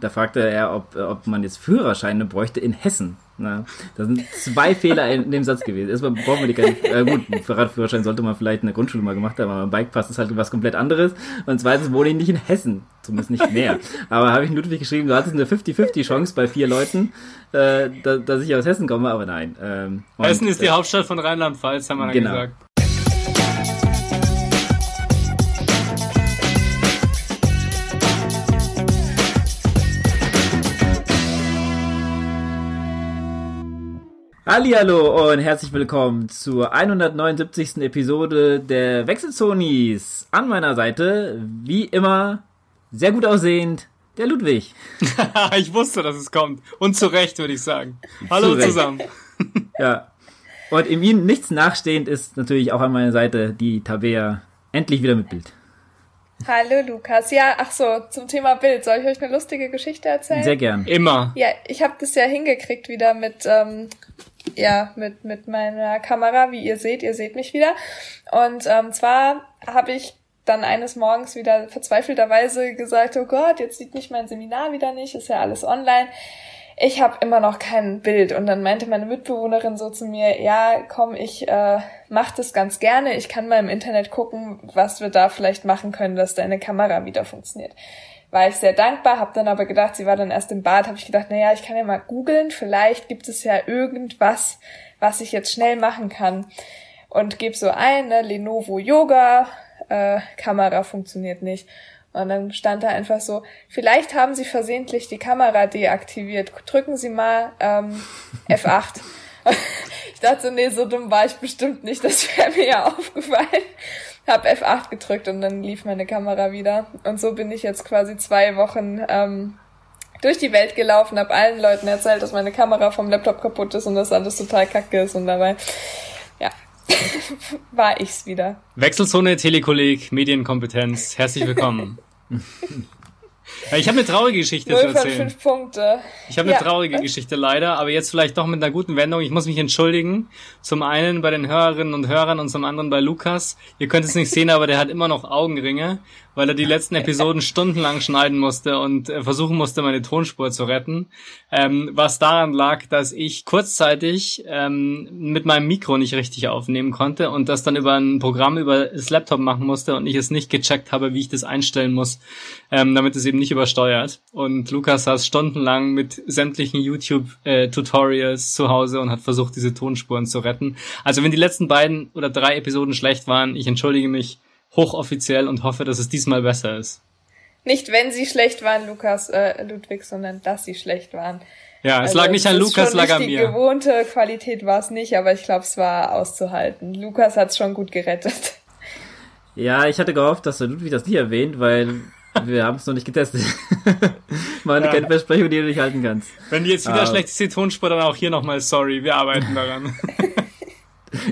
da fragte er, ob, ob man jetzt Führerscheine bräuchte in Hessen. Na, das sind zwei Fehler in dem Satz gewesen. Erstmal brauchen wir die keine, äh, gut, Fahrradführerschein sollte man vielleicht in der Grundschule mal gemacht haben, aber beim Bikepass ist halt was komplett anderes. Und zweitens wohne ich nicht in Hessen. Zumindest nicht mehr. Aber habe ich Ludwig geschrieben, du hattest eine 50-50 Chance bei vier Leuten, äh, da, dass ich aus Hessen komme, aber nein. Ähm, Hessen ist die äh, Hauptstadt von Rheinland-Pfalz, haben wir dann genau. gesagt. Hallihallo und herzlich willkommen zur 179. Episode der Wechselzonis. An meiner Seite, wie immer, sehr gut aussehend, der Ludwig. ich wusste, dass es kommt. Und zu Recht, würde ich sagen. Hallo zu zusammen. ja. Und in ihm nichts nachstehend ist natürlich auch an meiner Seite die Tabea. Endlich wieder mit Bild. Hallo Lukas. Ja, ach so, zum Thema Bild. Soll ich euch eine lustige Geschichte erzählen? Sehr gern. Immer. Ja, ich habe das ja hingekriegt wieder mit ähm, ja, mit, mit meiner Kamera, wie ihr seht, ihr seht mich wieder. Und ähm, zwar habe ich dann eines Morgens wieder verzweifelterweise gesagt, oh Gott, jetzt sieht mich mein Seminar wieder nicht, ist ja alles online. Ich habe immer noch kein Bild. Und dann meinte meine Mitbewohnerin so zu mir, ja, komm, ich äh, mach das ganz gerne. Ich kann mal im Internet gucken, was wir da vielleicht machen können, dass deine Kamera wieder funktioniert war ich sehr dankbar, habe dann aber gedacht, sie war dann erst im Bad, habe ich gedacht, naja, ich kann ja mal googeln, vielleicht gibt es ja irgendwas, was ich jetzt schnell machen kann. Und gebe so ein, ne, Lenovo Yoga, äh, Kamera funktioniert nicht. Und dann stand da einfach so, vielleicht haben Sie versehentlich die Kamera deaktiviert. Drücken Sie mal ähm, F8. ich dachte so, nee, so dumm war ich bestimmt nicht, das wäre mir ja aufgefallen habe F8 gedrückt und dann lief meine Kamera wieder. Und so bin ich jetzt quasi zwei Wochen ähm, durch die Welt gelaufen, habe allen Leuten erzählt, dass meine Kamera vom Laptop kaputt ist und dass alles total kacke ist und dabei, ja, war ich's wieder. Wechselzone, Telekolleg, Medienkompetenz, herzlich willkommen. Ich habe eine traurige Geschichte zu erzählen. Von fünf Punkte. Ich habe eine ja. traurige Geschichte leider, aber jetzt vielleicht doch mit einer guten Wendung. Ich muss mich entschuldigen. Zum einen bei den Hörerinnen und Hörern und zum anderen bei Lukas. Ihr könnt es nicht sehen, aber der hat immer noch Augenringe weil er die letzten Episoden stundenlang schneiden musste und äh, versuchen musste, meine Tonspur zu retten. Ähm, was daran lag, dass ich kurzzeitig ähm, mit meinem Mikro nicht richtig aufnehmen konnte und das dann über ein Programm über das Laptop machen musste und ich es nicht gecheckt habe, wie ich das einstellen muss, ähm, damit es eben nicht übersteuert. Und Lukas saß stundenlang mit sämtlichen YouTube-Tutorials äh, zu Hause und hat versucht, diese Tonspuren zu retten. Also wenn die letzten beiden oder drei Episoden schlecht waren, ich entschuldige mich hochoffiziell und hoffe, dass es diesmal besser ist. Nicht wenn sie schlecht waren, Lukas äh, Ludwig, sondern dass sie schlecht waren. Ja, es also, lag nicht an Lukas, lag an mir. Die gewohnte Qualität war es nicht, aber ich glaube, es war auszuhalten. Lukas hat es schon gut gerettet. Ja, ich hatte gehofft, dass der Ludwig das nicht erwähnt, weil wir haben es noch nicht getestet. Mal ja. keine Versprechung, die du nicht halten kannst. Wenn jetzt wieder ah. schlecht ist, die Tonspur, dann auch hier nochmal sorry, wir arbeiten daran.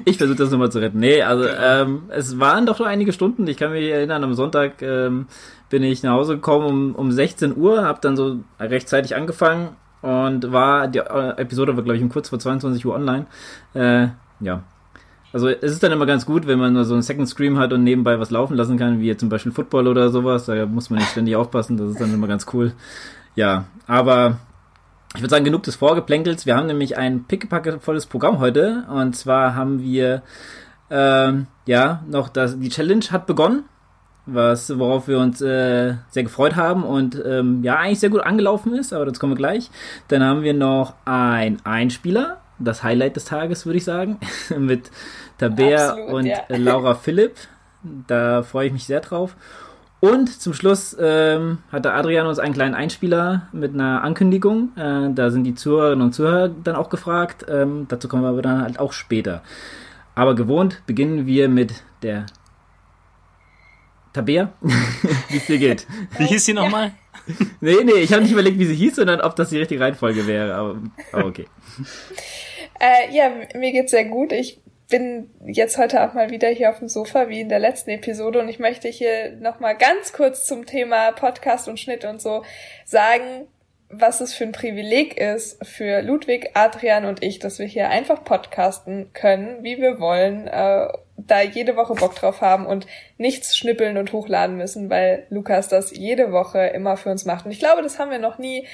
Ich versuche das nochmal zu retten. Nee, also ähm, es waren doch nur einige Stunden. Ich kann mich erinnern, am Sonntag ähm, bin ich nach Hause gekommen um, um 16 Uhr, habe dann so rechtzeitig angefangen und war, die äh, Episode war glaube ich um kurz vor 22 Uhr online. Äh, ja. Also es ist dann immer ganz gut, wenn man nur so einen Second Screen hat und nebenbei was laufen lassen kann, wie zum Beispiel Football oder sowas. Da muss man nicht ständig aufpassen, das ist dann immer ganz cool. Ja, aber ich würde sagen, genug des Vorgeplänkels. Wir haben nämlich ein pickepackevolles Programm heute. Und zwar haben wir, ähm, ja, noch das, die Challenge hat begonnen, was, worauf wir uns äh, sehr gefreut haben und ähm, ja, eigentlich sehr gut angelaufen ist, aber dazu kommen wir gleich. Dann haben wir noch ein Einspieler, das Highlight des Tages, würde ich sagen, mit Tabea Absolut, und ja. Laura Philipp. Da freue ich mich sehr drauf. Und zum Schluss ähm, hat der Adrian uns einen kleinen Einspieler mit einer Ankündigung. Äh, da sind die Zuhörerinnen und Zuhörer dann auch gefragt. Ähm, dazu kommen wir aber dann halt auch später. Aber gewohnt beginnen wir mit der Tabea, wie es dir geht. Wie hieß sie nochmal? nee, nee, ich habe nicht überlegt, wie sie hieß, sondern ob das die richtige Reihenfolge wäre. Aber, aber okay. Äh, ja, mir geht's sehr gut. Ich bin jetzt heute auch mal wieder hier auf dem Sofa wie in der letzten Episode und ich möchte hier nochmal ganz kurz zum Thema Podcast und Schnitt und so sagen, was es für ein Privileg ist für Ludwig, Adrian und ich, dass wir hier einfach podcasten können, wie wir wollen, äh, da jede Woche Bock drauf haben und nichts schnippeln und hochladen müssen, weil Lukas das jede Woche immer für uns macht. Und ich glaube, das haben wir noch nie,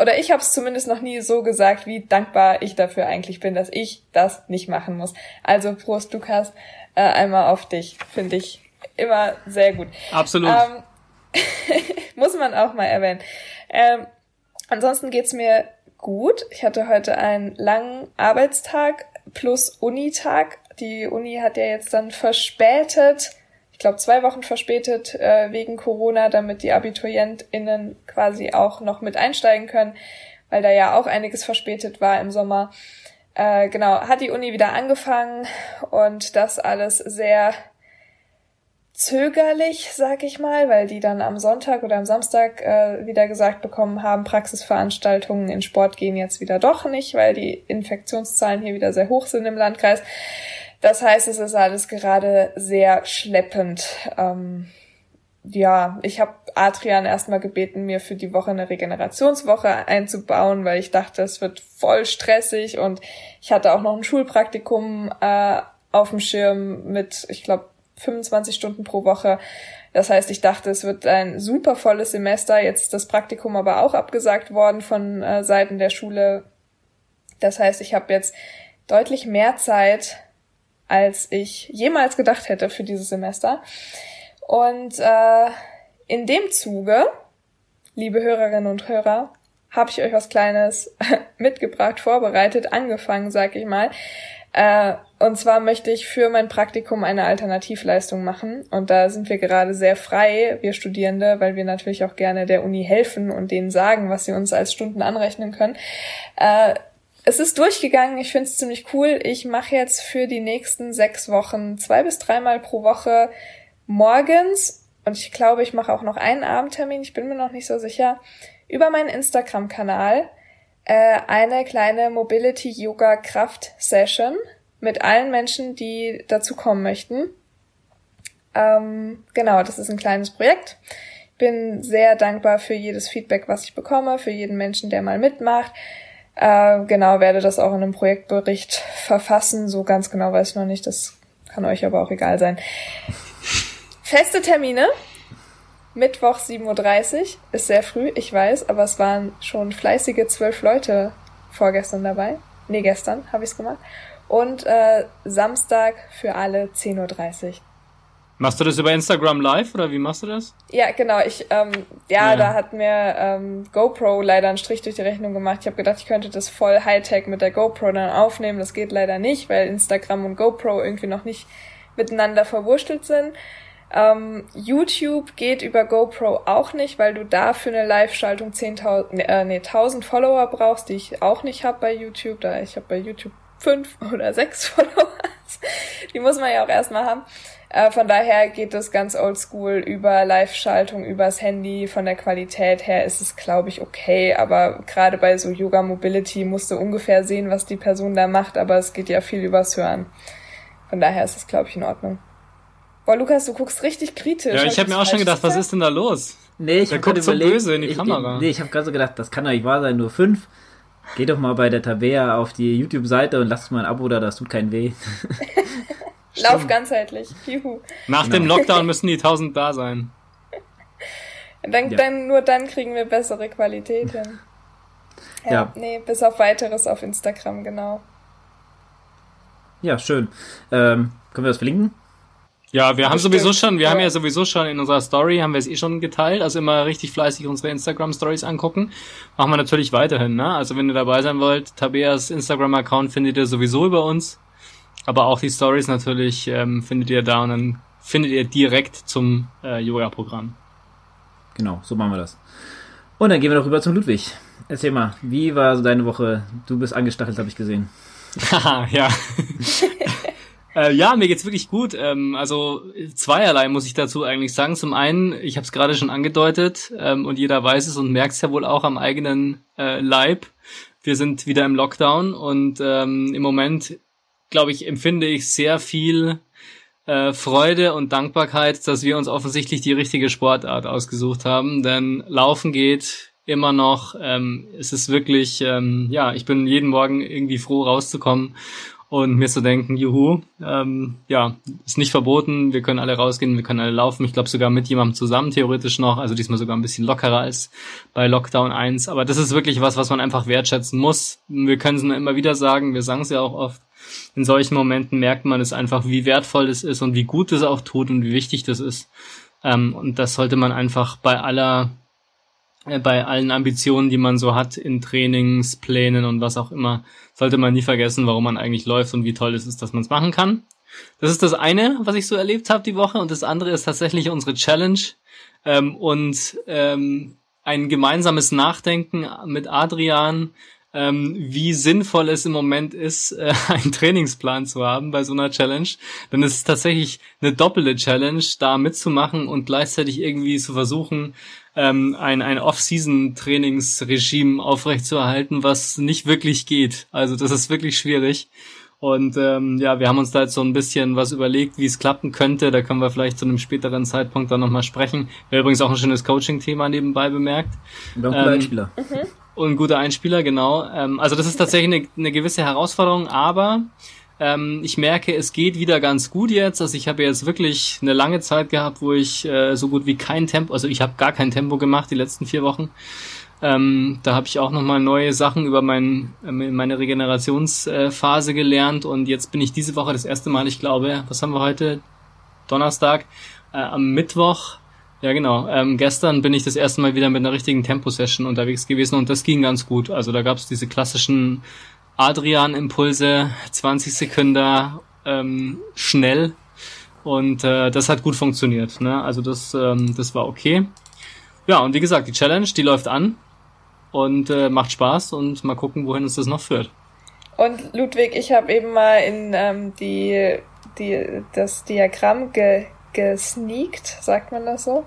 oder ich habe es zumindest noch nie so gesagt, wie dankbar ich dafür eigentlich bin, dass ich das nicht machen muss. Also Prost, Lukas, äh, einmal auf dich, finde ich immer sehr gut. Absolut. Ähm, muss man auch mal erwähnen. Ähm, ansonsten geht's mir gut. Ich hatte heute einen langen Arbeitstag plus Unitag. Die Uni hat ja jetzt dann verspätet, glaube zwei Wochen verspätet äh, wegen Corona, damit die AbiturientInnen quasi auch noch mit einsteigen können, weil da ja auch einiges verspätet war im Sommer. Äh, genau, hat die Uni wieder angefangen und das alles sehr zögerlich, sag ich mal, weil die dann am Sonntag oder am Samstag äh, wieder gesagt bekommen haben, Praxisveranstaltungen in Sport gehen jetzt wieder doch nicht, weil die Infektionszahlen hier wieder sehr hoch sind im Landkreis. Das heißt, es ist alles gerade sehr schleppend. Ähm, ja, ich habe Adrian erstmal gebeten, mir für die Woche eine Regenerationswoche einzubauen, weil ich dachte, es wird voll stressig und ich hatte auch noch ein Schulpraktikum äh, auf dem Schirm mit, ich glaube, 25 Stunden pro Woche. Das heißt, ich dachte, es wird ein super volles Semester. Jetzt ist das Praktikum aber auch abgesagt worden von äh, Seiten der Schule. Das heißt, ich habe jetzt deutlich mehr Zeit, als ich jemals gedacht hätte für dieses Semester. Und äh, in dem Zuge, liebe Hörerinnen und Hörer, habe ich euch was Kleines mitgebracht, vorbereitet, angefangen, sag ich mal. Äh, und zwar möchte ich für mein Praktikum eine Alternativleistung machen. Und da sind wir gerade sehr frei, wir Studierende, weil wir natürlich auch gerne der Uni helfen und denen sagen, was sie uns als Stunden anrechnen können. Äh, es ist durchgegangen, ich finde es ziemlich cool. Ich mache jetzt für die nächsten sechs Wochen zwei bis dreimal pro Woche morgens und ich glaube, ich mache auch noch einen Abendtermin, ich bin mir noch nicht so sicher, über meinen Instagram-Kanal äh, eine kleine Mobility Yoga Kraft Session mit allen Menschen, die dazu kommen möchten. Ähm, genau, das ist ein kleines Projekt. Bin sehr dankbar für jedes Feedback, was ich bekomme, für jeden Menschen, der mal mitmacht. Äh, genau, werde das auch in einem Projektbericht verfassen. So ganz genau weiß ich noch nicht. Das kann euch aber auch egal sein. Feste Termine Mittwoch 7.30 Uhr ist sehr früh, ich weiß, aber es waren schon fleißige zwölf Leute vorgestern dabei. Nee, gestern habe ich es gemacht. Und äh, Samstag für alle 10.30 Uhr. Machst du das über Instagram Live oder wie machst du das? Ja, genau. Ich, ähm, ja, ja. da hat mir ähm, GoPro leider einen Strich durch die Rechnung gemacht. Ich habe gedacht, ich könnte das voll Hightech mit der GoPro dann aufnehmen. Das geht leider nicht, weil Instagram und GoPro irgendwie noch nicht miteinander verwurstelt sind. Ähm, YouTube geht über GoPro auch nicht, weil du da für eine Live-Schaltung 10.000, äh, nee, 1000 Follower brauchst, die ich auch nicht habe bei YouTube. Da ich habe bei YouTube fünf oder sechs Follower. die muss man ja auch erstmal haben. Äh, von daher geht das ganz oldschool über Live-Schaltung, übers Handy. Von der Qualität her ist es, glaube ich, okay. Aber gerade bei so Yoga Mobility musst du ungefähr sehen, was die Person da macht. Aber es geht ja viel übers Hören. Von daher ist es, glaube ich, in Ordnung. Boah, Lukas, du guckst richtig kritisch. Ja, ich habe mir auch schon gedacht, was ist denn da los? Nee, ich habe so böse in die ich, Kamera. Nee, ich habe gerade so gedacht, das kann doch nicht wahr sein, nur fünf. Geh doch mal bei der Tabea auf die YouTube-Seite und lass mal ein Abo da, das tut keinen weh. Lauf ganzheitlich. Juhu. Nach genau. dem Lockdown müssen die tausend da sein. Dann, ja. dann, nur dann kriegen wir bessere Qualität hin. Ja, ja, nee, bis auf weiteres auf Instagram, genau. Ja, schön. Ähm, können wir das verlinken? Ja, wir haben sowieso schon, wir ja. haben ja sowieso schon in unserer Story, haben wir es eh schon geteilt, also immer richtig fleißig unsere Instagram-Stories angucken. Machen wir natürlich weiterhin, ne? Also wenn ihr dabei sein wollt, Tabeas Instagram-Account findet ihr sowieso über uns. Aber auch die Stories natürlich ähm, findet ihr da und dann findet ihr direkt zum äh, Yoga-Programm. Genau, so machen wir das. Und dann gehen wir noch rüber zum Ludwig. Erzähl mal, wie war so deine Woche? Du bist angestachelt, habe ich gesehen. Haha, ja. Äh, ja, mir geht's wirklich gut. Ähm, also zweierlei muss ich dazu eigentlich sagen. Zum einen, ich habe es gerade schon angedeutet ähm, und jeder weiß es und merkt es ja wohl auch am eigenen äh, Leib. Wir sind wieder im Lockdown und ähm, im Moment, glaube ich, empfinde ich sehr viel äh, Freude und Dankbarkeit, dass wir uns offensichtlich die richtige Sportart ausgesucht haben. Denn Laufen geht immer noch. Ähm, es ist wirklich, ähm, ja, ich bin jeden Morgen irgendwie froh rauszukommen und mir zu denken, juhu, ähm, ja, ist nicht verboten, wir können alle rausgehen, wir können alle laufen. Ich glaube sogar mit jemandem zusammen theoretisch noch, also diesmal sogar ein bisschen lockerer als bei Lockdown 1. Aber das ist wirklich was, was man einfach wertschätzen muss. Wir können es nur immer wieder sagen, wir sagen es ja auch oft. In solchen Momenten merkt man es einfach, wie wertvoll es ist und wie gut es auch tut und wie wichtig das ist. Ähm, und das sollte man einfach bei aller äh, bei allen Ambitionen, die man so hat in Trainingsplänen und was auch immer, sollte man nie vergessen, warum man eigentlich läuft und wie toll es ist, dass man es machen kann. Das ist das eine, was ich so erlebt habe die Woche und das andere ist tatsächlich unsere Challenge ähm, und ähm, ein gemeinsames Nachdenken mit Adrian, ähm, wie sinnvoll es im Moment ist, äh, einen Trainingsplan zu haben bei so einer Challenge. Denn es ist tatsächlich eine doppelte Challenge, da mitzumachen und gleichzeitig irgendwie zu versuchen, ähm, ein, ein Off-Season-Trainingsregime aufrechtzuerhalten, was nicht wirklich geht. Also das ist wirklich schwierig. Und ähm, ja, wir haben uns da jetzt so ein bisschen was überlegt, wie es klappen könnte. Da können wir vielleicht zu einem späteren Zeitpunkt dann nochmal sprechen. Wäre übrigens auch ein schönes Coaching-Thema nebenbei bemerkt. Und auch ähm, Einspieler. Mhm. Und ein guter Einspieler, genau. Ähm, also das ist tatsächlich eine, eine gewisse Herausforderung, aber ähm, ich merke, es geht wieder ganz gut jetzt. Also ich habe jetzt wirklich eine lange Zeit gehabt, wo ich äh, so gut wie kein Tempo, also ich habe gar kein Tempo gemacht die letzten vier Wochen. Ähm, da habe ich auch nochmal neue Sachen über mein, äh, meine Regenerationsphase gelernt und jetzt bin ich diese Woche das erste Mal, ich glaube, was haben wir heute? Donnerstag, äh, am Mittwoch ja, genau. Ähm, gestern bin ich das erste Mal wieder mit einer richtigen Tempo-Session unterwegs gewesen und das ging ganz gut. Also da gab es diese klassischen Adrian-Impulse, 20 Sekunden ähm, schnell und äh, das hat gut funktioniert. Ne? Also das, ähm, das war okay. Ja, und wie gesagt, die Challenge, die läuft an und äh, macht Spaß und mal gucken, wohin uns das noch führt. Und Ludwig, ich habe eben mal in ähm, die, die, das Diagramm ge, gesneakt, sagt man das so?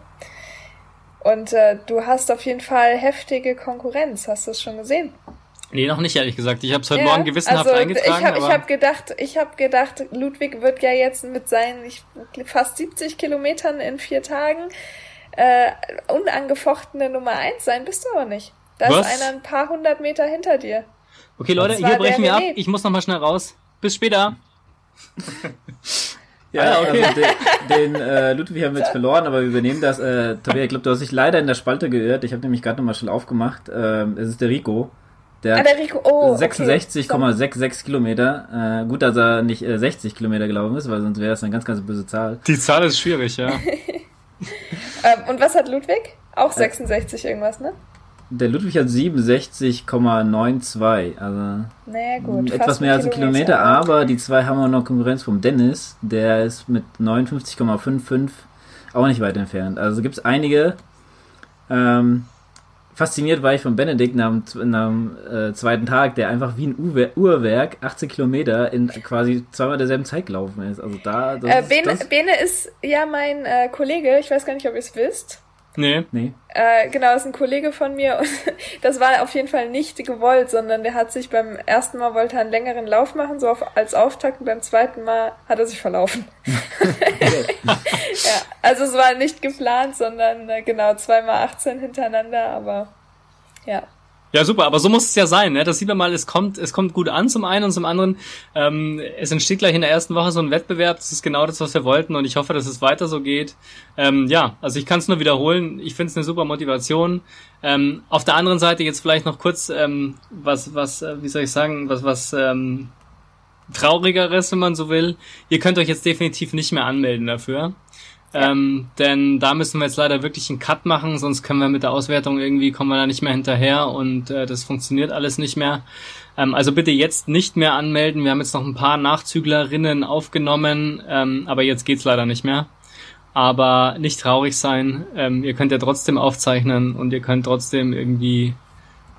Und äh, du hast auf jeden Fall heftige Konkurrenz. Hast du es schon gesehen? Nee, noch nicht, ehrlich gesagt. Ich habe es heute ja, Morgen gewissenhaft also, eingetragen. Ich habe hab gedacht, ich habe gedacht, Ludwig wird ja jetzt mit seinen ich, fast 70 Kilometern in vier Tagen äh, unangefochtene Nummer eins sein. Bist du aber nicht. Da Was? ist einer ein paar hundert Meter hinter dir. Okay, Leute, hier brechen wir ab. Ich muss noch mal schnell raus. Bis später. Ja, ah, okay. Also den, den äh, Ludwig haben wir jetzt verloren, aber wir übernehmen das. Äh, Tobias, ich glaube, du hast dich leider in der Spalte geirrt. Ich habe nämlich gerade nochmal schnell aufgemacht. Ähm, es ist der Rico. Der, ah, der Rico, oh, 66,66 okay. Kilometer. Äh, gut, dass er nicht äh, 60 Kilometer gelaufen ist, weil sonst wäre das eine ganz, ganz böse Zahl. Die Zahl ist schwierig, ja. ähm, und was hat Ludwig? Auch 66 äh, irgendwas, ne? Der Ludwig hat 67,92, also naja, gut, etwas mehr als ein Kilometer, aber die zwei haben auch noch Konkurrenz vom Dennis, der ist mit 59,55 auch nicht weit entfernt. Also gibt es einige. Ähm, fasziniert war ich von Benedikt nach dem, äh, zweiten Tag, der einfach wie ein Uhrwerk 18 Kilometer in quasi zweimal derselben Zeit gelaufen ist. Also da. Äh, Bene, ist, Bene ist ja mein äh, Kollege, ich weiß gar nicht, ob ihr es wisst. Nee. Nee. Äh, genau, das ist ein Kollege von mir und das war auf jeden Fall nicht gewollt, sondern der hat sich beim ersten Mal wollte einen längeren Lauf machen, so auf, als Auftakt und beim zweiten Mal hat er sich verlaufen. ja, also es war nicht geplant, sondern äh, genau zweimal 18 hintereinander, aber ja. Ja, super, aber so muss es ja sein, ne? Das sieht man mal, es kommt, es kommt gut an zum einen und zum anderen, ähm, es entsteht gleich in der ersten Woche so ein Wettbewerb, das ist genau das, was wir wollten und ich hoffe, dass es weiter so geht. Ähm, ja, also ich kann es nur wiederholen, ich finde es eine super Motivation. Ähm, auf der anderen Seite jetzt vielleicht noch kurz, ähm, was, was, äh, wie soll ich sagen, was, was, ähm, traurigeres, wenn man so will. Ihr könnt euch jetzt definitiv nicht mehr anmelden dafür. Ähm, denn da müssen wir jetzt leider wirklich einen Cut machen, sonst können wir mit der Auswertung irgendwie, kommen wir da nicht mehr hinterher und äh, das funktioniert alles nicht mehr. Ähm, also bitte jetzt nicht mehr anmelden. Wir haben jetzt noch ein paar Nachzüglerinnen aufgenommen, ähm, aber jetzt geht's leider nicht mehr. Aber nicht traurig sein. Ähm, ihr könnt ja trotzdem aufzeichnen und ihr könnt trotzdem irgendwie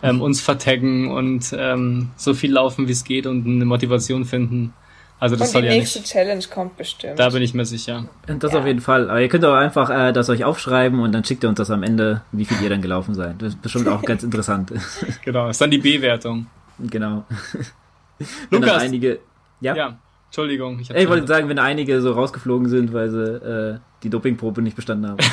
ähm, uns vertaggen und ähm, so viel laufen, wie es geht und eine Motivation finden. Also das und soll die ja nächste nicht, Challenge kommt bestimmt. Da bin ich mir sicher. Das ja. auf jeden Fall. Aber ihr könnt auch einfach äh, das euch aufschreiben und dann schickt ihr uns das am Ende, wie viel ihr dann gelaufen seid. Das ist bestimmt auch ganz interessant. genau, ist dann die B-Wertung. Genau. Lukas. einige, ja. ja. Entschuldigung. Ich, ich wollte sagen, wenn einige so rausgeflogen sind, weil sie äh, die Dopingprobe nicht bestanden haben.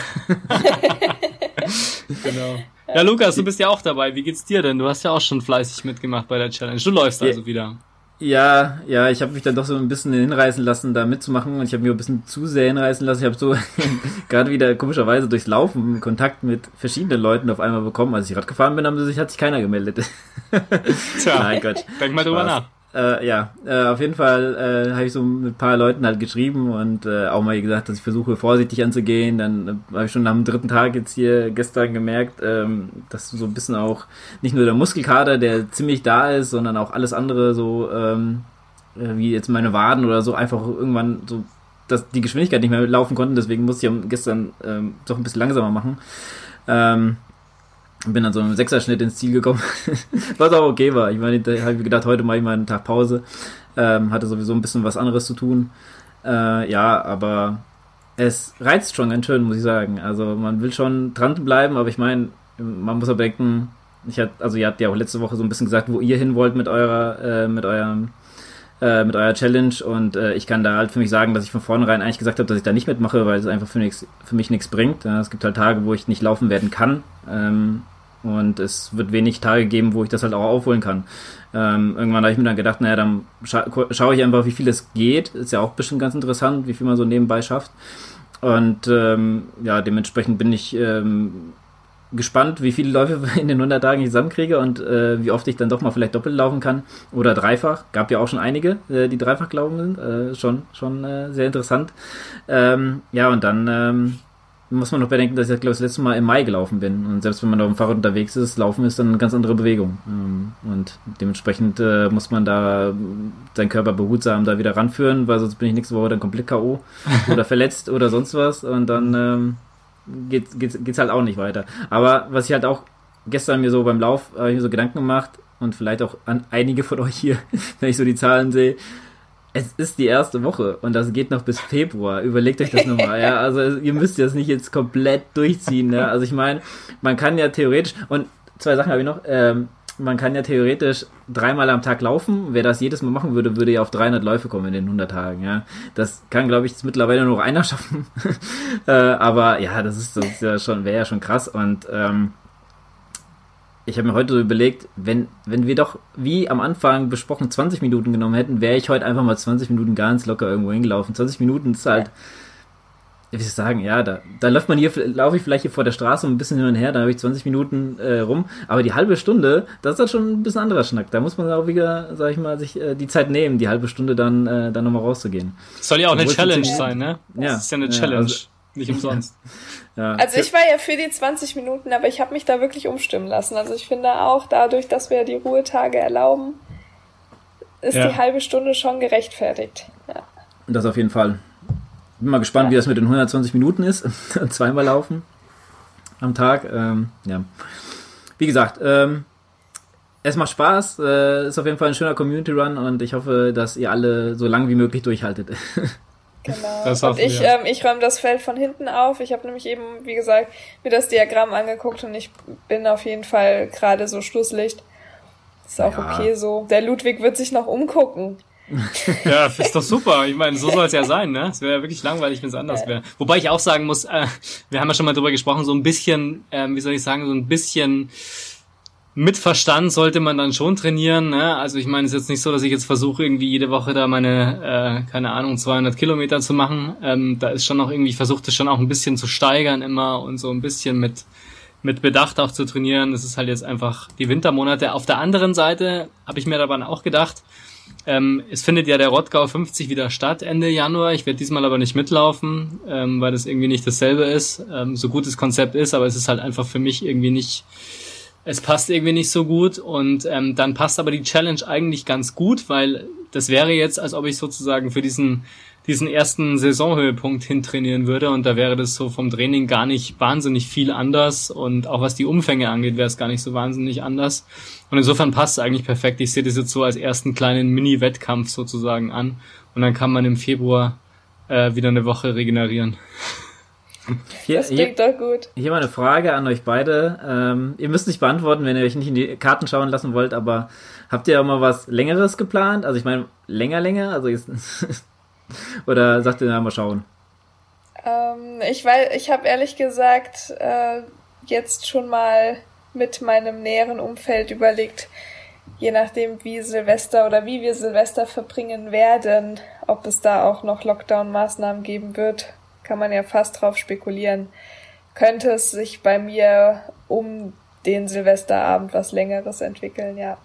genau. Ja, Lukas, du bist ja auch dabei. Wie geht's dir denn? Du hast ja auch schon fleißig mitgemacht bei der Challenge. Du läufst also wieder. Ja, ja, ich habe mich dann doch so ein bisschen hinreißen lassen, da mitzumachen und ich habe mich ein bisschen zu sehr hinreißen lassen. Ich habe so gerade wieder komischerweise durchs Laufen Kontakt mit verschiedenen Leuten auf einmal bekommen. Als ich Rad gefahren bin, haben sich, hat sich keiner gemeldet. Tja, Nein, Gott. denk mal drüber nach. Äh, ja, äh, auf jeden Fall äh, habe ich so mit ein paar Leuten halt geschrieben und äh, auch mal gesagt, dass ich versuche vorsichtig anzugehen. Dann äh, habe ich schon am dritten Tag jetzt hier gestern gemerkt, ähm, dass so ein bisschen auch nicht nur der Muskelkater, der ziemlich da ist, sondern auch alles andere so ähm, äh, wie jetzt meine Waden oder so einfach irgendwann so dass die Geschwindigkeit nicht mehr laufen konnten, deswegen musste ich gestern ähm, doch ein bisschen langsamer machen. Ähm, bin dann so im Sechserschnitt ins Ziel gekommen, was auch okay war. Ich meine, da habe ich gedacht, heute mache ich mal einen Tag Pause. Ähm, hatte sowieso ein bisschen was anderes zu tun. Äh, ja, aber es reizt schon ganz schön, muss ich sagen. Also man will schon dranbleiben, aber ich meine, man muss aber denken, ich hatte, also ihr habt ja auch letzte Woche so ein bisschen gesagt, wo ihr hin wollt mit eurer, äh, mit eurem, äh, mit eurer Challenge und äh, ich kann da halt für mich sagen, dass ich von vornherein eigentlich gesagt habe, dass ich da nicht mitmache, weil es einfach für, nix, für mich nichts bringt. Ja, es gibt halt Tage, wo ich nicht laufen werden kann. Ähm, und es wird wenig Tage geben, wo ich das halt auch aufholen kann. Ähm, irgendwann habe ich mir dann gedacht, naja, dann scha schaue ich einfach, wie viel es geht. Ist ja auch bestimmt ganz interessant, wie viel man so nebenbei schafft. Und ähm, ja, dementsprechend bin ich ähm, gespannt, wie viele Läufe in den 100 Tagen ich zusammenkriege und äh, wie oft ich dann doch mal vielleicht doppelt laufen kann oder dreifach. Gab ja auch schon einige, äh, die dreifach glauben sind. Äh, schon schon äh, sehr interessant. Ähm, ja, und dann ähm, muss man noch bedenken, dass ich, glaube ich, das letzte Mal im Mai gelaufen bin. Und selbst wenn man auf dem Fahrrad unterwegs ist, Laufen ist dann eine ganz andere Bewegung. Ähm, und dementsprechend äh, muss man da seinen Körper behutsam da wieder ranführen, weil sonst bin ich nächste Woche dann komplett K.O. oder verletzt oder sonst was. Und dann ähm, geht, geht's, halt auch nicht weiter. Aber was ich halt auch gestern mir so beim Lauf, mir so Gedanken gemacht und vielleicht auch an einige von euch hier, wenn ich so die Zahlen sehe, es ist die erste Woche und das geht noch bis Februar. Überlegt euch das nochmal, ja. Also ihr müsst das nicht jetzt komplett durchziehen, ne? Also ich meine, man kann ja theoretisch, und zwei Sachen habe ich noch, ähm, man kann ja theoretisch dreimal am Tag laufen. Wer das jedes Mal machen würde, würde ja auf 300 Läufe kommen in den 100 Tagen, ja. Das kann, glaube ich, mittlerweile nur noch einer schaffen. äh, aber ja, das ist, das ist ja schon, wäre ja schon krass und, ähm, ich habe mir heute so überlegt, wenn, wenn wir doch, wie am Anfang besprochen, 20 Minuten genommen hätten, wäre ich heute einfach mal 20 Minuten ganz locker irgendwo hingelaufen. 20 Minuten ist halt, wie soll ich sagen, ja, da, da läuft man hier, laufe ich vielleicht hier vor der Straße ein bisschen hin und her, da habe ich 20 Minuten äh, rum, aber die halbe Stunde, das ist halt schon ein bisschen anderer Schnack. Da muss man auch wieder, sag ich mal, sich äh, die Zeit nehmen, die halbe Stunde dann, äh, dann nochmal rauszugehen. Soll ja auch eine Challenge sein, ne? Ja. Das ist ja eine Challenge. Ja, also, nicht umsonst. Ja. Also ich war ja für die 20 Minuten, aber ich habe mich da wirklich umstimmen lassen. Also ich finde auch dadurch, dass wir die Ruhetage erlauben, ist ja. die halbe Stunde schon gerechtfertigt. Ja. Das auf jeden Fall. Bin mal gespannt, wie das mit den 120 Minuten ist. Zweimal laufen am Tag. Ähm, ja. Wie gesagt, ähm, es macht Spaß, äh, ist auf jeden Fall ein schöner Community Run und ich hoffe, dass ihr alle so lang wie möglich durchhaltet. Genau. Das und ich, ähm, ich räume das Feld von hinten auf. Ich habe nämlich eben, wie gesagt, mir das Diagramm angeguckt und ich bin auf jeden Fall gerade so Schlusslicht. Ist auch ja. okay so. Der Ludwig wird sich noch umgucken. Ja, ist doch super. Ich meine, so soll es ja sein, ne? Es wäre ja wirklich langweilig, wenn es anders wäre. Wobei ich auch sagen muss, äh, wir haben ja schon mal drüber gesprochen, so ein bisschen, äh, wie soll ich sagen, so ein bisschen mit Verstand sollte man dann schon trainieren. Ne? Also ich meine, es ist jetzt nicht so, dass ich jetzt versuche, irgendwie jede Woche da meine, äh, keine Ahnung, 200 Kilometer zu machen. Ähm, da ist schon noch irgendwie, ich versuche das schon auch ein bisschen zu steigern immer und so ein bisschen mit, mit Bedacht auch zu trainieren. Das ist halt jetzt einfach die Wintermonate. Auf der anderen Seite habe ich mir dabei auch gedacht, ähm, es findet ja der Rottgau 50 wieder statt Ende Januar. Ich werde diesmal aber nicht mitlaufen, ähm, weil das irgendwie nicht dasselbe ist. Ähm, so gut das Konzept ist, aber es ist halt einfach für mich irgendwie nicht es passt irgendwie nicht so gut und ähm, dann passt aber die Challenge eigentlich ganz gut, weil das wäre jetzt, als ob ich sozusagen für diesen diesen ersten Saisonhöhepunkt hintrainieren würde und da wäre das so vom Training gar nicht wahnsinnig viel anders und auch was die Umfänge angeht, wäre es gar nicht so wahnsinnig anders und insofern passt es eigentlich perfekt. Ich sehe das jetzt so als ersten kleinen Mini-Wettkampf sozusagen an und dann kann man im Februar äh, wieder eine Woche regenerieren. Hier, das klingt hier, doch gut. Hier mal eine Frage an euch beide. Ähm, ihr müsst nicht beantworten, wenn ihr euch nicht in die Karten schauen lassen wollt, aber habt ihr auch mal was Längeres geplant? Also ich meine, länger, länger? Also jetzt Oder sagt ihr, na, mal schauen? Ähm, ich weiß, ich habe ehrlich gesagt äh, jetzt schon mal mit meinem näheren Umfeld überlegt, je nachdem, wie Silvester oder wie wir Silvester verbringen werden, ob es da auch noch Lockdown-Maßnahmen geben wird, kann man ja fast drauf spekulieren. Könnte es sich bei mir um den Silvesterabend was Längeres entwickeln, ja.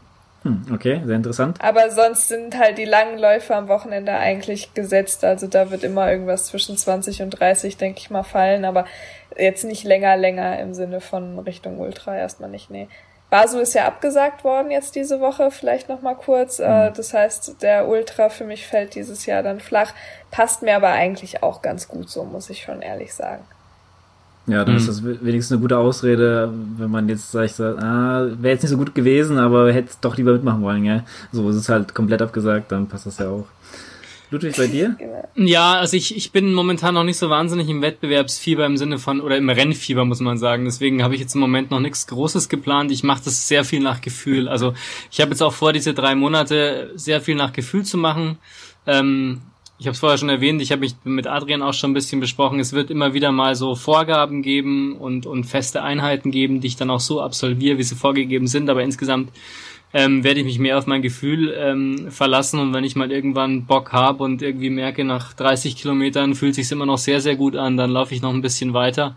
Hm, okay, sehr interessant. Aber sonst sind halt die langen Läufe am Wochenende eigentlich gesetzt. Also da wird immer irgendwas zwischen 20 und 30, denke ich mal, fallen. Aber jetzt nicht länger, länger im Sinne von Richtung Ultra erstmal nicht, nee. Basel ist ja abgesagt worden jetzt diese Woche, vielleicht noch mal kurz. Mhm. Das heißt, der Ultra für mich fällt dieses Jahr dann flach. Passt mir aber eigentlich auch ganz gut so, muss ich schon ehrlich sagen. Ja, dann mhm. ist das wenigstens eine gute Ausrede, wenn man jetzt sagt, ah, wäre jetzt nicht so gut gewesen, aber hätte es doch lieber mitmachen wollen, ja. So ist es halt komplett abgesagt, dann passt das ja auch. Ludwig, bei dir? Ja, also ich, ich bin momentan noch nicht so wahnsinnig im Wettbewerbsfieber im Sinne von, oder im Rennfieber, muss man sagen. Deswegen habe ich jetzt im Moment noch nichts Großes geplant. Ich mache das sehr viel nach Gefühl. Also ich habe jetzt auch vor, diese drei Monate sehr viel nach Gefühl zu machen. Ähm, ich habe es vorher schon erwähnt, ich habe mich mit Adrian auch schon ein bisschen besprochen. Es wird immer wieder mal so Vorgaben geben und, und feste Einheiten geben, die ich dann auch so absolviere, wie sie vorgegeben sind. Aber insgesamt ähm, werde ich mich mehr auf mein Gefühl ähm, verlassen und wenn ich mal irgendwann Bock habe und irgendwie merke, nach 30 Kilometern fühlt sich immer noch sehr, sehr gut an, dann laufe ich noch ein bisschen weiter.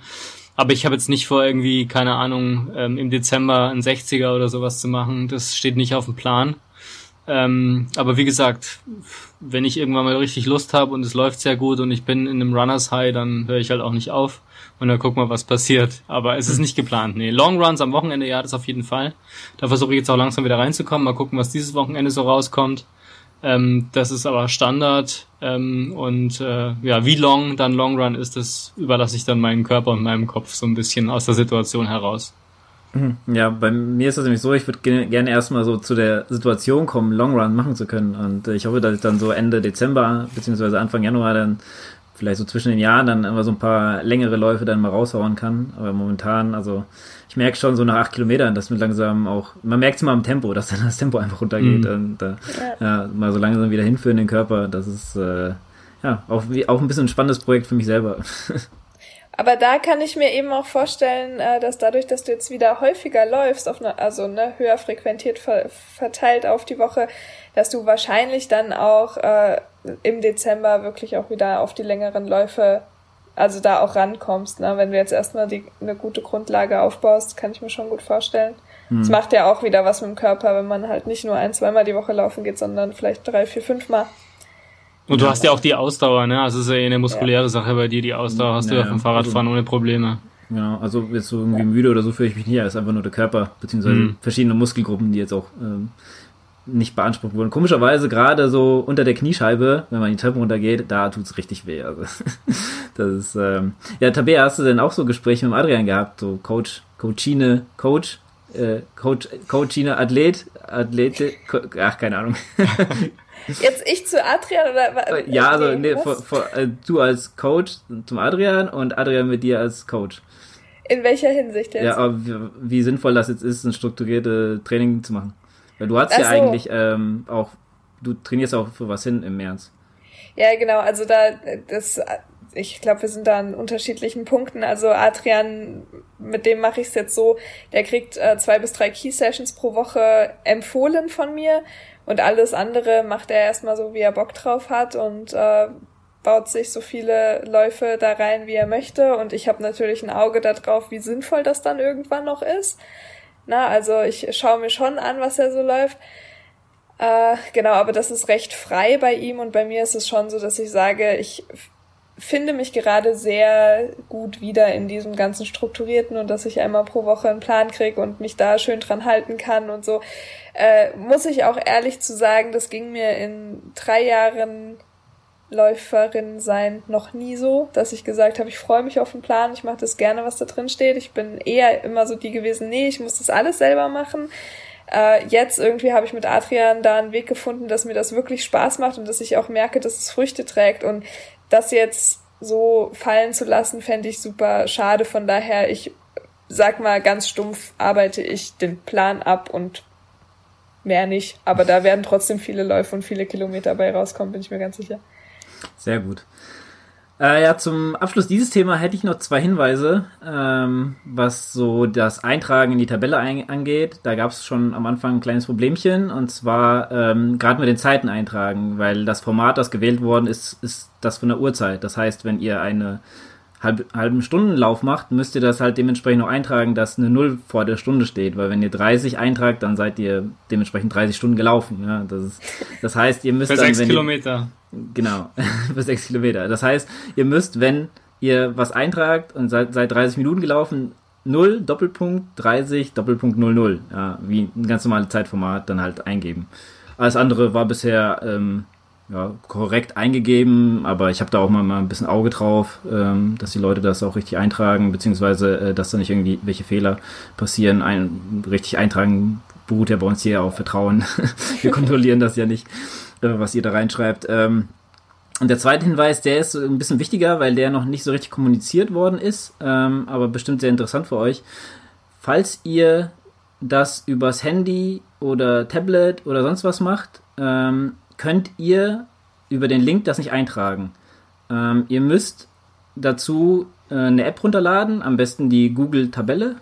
Aber ich habe jetzt nicht vor, irgendwie, keine Ahnung, ähm, im Dezember ein 60er oder sowas zu machen. Das steht nicht auf dem Plan. Ähm, aber wie gesagt, wenn ich irgendwann mal richtig Lust habe und es läuft sehr gut und ich bin in einem Runners High, dann höre ich halt auch nicht auf und dann gucken wir, was passiert. Aber es ist nicht geplant. Nee, Long Runs am Wochenende, ja, das auf jeden Fall. Da versuche ich jetzt auch langsam wieder reinzukommen. Mal gucken, was dieses Wochenende so rauskommt. Ähm, das ist aber Standard. Ähm, und äh, ja, wie long dann Long Run ist, das überlasse ich dann meinem Körper und meinem Kopf so ein bisschen aus der Situation heraus. Mhm. Ja, bei mir ist das nämlich so, ich würde gerne erstmal so zu der Situation kommen, Long Run machen zu können. Und äh, ich hoffe, dass ich dann so Ende Dezember beziehungsweise Anfang Januar dann vielleicht so zwischen den Jahren dann immer so ein paar längere Läufe dann mal raushauen kann. Aber momentan, also ich merke schon so nach acht Kilometern, dass mir langsam auch, man merkt es immer am Tempo, dass dann das Tempo einfach runtergeht mhm. und äh, ja. ja. mal so langsam wieder hinführen den Körper. Das ist äh, ja auch, auch ein bisschen ein spannendes Projekt für mich selber. Aber da kann ich mir eben auch vorstellen, äh, dass dadurch, dass du jetzt wieder häufiger läufst, auf eine, also ne, höher frequentiert verteilt auf die Woche, dass du wahrscheinlich dann auch äh, im Dezember wirklich auch wieder auf die längeren Läufe, also da auch rankommst. Ne? Wenn du jetzt erstmal die, eine gute Grundlage aufbaust, kann ich mir schon gut vorstellen. Es hm. macht ja auch wieder was mit dem Körper, wenn man halt nicht nur ein, zweimal die Woche laufen geht, sondern vielleicht drei, vier, fünfmal. Und du hast ja auch die Ausdauer, ne? Also es ist ja eh eine muskuläre ja. Sache bei dir, die Ausdauer hast ja, du ja vom Fahrradfahren also, ohne Probleme. Ja, also jetzt so irgendwie müde oder so fühle ich mich nicht, es ist einfach nur der Körper, beziehungsweise mhm. verschiedene Muskelgruppen, die jetzt auch ähm, nicht beansprucht wurden. Komischerweise gerade so unter der Kniescheibe, wenn man die Treppen runtergeht, da tut's richtig weh. Also das ist ähm, ja Tabea, hast du denn auch so Gespräche mit Adrian gehabt, so Coach, Coachine, Coach, äh, Coach, Coachine, Athlet, Athlete, Co ach keine Ahnung. Jetzt ich zu Adrian oder äh, Ja, also nee, vor, vor, äh, du als Coach zum Adrian und Adrian mit dir als Coach. In welcher Hinsicht jetzt? Ja, aber wie, wie sinnvoll das jetzt ist, ein strukturiertes Training zu machen. Weil du hast Ach ja so. eigentlich ähm, auch, du trainierst auch für was hin im März. Ja, genau, also da, das, ich glaube, wir sind da an unterschiedlichen Punkten. Also Adrian, mit dem mache ich es jetzt so, der kriegt äh, zwei bis drei Key Sessions pro Woche empfohlen von mir und alles andere macht er erstmal so, wie er Bock drauf hat und äh, baut sich so viele Läufe da rein, wie er möchte. Und ich habe natürlich ein Auge darauf, wie sinnvoll das dann irgendwann noch ist. Na, also ich schaue mir schon an, was er so läuft. Äh, genau, aber das ist recht frei bei ihm und bei mir ist es schon so, dass ich sage, ich finde mich gerade sehr gut wieder in diesem ganzen Strukturierten und dass ich einmal pro Woche einen Plan kriege und mich da schön dran halten kann und so. Äh, muss ich auch ehrlich zu sagen, das ging mir in drei Jahren Läuferin sein noch nie so, dass ich gesagt habe, ich freue mich auf den Plan, ich mache das gerne, was da drin steht. Ich bin eher immer so die gewesen, nee, ich muss das alles selber machen. Äh, jetzt irgendwie habe ich mit Adrian da einen Weg gefunden, dass mir das wirklich Spaß macht und dass ich auch merke, dass es Früchte trägt. Und das jetzt so fallen zu lassen, fände ich super schade. Von daher, ich sag mal ganz stumpf, arbeite ich den Plan ab und mehr nicht. Aber da werden trotzdem viele Läufe und viele Kilometer bei rauskommen, bin ich mir ganz sicher. Sehr gut. Äh, ja, zum Abschluss dieses Thema hätte ich noch zwei Hinweise, ähm, was so das Eintragen in die Tabelle ein angeht. Da gab es schon am Anfang ein kleines Problemchen und zwar ähm, gerade mit den Zeiten eintragen, weil das Format, das gewählt worden ist, ist das von der Uhrzeit. Das heißt, wenn ihr eine halb, halben Stundenlauf macht, müsst ihr das halt dementsprechend auch eintragen, dass eine Null vor der Stunde steht, weil wenn ihr 30 eintragt, dann seid ihr dementsprechend 30 Stunden gelaufen. Ja, das, ist, das heißt, ihr müsst Für dann, sechs wenn Kilometer. Genau, für sechs Kilometer. Das heißt, ihr müsst, wenn ihr was eintragt und seid, seid 30 Minuten gelaufen, 0, Doppelpunkt, 30, Doppelpunkt 00. Ja, wie ein ganz normales Zeitformat dann halt eingeben. Alles andere war bisher ähm, ja, korrekt eingegeben, aber ich habe da auch mal, mal ein bisschen Auge drauf, ähm, dass die Leute das auch richtig eintragen, beziehungsweise äh, dass da nicht irgendwie welche Fehler passieren. Ein, richtig eintragen beruht ja bei uns hier auf Vertrauen. Wir kontrollieren das ja nicht, was ihr da reinschreibt. Ähm, und der zweite Hinweis, der ist ein bisschen wichtiger, weil der noch nicht so richtig kommuniziert worden ist, ähm, aber bestimmt sehr interessant für euch. Falls ihr das übers Handy oder Tablet oder sonst was macht, ähm, könnt ihr über den Link das nicht eintragen. Ähm, ihr müsst dazu äh, eine App runterladen, am besten die Google Tabelle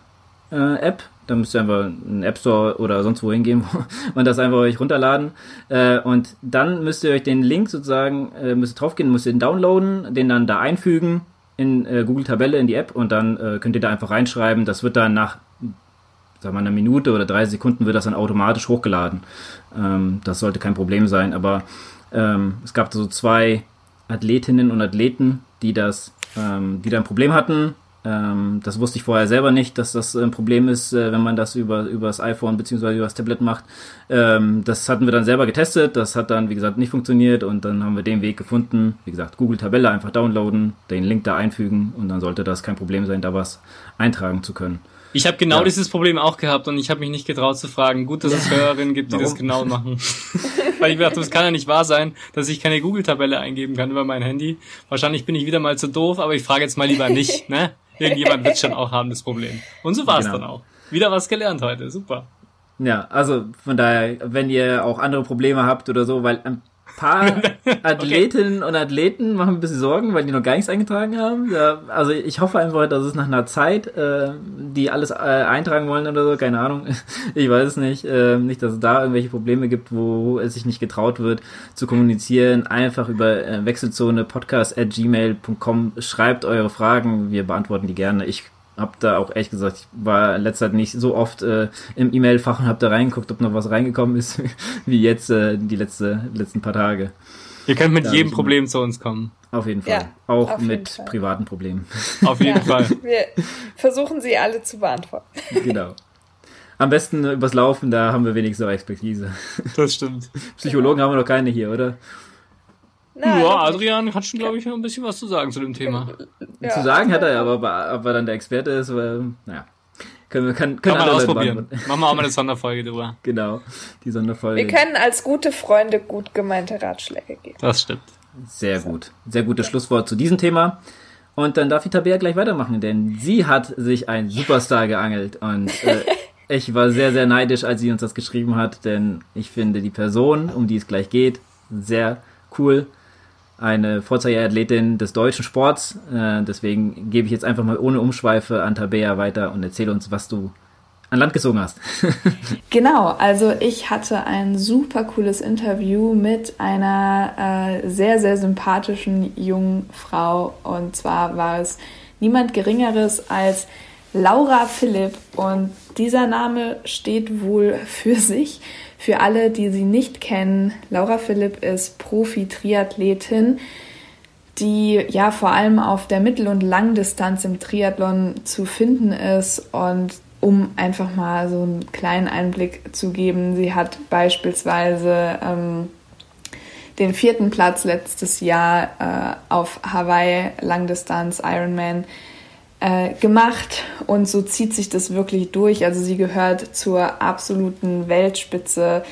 äh, App. Da müsst ihr einfach einen App Store oder sonst wo hingehen und das einfach euch runterladen. Äh, und dann müsst ihr euch den Link sozusagen, äh, müsst ihr draufgehen, müsst ihr den downloaden, den dann da einfügen in äh, Google Tabelle in die App und dann äh, könnt ihr da einfach reinschreiben. Das wird dann nach sagen wir, einer Minute oder drei Sekunden wird das dann automatisch hochgeladen. Ähm, das sollte kein Problem sein, aber ähm, es gab so zwei Athletinnen und Athleten, die das, ähm, die da ein Problem hatten. Ähm, das wusste ich vorher selber nicht, dass das ein Problem ist, äh, wenn man das über, über das iPhone bzw. über das Tablet macht. Ähm, das hatten wir dann selber getestet, das hat dann, wie gesagt, nicht funktioniert und dann haben wir den Weg gefunden. Wie gesagt, Google Tabelle einfach downloaden, den Link da einfügen und dann sollte das kein Problem sein, da was eintragen zu können. Ich habe genau ja. dieses Problem auch gehabt und ich habe mich nicht getraut zu fragen. Gut, dass es Hörerinnen gibt, die Warum? das genau machen. Weil ich dachte, das kann ja nicht wahr sein, dass ich keine Google-Tabelle eingeben kann über mein Handy. Wahrscheinlich bin ich wieder mal zu doof, aber ich frage jetzt mal lieber nicht. Ne? Irgendjemand wird schon auch haben, das Problem. Und so war es genau. dann auch. Wieder was gelernt heute. Super. Ja, also von daher, wenn ihr auch andere Probleme habt oder so, weil paar Athletinnen okay. und Athleten machen ein bisschen Sorgen, weil die noch gar nichts eingetragen haben. Ja, also ich hoffe einfach, dass es nach einer Zeit, äh, die alles äh, eintragen wollen oder so, keine Ahnung. Ich weiß es nicht. Äh, nicht, dass es da irgendwelche Probleme gibt, wo es sich nicht getraut wird zu kommunizieren. Einfach über äh, Wechselzone podcast at gmail.com schreibt eure Fragen. Wir beantworten die gerne. Ich habe da auch ehrlich gesagt, ich war letzter Zeit nicht so oft äh, im E-Mail-Fach und habe da reingeguckt, ob noch was reingekommen ist, wie jetzt äh, die letzte, letzten paar Tage. Ihr könnt mit da jedem Problem zu uns kommen. Auf jeden Fall. Ja, auch mit Fall. privaten Problemen. Auf jeden ja, Fall. Wir versuchen sie alle zu beantworten. Genau. Am besten übers Laufen, da haben wir wenigstens auch Expertise. Das stimmt. Psychologen genau. haben wir noch keine hier, oder? Nein, ja, Adrian hat schon, glaube ich, noch ein bisschen was zu sagen zu dem Thema. Ja, zu sagen hat er ja, aber ob er dann der Experte ist, weil, naja. Können wir kann, können Kann man ausprobieren. Machen wir auch mal eine Sonderfolge drüber. Genau, die Sonderfolge. Wir können als gute Freunde gut gemeinte Ratschläge geben. Das stimmt. Sehr gut. Sehr gutes Schlusswort zu diesem Thema. Und dann darf die Tabea gleich weitermachen, denn sie hat sich ein Superstar geangelt und äh, ich war sehr, sehr neidisch, als sie uns das geschrieben hat, denn ich finde die Person, um die es gleich geht, sehr cool eine Vorzeigeathletin des deutschen Sports. Äh, deswegen gebe ich jetzt einfach mal ohne Umschweife an Tabea weiter und erzähle uns, was du an Land gezogen hast. genau, also ich hatte ein super cooles Interview mit einer äh, sehr, sehr sympathischen jungen Frau. Und zwar war es niemand Geringeres als Laura Philipp. Und dieser Name steht wohl für sich. Für alle, die sie nicht kennen, Laura Philipp ist Profi-Triathletin, die ja vor allem auf der Mittel- und Langdistanz im Triathlon zu finden ist. Und um einfach mal so einen kleinen Einblick zu geben, sie hat beispielsweise ähm, den vierten Platz letztes Jahr äh, auf Hawaii Langdistanz Ironman äh, gemacht und so zieht sich das wirklich durch. Also sie gehört zur absoluten Weltspitze,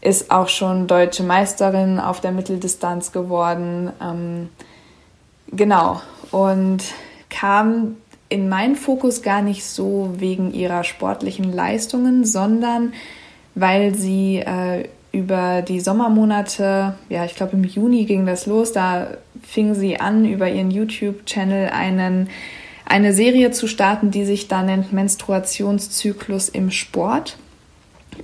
ist auch schon deutsche Meisterin auf der Mitteldistanz geworden. Ähm, genau, und kam in meinen Fokus gar nicht so wegen ihrer sportlichen Leistungen, sondern weil sie äh, über die Sommermonate, ja, ich glaube im Juni ging das los, da fing sie an, über ihren YouTube-Channel einen, eine Serie zu starten, die sich da nennt Menstruationszyklus im Sport.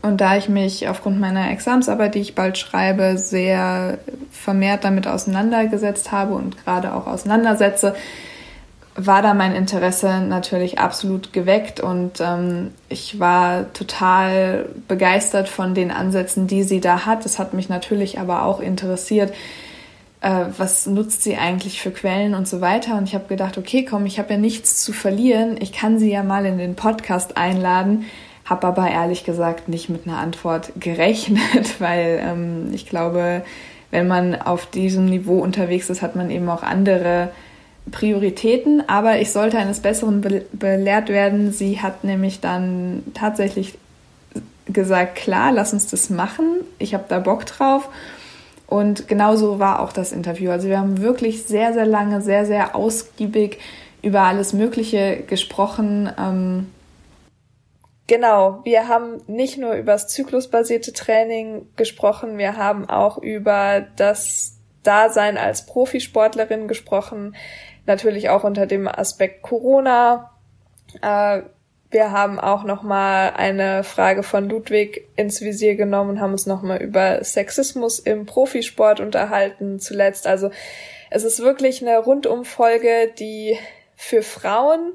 Und da ich mich aufgrund meiner Examsarbeit, die ich bald schreibe, sehr vermehrt damit auseinandergesetzt habe und gerade auch auseinandersetze, war da mein Interesse natürlich absolut geweckt und ähm, ich war total begeistert von den Ansätzen, die sie da hat. Es hat mich natürlich aber auch interessiert, äh, was nutzt sie eigentlich für Quellen und so weiter. Und ich habe gedacht, okay, komm, ich habe ja nichts zu verlieren. Ich kann sie ja mal in den Podcast einladen. Habe aber ehrlich gesagt nicht mit einer Antwort gerechnet, weil ähm, ich glaube, wenn man auf diesem Niveau unterwegs ist, hat man eben auch andere Prioritäten, aber ich sollte eines Besseren be belehrt werden. Sie hat nämlich dann tatsächlich gesagt, klar, lass uns das machen. Ich habe da Bock drauf. Und genauso war auch das Interview. Also wir haben wirklich sehr, sehr lange, sehr, sehr ausgiebig über alles Mögliche gesprochen. Ähm genau, wir haben nicht nur über das zyklusbasierte Training gesprochen, wir haben auch über das Dasein als Profisportlerin gesprochen natürlich auch unter dem Aspekt Corona. Äh, wir haben auch noch mal eine Frage von Ludwig ins Visier genommen und haben uns noch mal über Sexismus im Profisport unterhalten zuletzt. Also es ist wirklich eine Rundumfolge, die für Frauen,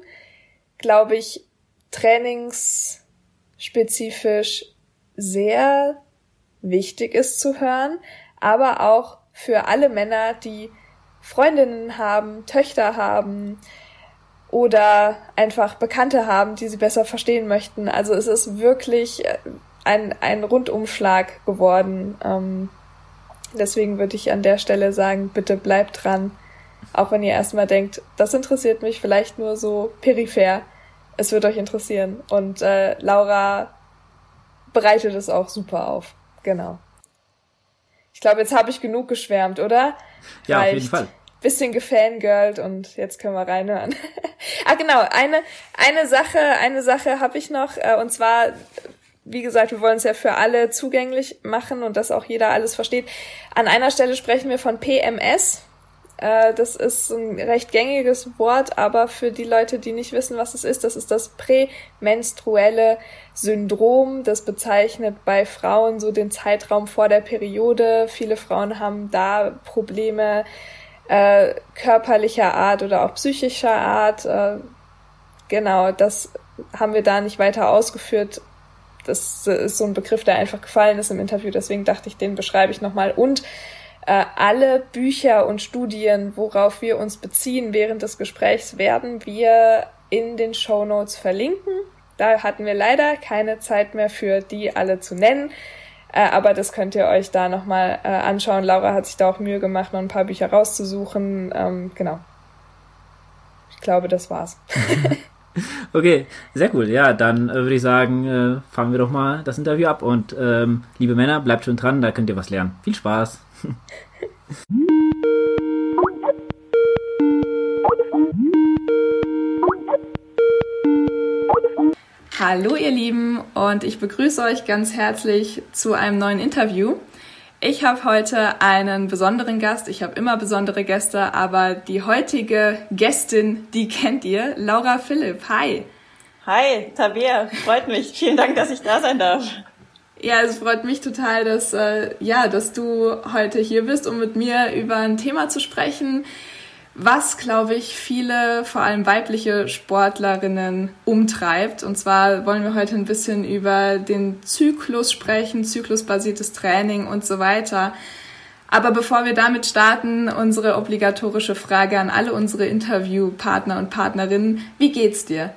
glaube ich, trainingsspezifisch sehr wichtig ist zu hören, aber auch für alle Männer, die Freundinnen haben, Töchter haben oder einfach Bekannte haben, die sie besser verstehen möchten. Also es ist wirklich äh, ein, ein Rundumschlag geworden. Ähm, deswegen würde ich an der Stelle sagen, bitte bleibt dran. Auch wenn ihr erstmal denkt, das interessiert mich vielleicht nur so peripher. Es wird euch interessieren. Und äh, Laura bereitet es auch super auf. Genau. Ich glaube, jetzt habe ich genug geschwärmt, oder? Ja, Reicht. auf jeden Fall bisschen gefangirlt und jetzt können wir reinhören. ah genau, eine eine Sache, eine Sache habe ich noch äh, und zwar wie gesagt, wir wollen es ja für alle zugänglich machen und dass auch jeder alles versteht. An einer Stelle sprechen wir von PMS. Äh, das ist ein recht gängiges Wort, aber für die Leute, die nicht wissen, was es ist, das ist das prämenstruelle Syndrom. Das bezeichnet bei Frauen so den Zeitraum vor der Periode. Viele Frauen haben da Probleme äh, körperlicher Art oder auch psychischer Art. Äh, genau, das haben wir da nicht weiter ausgeführt. Das ist so ein Begriff, der einfach gefallen ist im Interview, deswegen dachte ich, den beschreibe ich nochmal. Und äh, alle Bücher und Studien, worauf wir uns beziehen während des Gesprächs, werden wir in den Show Notes verlinken. Da hatten wir leider keine Zeit mehr für, die alle zu nennen. Äh, aber das könnt ihr euch da nochmal äh, anschauen. Laura hat sich da auch Mühe gemacht, noch ein paar Bücher rauszusuchen. Ähm, genau. Ich glaube, das war's. okay, sehr cool. Ja, dann äh, würde ich sagen, äh, fangen wir doch mal das Interview ab. Und ähm, liebe Männer, bleibt schon dran, da könnt ihr was lernen. Viel Spaß. Hallo ihr Lieben und ich begrüße euch ganz herzlich zu einem neuen Interview. Ich habe heute einen besonderen Gast. Ich habe immer besondere Gäste, aber die heutige Gästin, die kennt ihr, Laura Philipp. Hi. Hi, Tabea. Freut mich. Vielen Dank, dass ich da sein darf. Ja, es freut mich total, dass äh, ja, dass du heute hier bist, um mit mir über ein Thema zu sprechen, was, glaube ich, viele, vor allem weibliche Sportlerinnen umtreibt. Und zwar wollen wir heute ein bisschen über den Zyklus sprechen, zyklusbasiertes Training und so weiter. Aber bevor wir damit starten, unsere obligatorische Frage an alle unsere Interviewpartner und Partnerinnen. Wie geht's dir?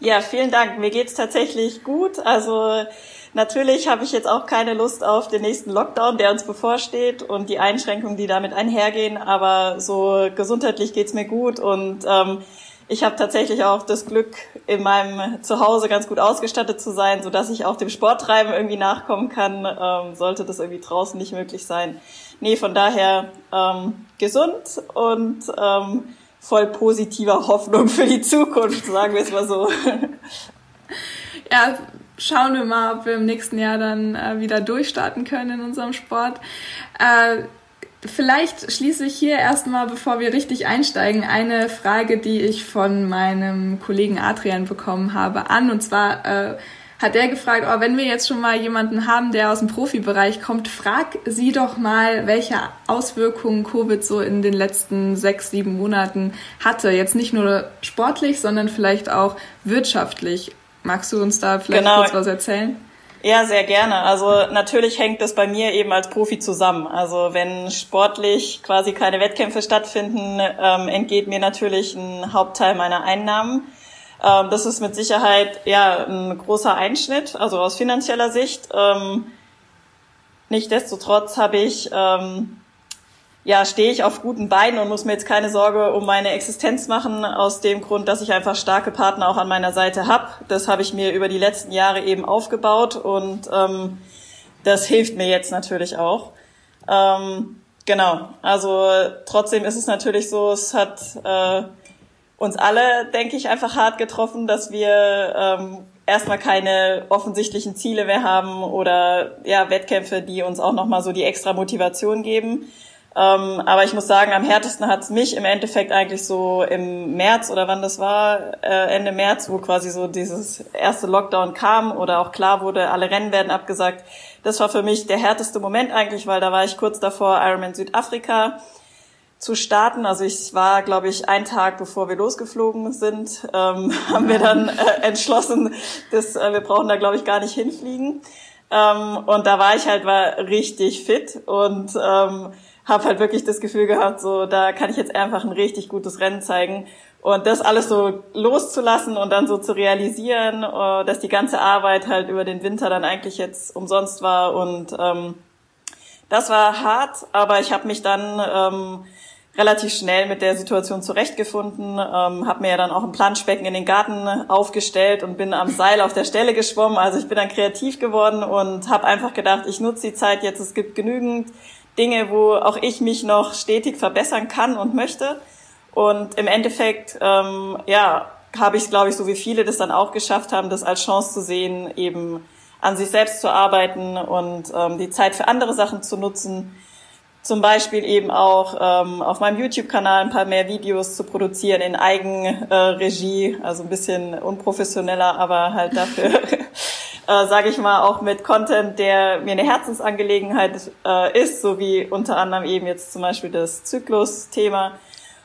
Ja, vielen Dank. Mir geht's tatsächlich gut. Also Natürlich habe ich jetzt auch keine Lust auf den nächsten Lockdown, der uns bevorsteht und die Einschränkungen, die damit einhergehen. Aber so gesundheitlich geht's mir gut und ähm, ich habe tatsächlich auch das Glück, in meinem Zuhause ganz gut ausgestattet zu sein, so dass ich auch dem Sporttreiben irgendwie nachkommen kann. Ähm, sollte das irgendwie draußen nicht möglich sein. Nee, von daher ähm, gesund und ähm, voll positiver Hoffnung für die Zukunft, sagen wir es mal so. Ja, schauen wir mal, ob wir im nächsten Jahr dann äh, wieder durchstarten können in unserem Sport. Äh, Vielleicht schließe ich hier erstmal, bevor wir richtig einsteigen, eine Frage, die ich von meinem Kollegen Adrian bekommen habe, an. Und zwar äh, hat er gefragt, oh, wenn wir jetzt schon mal jemanden haben, der aus dem Profibereich kommt, frag sie doch mal, welche Auswirkungen Covid so in den letzten sechs, sieben Monaten hatte. Jetzt nicht nur sportlich, sondern vielleicht auch wirtschaftlich. Magst du uns da vielleicht genau. kurz was erzählen? Ja, sehr gerne. Also natürlich hängt das bei mir eben als Profi zusammen. Also wenn sportlich quasi keine Wettkämpfe stattfinden, ähm, entgeht mir natürlich ein Hauptteil meiner Einnahmen. Ähm, das ist mit Sicherheit ja ein großer Einschnitt, also aus finanzieller Sicht. Ähm, Nichtsdestotrotz habe ich ähm, ja, stehe ich auf guten Beinen und muss mir jetzt keine Sorge um meine Existenz machen, aus dem Grund, dass ich einfach starke Partner auch an meiner Seite habe. Das habe ich mir über die letzten Jahre eben aufgebaut und ähm, das hilft mir jetzt natürlich auch. Ähm, genau, also trotzdem ist es natürlich so, es hat äh, uns alle, denke ich, einfach hart getroffen, dass wir ähm, erstmal keine offensichtlichen Ziele mehr haben oder ja Wettkämpfe, die uns auch nochmal so die extra Motivation geben. Ähm, aber ich muss sagen, am härtesten hat es mich im Endeffekt eigentlich so im März oder wann das war, äh, Ende März, wo quasi so dieses erste Lockdown kam oder auch klar wurde, alle Rennen werden abgesagt. Das war für mich der härteste Moment eigentlich, weil da war ich kurz davor, Ironman Südafrika zu starten. Also ich war, glaube ich, einen Tag bevor wir losgeflogen sind, ähm, haben wir dann äh, entschlossen, dass äh, wir brauchen da, glaube ich, gar nicht hinfliegen. Ähm, und da war ich halt war richtig fit und ähm, habe halt wirklich das Gefühl gehabt, so da kann ich jetzt einfach ein richtig gutes Rennen zeigen. Und das alles so loszulassen und dann so zu realisieren, äh, dass die ganze Arbeit halt über den Winter dann eigentlich jetzt umsonst war. Und ähm, das war hart, aber ich habe mich dann ähm, relativ schnell mit der Situation zurechtgefunden, ähm, habe mir ja dann auch ein Planschbecken in den Garten aufgestellt und bin am Seil auf der Stelle geschwommen. Also ich bin dann kreativ geworden und habe einfach gedacht, ich nutze die Zeit jetzt, es gibt genügend Dinge, wo auch ich mich noch stetig verbessern kann und möchte. Und im Endeffekt, ähm, ja, habe ich, glaube ich, so wie viele das dann auch geschafft haben, das als Chance zu sehen, eben an sich selbst zu arbeiten und ähm, die Zeit für andere Sachen zu nutzen. Zum Beispiel eben auch ähm, auf meinem YouTube-Kanal ein paar mehr Videos zu produzieren in Eigenregie, äh, also ein bisschen unprofessioneller, aber halt dafür äh, sage ich mal, auch mit Content, der mir eine Herzensangelegenheit äh, ist, so wie unter anderem eben jetzt zum Beispiel das Zyklus-Thema.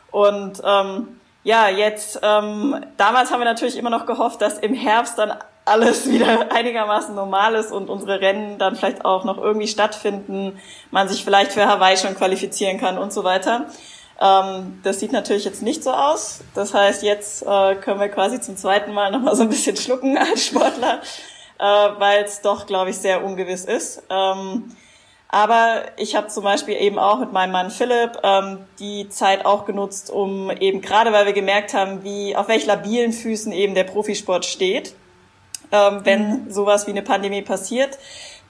Und ähm, ja, jetzt, ähm, damals haben wir natürlich immer noch gehofft, dass im Herbst dann alles wieder einigermaßen normal ist und unsere Rennen dann vielleicht auch noch irgendwie stattfinden, man sich vielleicht für Hawaii schon qualifizieren kann und so weiter. Ähm, das sieht natürlich jetzt nicht so aus. Das heißt, jetzt äh, können wir quasi zum zweiten Mal nochmal so ein bisschen schlucken als Sportler äh, weil es doch, glaube ich, sehr ungewiss ist. Ähm, aber ich habe zum Beispiel eben auch mit meinem Mann Philipp ähm, die Zeit auch genutzt, um eben gerade, weil wir gemerkt haben, wie auf welch labilen Füßen eben der Profisport steht, ähm, wenn mhm. sowas wie eine Pandemie passiert,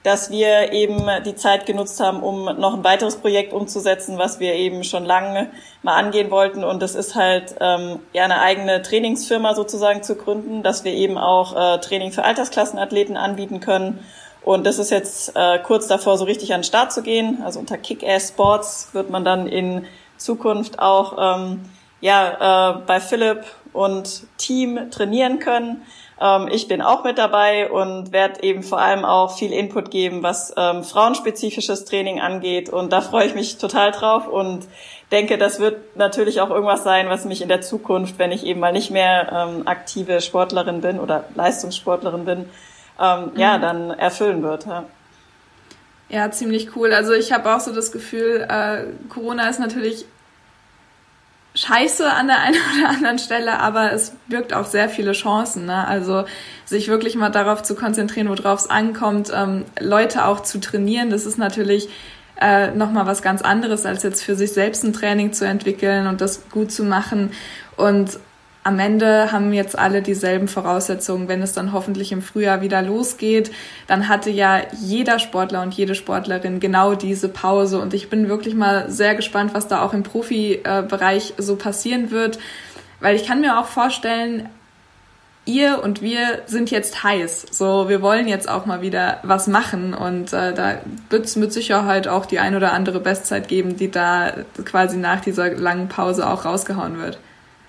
dass wir eben die Zeit genutzt haben, um noch ein weiteres Projekt umzusetzen, was wir eben schon lange mal angehen wollten. Und das ist halt ähm, ja eine eigene Trainingsfirma sozusagen zu gründen, dass wir eben auch äh, Training für Altersklassenathleten anbieten können. Und das ist jetzt äh, kurz davor, so richtig an den Start zu gehen. Also unter Kick-Ass Sports wird man dann in Zukunft auch ähm, ja, äh, bei Philipp und Team trainieren können. Ähm, ich bin auch mit dabei und werde eben vor allem auch viel Input geben, was ähm, frauenspezifisches Training angeht. Und da freue ich mich total drauf und denke, das wird natürlich auch irgendwas sein, was mich in der Zukunft, wenn ich eben mal nicht mehr ähm, aktive Sportlerin bin oder Leistungssportlerin bin, ähm, mhm. ja, dann erfüllen wird. Ja. Ja, ziemlich cool. Also ich habe auch so das Gefühl, äh, Corona ist natürlich scheiße an der einen oder anderen Stelle, aber es birgt auch sehr viele Chancen. Ne? Also sich wirklich mal darauf zu konzentrieren, worauf es ankommt, ähm, Leute auch zu trainieren, das ist natürlich äh, nochmal was ganz anderes, als jetzt für sich selbst ein Training zu entwickeln und das gut zu machen. Und am Ende haben jetzt alle dieselben Voraussetzungen. Wenn es dann hoffentlich im Frühjahr wieder losgeht, dann hatte ja jeder Sportler und jede Sportlerin genau diese Pause. Und ich bin wirklich mal sehr gespannt, was da auch im Profibereich so passieren wird. Weil ich kann mir auch vorstellen, ihr und wir sind jetzt heiß. So, wir wollen jetzt auch mal wieder was machen und äh, da wird es mit Sicherheit auch die ein oder andere Bestzeit geben, die da quasi nach dieser langen Pause auch rausgehauen wird.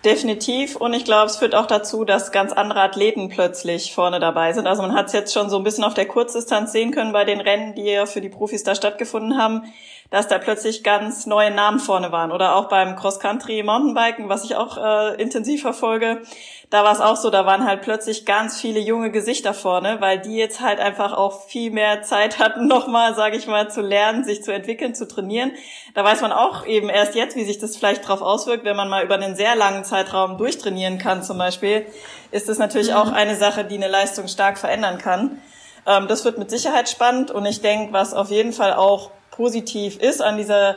Definitiv. Und ich glaube, es führt auch dazu, dass ganz andere Athleten plötzlich vorne dabei sind. Also man hat es jetzt schon so ein bisschen auf der Kurzdistanz sehen können bei den Rennen, die ja für die Profis da stattgefunden haben, dass da plötzlich ganz neue Namen vorne waren. Oder auch beim Cross-Country Mountainbiken, was ich auch äh, intensiv verfolge da war es auch so, da waren halt plötzlich ganz viele junge Gesichter vorne, weil die jetzt halt einfach auch viel mehr Zeit hatten, nochmal, sage ich mal, zu lernen, sich zu entwickeln, zu trainieren. Da weiß man auch eben erst jetzt, wie sich das vielleicht drauf auswirkt, wenn man mal über einen sehr langen Zeitraum durchtrainieren kann zum Beispiel, ist das natürlich mhm. auch eine Sache, die eine Leistung stark verändern kann. Ähm, das wird mit Sicherheit spannend und ich denke, was auf jeden Fall auch positiv ist an dieser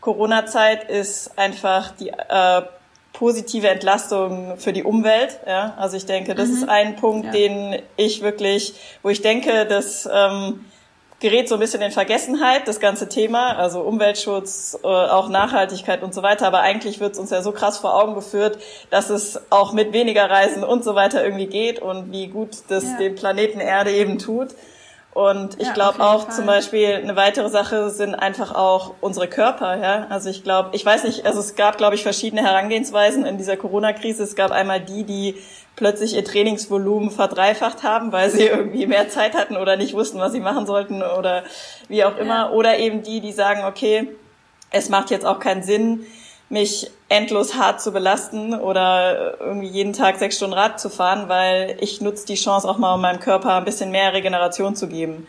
Corona-Zeit, ist einfach die äh, positive Entlastung für die Umwelt. Ja? Also ich denke, das mhm. ist ein Punkt, ja. den ich wirklich, wo ich denke, das ähm, gerät so ein bisschen in Vergessenheit, das ganze Thema, also Umweltschutz, äh, auch Nachhaltigkeit und so weiter. Aber eigentlich wird es uns ja so krass vor Augen geführt, dass es auch mit weniger Reisen und so weiter irgendwie geht und wie gut das ja. dem Planeten Erde eben tut. Und ich ja, glaube auch Fall. zum Beispiel eine weitere Sache sind einfach auch unsere Körper. Ja? Also ich glaube, ich weiß nicht, also es gab, glaube ich, verschiedene Herangehensweisen in dieser Corona-Krise. Es gab einmal die, die plötzlich ihr Trainingsvolumen verdreifacht haben, weil sie irgendwie mehr Zeit hatten oder nicht wussten, was sie machen sollten oder wie auch immer. Ja. Oder eben die, die sagen, okay, es macht jetzt auch keinen Sinn, mich endlos hart zu belasten oder irgendwie jeden Tag sechs Stunden Rad zu fahren, weil ich nutze die Chance auch mal, um meinem Körper ein bisschen mehr Regeneration zu geben.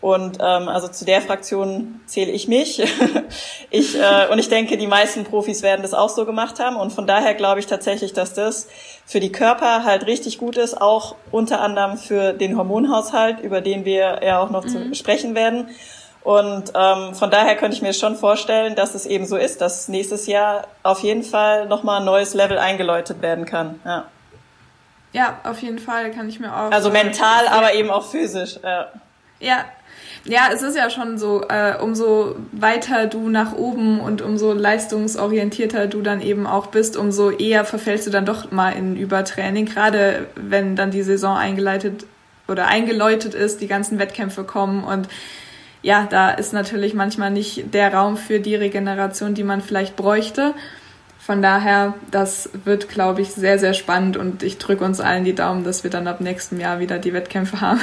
Und ähm, also zu der Fraktion zähle ich mich. ich, äh, und ich denke, die meisten Profis werden das auch so gemacht haben. Und von daher glaube ich tatsächlich, dass das für die Körper halt richtig gut ist, auch unter anderem für den Hormonhaushalt, über den wir ja auch noch mhm. zu sprechen werden. Und ähm, von daher könnte ich mir schon vorstellen, dass es eben so ist, dass nächstes Jahr auf jeden Fall nochmal ein neues Level eingeläutet werden kann. Ja. ja, auf jeden Fall kann ich mir auch. Also mental, ja. aber eben auch physisch. Ja. ja. Ja, es ist ja schon so, äh, umso weiter du nach oben und umso leistungsorientierter du dann eben auch bist, umso eher verfällst du dann doch mal in Übertraining, gerade wenn dann die Saison eingeleitet oder eingeläutet ist, die ganzen Wettkämpfe kommen und ja, da ist natürlich manchmal nicht der Raum für die Regeneration, die man vielleicht bräuchte. Von daher, das wird, glaube ich, sehr, sehr spannend und ich drücke uns allen die Daumen, dass wir dann ab nächstem Jahr wieder die Wettkämpfe haben.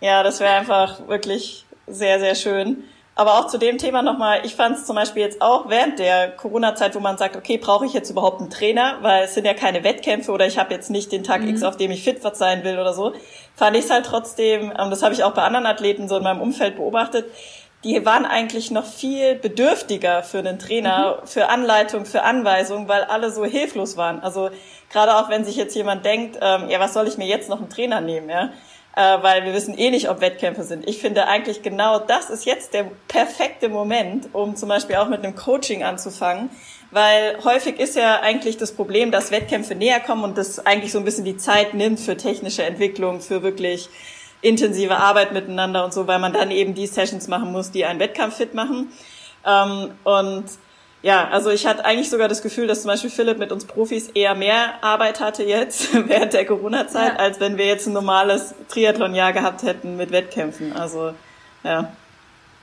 Ja, das wäre einfach wirklich sehr, sehr schön. Aber auch zu dem Thema nochmal, ich fand es zum Beispiel jetzt auch während der Corona-Zeit, wo man sagt, okay, brauche ich jetzt überhaupt einen Trainer, weil es sind ja keine Wettkämpfe oder ich habe jetzt nicht den Tag mhm. X, auf dem ich fit sein will oder so, fand ich es halt trotzdem, und das habe ich auch bei anderen Athleten so in meinem Umfeld beobachtet, die waren eigentlich noch viel bedürftiger für einen Trainer, mhm. für Anleitung, für Anweisung, weil alle so hilflos waren. Also gerade auch wenn sich jetzt jemand denkt, ähm, ja, was soll ich mir jetzt noch einen Trainer nehmen, ja? äh, weil wir wissen eh nicht, ob Wettkämpfe sind. Ich finde eigentlich genau das ist jetzt der perfekte Moment, um zum Beispiel auch mit einem Coaching anzufangen, weil häufig ist ja eigentlich das Problem, dass Wettkämpfe näher kommen und das eigentlich so ein bisschen die Zeit nimmt für technische Entwicklung, für wirklich intensive Arbeit miteinander und so, weil man dann eben die Sessions machen muss, die einen Wettkampf fit machen. Ähm, und ja, also ich hatte eigentlich sogar das Gefühl, dass zum Beispiel Philipp mit uns Profis eher mehr Arbeit hatte jetzt während der Corona-Zeit, ja. als wenn wir jetzt ein normales Triathlon-Jahr gehabt hätten mit Wettkämpfen. Also ja.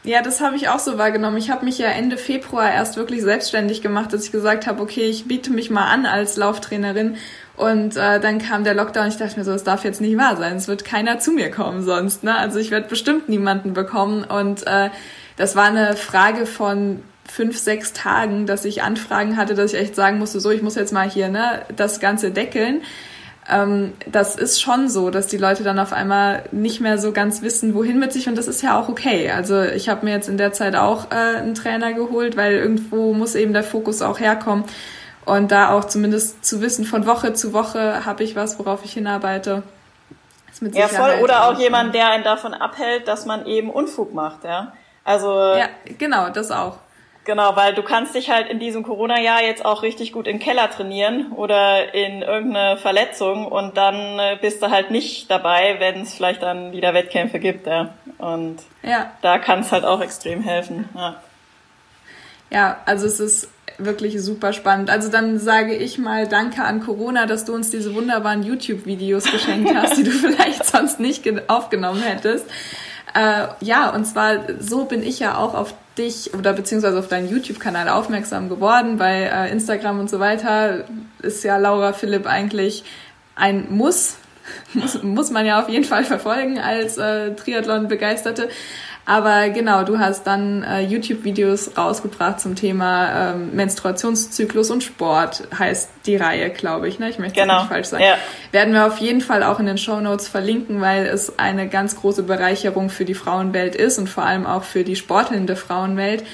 Ja, das habe ich auch so wahrgenommen. Ich habe mich ja Ende Februar erst wirklich selbstständig gemacht, dass ich gesagt habe, okay, ich biete mich mal an als Lauftrainerin. Und äh, dann kam der Lockdown. Ich dachte mir so, es darf jetzt nicht wahr sein. Es wird keiner zu mir kommen sonst. Ne? Also ich werde bestimmt niemanden bekommen. Und äh, das war eine Frage von fünf, sechs Tagen, dass ich Anfragen hatte, dass ich echt sagen musste, so, ich muss jetzt mal hier ne, das Ganze deckeln. Ähm, das ist schon so, dass die Leute dann auf einmal nicht mehr so ganz wissen, wohin mit sich und das ist ja auch okay. Also ich habe mir jetzt in der Zeit auch äh, einen Trainer geholt, weil irgendwo muss eben der Fokus auch herkommen und da auch zumindest zu wissen, von Woche zu Woche habe ich was, worauf ich hinarbeite. ja, voll. Oder auch jemand, der einen davon abhält, dass man eben Unfug macht, ja. Also. Ja, genau, das auch. Genau, weil du kannst dich halt in diesem Corona-Jahr jetzt auch richtig gut im Keller trainieren oder in irgendeine Verletzung und dann äh, bist du halt nicht dabei, wenn es vielleicht dann wieder Wettkämpfe gibt. Ja. Und ja. da kann es halt auch extrem helfen. Ja. ja, also es ist wirklich super spannend. Also dann sage ich mal Danke an Corona, dass du uns diese wunderbaren YouTube-Videos geschenkt hast, die du vielleicht sonst nicht aufgenommen hättest. Äh, ja, und zwar so bin ich ja auch auf dich oder beziehungsweise auf deinen YouTube-Kanal aufmerksam geworden. Bei äh, Instagram und so weiter ist ja Laura Philipp eigentlich ein Muss. muss, muss man ja auf jeden Fall verfolgen als äh, Triathlon-Begeisterte. Aber genau, du hast dann äh, YouTube-Videos rausgebracht zum Thema ähm, Menstruationszyklus und Sport, heißt die Reihe, glaube ich. Ne? Ich möchte genau. nicht falsch sagen. Ja. Werden wir auf jeden Fall auch in den Show Notes verlinken, weil es eine ganz große Bereicherung für die Frauenwelt ist und vor allem auch für die sportelnde Frauenwelt.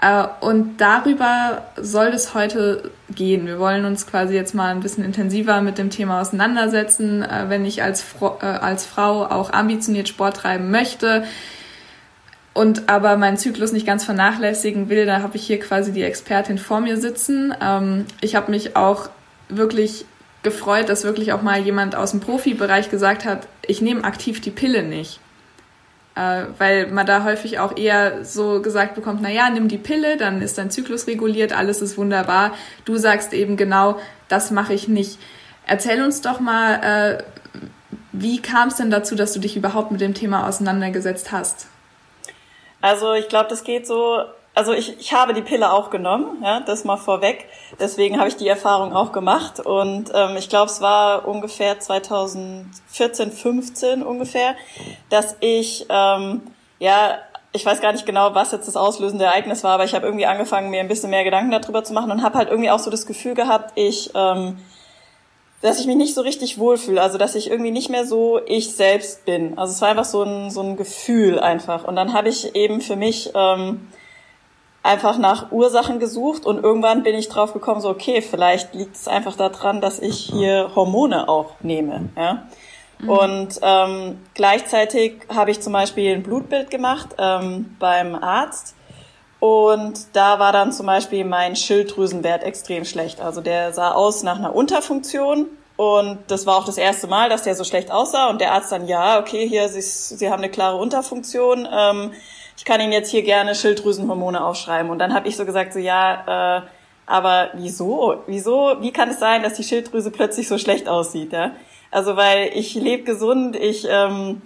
Äh, und darüber soll es heute gehen. Wir wollen uns quasi jetzt mal ein bisschen intensiver mit dem Thema auseinandersetzen. Äh, wenn ich als, Fro äh, als Frau auch ambitioniert Sport treiben möchte, und aber meinen Zyklus nicht ganz vernachlässigen will, da habe ich hier quasi die Expertin vor mir sitzen. Ähm, ich habe mich auch wirklich gefreut, dass wirklich auch mal jemand aus dem Profibereich gesagt hat, ich nehme aktiv die Pille nicht. Äh, weil man da häufig auch eher so gesagt bekommt, na ja, nimm die Pille, dann ist dein Zyklus reguliert, alles ist wunderbar. Du sagst eben genau, das mache ich nicht. Erzähl uns doch mal, äh, wie kam es denn dazu, dass du dich überhaupt mit dem Thema auseinandergesetzt hast? Also ich glaube, das geht so. Also ich, ich habe die Pille auch genommen, ja, das mal vorweg. Deswegen habe ich die Erfahrung auch gemacht. Und ähm, ich glaube, es war ungefähr 2014, 15 ungefähr, dass ich ähm, ja ich weiß gar nicht genau, was jetzt das auslösende Ereignis war, aber ich habe irgendwie angefangen, mir ein bisschen mehr Gedanken darüber zu machen und habe halt irgendwie auch so das Gefühl gehabt, ich ähm, dass ich mich nicht so richtig wohlfühle, also dass ich irgendwie nicht mehr so ich selbst bin. Also es war einfach so ein, so ein Gefühl einfach. Und dann habe ich eben für mich ähm, einfach nach Ursachen gesucht und irgendwann bin ich drauf gekommen, so okay, vielleicht liegt es einfach daran, dass ich hier Hormone auch nehme. Ja? Mhm. Und ähm, gleichzeitig habe ich zum Beispiel ein Blutbild gemacht ähm, beim Arzt. Und da war dann zum Beispiel mein Schilddrüsenwert extrem schlecht. Also der sah aus nach einer Unterfunktion. Und das war auch das erste Mal, dass der so schlecht aussah. Und der Arzt dann, ja, okay, hier, Sie, Sie haben eine klare Unterfunktion. Ähm, ich kann Ihnen jetzt hier gerne Schilddrüsenhormone aufschreiben. Und dann habe ich so gesagt, so ja, äh, aber wieso? Wieso? Wie kann es sein, dass die Schilddrüse plötzlich so schlecht aussieht? Ja? Also weil ich lebe gesund, ich ähm,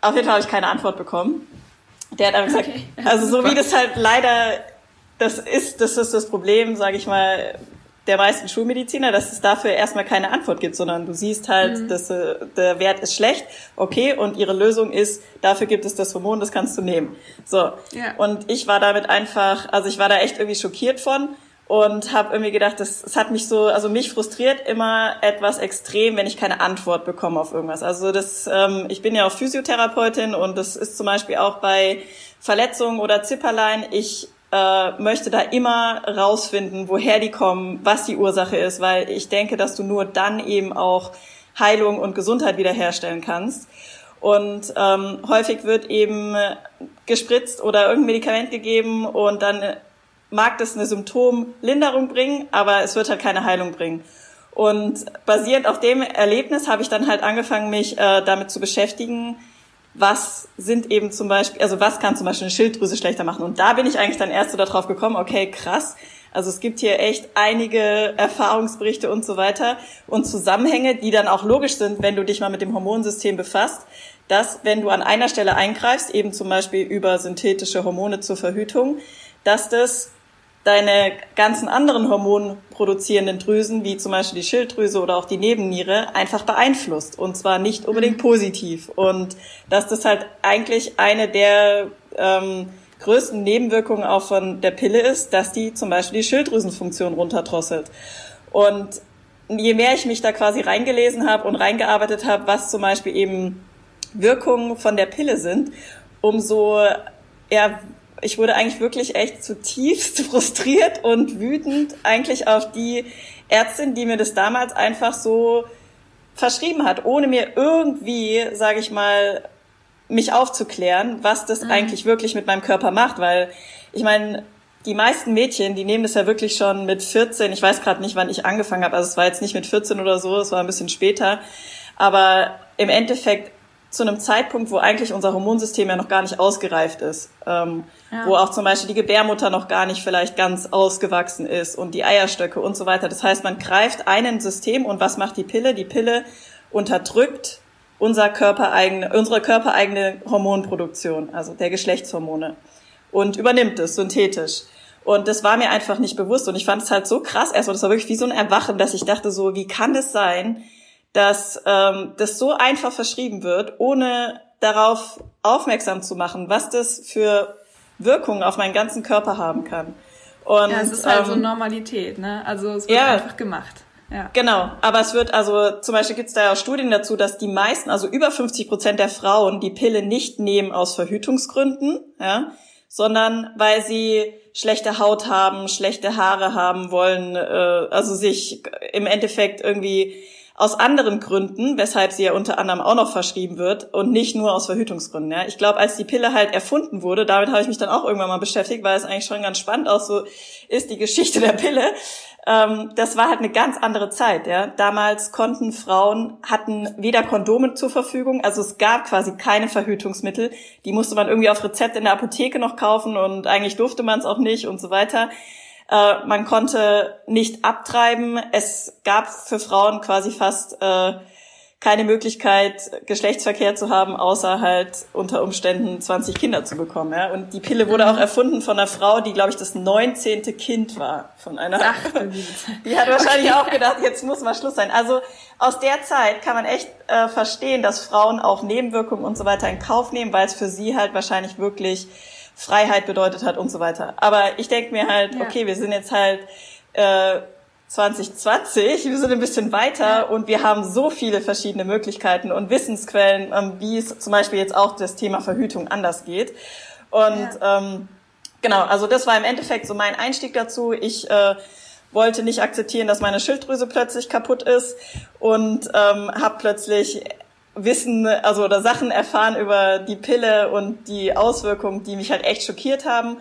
auf jeden Fall habe ich keine Antwort bekommen. Der hat einfach gesagt, okay. also so wie das halt leider das ist, das ist das Problem, sage ich mal, der meisten Schulmediziner, dass es dafür erstmal keine Antwort gibt, sondern du siehst halt, mhm. dass äh, der Wert ist schlecht, okay, und ihre Lösung ist, dafür gibt es das Hormon, das kannst du nehmen. So. Ja. Und ich war damit einfach, also ich war da echt irgendwie schockiert von und habe irgendwie gedacht, das, das hat mich so, also mich frustriert immer etwas extrem, wenn ich keine Antwort bekomme auf irgendwas. Also das, ähm, ich bin ja auch Physiotherapeutin und das ist zum Beispiel auch bei Verletzungen oder Zipperlein. Ich äh, möchte da immer rausfinden, woher die kommen, was die Ursache ist, weil ich denke, dass du nur dann eben auch Heilung und Gesundheit wiederherstellen kannst. Und ähm, häufig wird eben gespritzt oder irgendein Medikament gegeben und dann mag das eine Symptomlinderung bringen, aber es wird halt keine Heilung bringen. Und basierend auf dem Erlebnis habe ich dann halt angefangen, mich äh, damit zu beschäftigen, was sind eben zum Beispiel, also was kann zum Beispiel eine Schilddrüse schlechter machen. Und da bin ich eigentlich dann erst so darauf gekommen, okay, krass. Also es gibt hier echt einige Erfahrungsberichte und so weiter und Zusammenhänge, die dann auch logisch sind, wenn du dich mal mit dem Hormonsystem befasst, dass wenn du an einer Stelle eingreifst, eben zum Beispiel über synthetische Hormone zur Verhütung, dass das deine ganzen anderen hormonproduzierenden Drüsen, wie zum Beispiel die Schilddrüse oder auch die Nebenniere, einfach beeinflusst. Und zwar nicht unbedingt mhm. positiv. Und dass das halt eigentlich eine der ähm, größten Nebenwirkungen auch von der Pille ist, dass die zum Beispiel die Schilddrüsenfunktion runterdrosselt. Und je mehr ich mich da quasi reingelesen habe und reingearbeitet habe, was zum Beispiel eben Wirkungen von der Pille sind, umso ja, ich wurde eigentlich wirklich echt zutiefst frustriert und wütend eigentlich auf die Ärztin, die mir das damals einfach so verschrieben hat, ohne mir irgendwie, sage ich mal, mich aufzuklären, was das mhm. eigentlich wirklich mit meinem Körper macht, weil ich meine, die meisten Mädchen, die nehmen das ja wirklich schon mit 14, ich weiß gerade nicht, wann ich angefangen habe, also es war jetzt nicht mit 14 oder so, es war ein bisschen später, aber im Endeffekt zu einem Zeitpunkt, wo eigentlich unser Hormonsystem ja noch gar nicht ausgereift ist, ähm, wo auch zum Beispiel die Gebärmutter noch gar nicht vielleicht ganz ausgewachsen ist und die Eierstöcke und so weiter. Das heißt, man greift einen System und was macht die Pille? Die Pille unterdrückt unser körpereigene, unsere körpereigene Hormonproduktion, also der Geschlechtshormone und übernimmt es synthetisch. Und das war mir einfach nicht bewusst und ich fand es halt so krass erstmal, das war wirklich wie so ein Erwachen, dass ich dachte so, wie kann es sein, dass ähm, das so einfach verschrieben wird, ohne darauf aufmerksam zu machen, was das für Wirkungen auf meinen ganzen Körper haben kann. Und, ja, es ist halt ähm, so Normalität, ne? Also es wird ja, einfach gemacht. Ja. Genau, aber es wird also zum Beispiel gibt es da ja Studien dazu, dass die meisten, also über 50 Prozent der Frauen die Pille nicht nehmen aus Verhütungsgründen, ja, sondern weil sie schlechte Haut haben, schlechte Haare haben wollen, äh, also sich im Endeffekt irgendwie aus anderen Gründen, weshalb sie ja unter anderem auch noch verschrieben wird und nicht nur aus Verhütungsgründen. Ja. Ich glaube, als die Pille halt erfunden wurde, damit habe ich mich dann auch irgendwann mal beschäftigt, weil es eigentlich schon ganz spannend auch so ist, die Geschichte der Pille. Ähm, das war halt eine ganz andere Zeit. Ja. Damals konnten Frauen, hatten weder Kondome zur Verfügung, also es gab quasi keine Verhütungsmittel. Die musste man irgendwie auf Rezept in der Apotheke noch kaufen und eigentlich durfte man es auch nicht und so weiter. Äh, man konnte nicht abtreiben. Es gab für Frauen quasi fast äh, keine Möglichkeit, Geschlechtsverkehr zu haben, außer halt unter Umständen 20 Kinder zu bekommen. Ja? Und die Pille wurde auch erfunden von einer Frau, die, glaube ich, das 19. Kind war. Von einer. Ach, die hat wahrscheinlich okay. auch gedacht, jetzt muss mal Schluss sein. Also aus der Zeit kann man echt äh, verstehen, dass Frauen auch Nebenwirkungen und so weiter in Kauf nehmen, weil es für sie halt wahrscheinlich wirklich Freiheit bedeutet hat und so weiter. Aber ich denke mir halt, ja. okay, wir sind jetzt halt äh, 2020, wir sind ein bisschen weiter ja. und wir haben so viele verschiedene Möglichkeiten und Wissensquellen, ähm, wie es zum Beispiel jetzt auch das Thema Verhütung anders geht. Und ja. ähm, genau, also das war im Endeffekt so mein Einstieg dazu. Ich äh, wollte nicht akzeptieren, dass meine Schilddrüse plötzlich kaputt ist und ähm, habe plötzlich Wissen, also oder Sachen erfahren über die Pille und die Auswirkungen, die mich halt echt schockiert haben.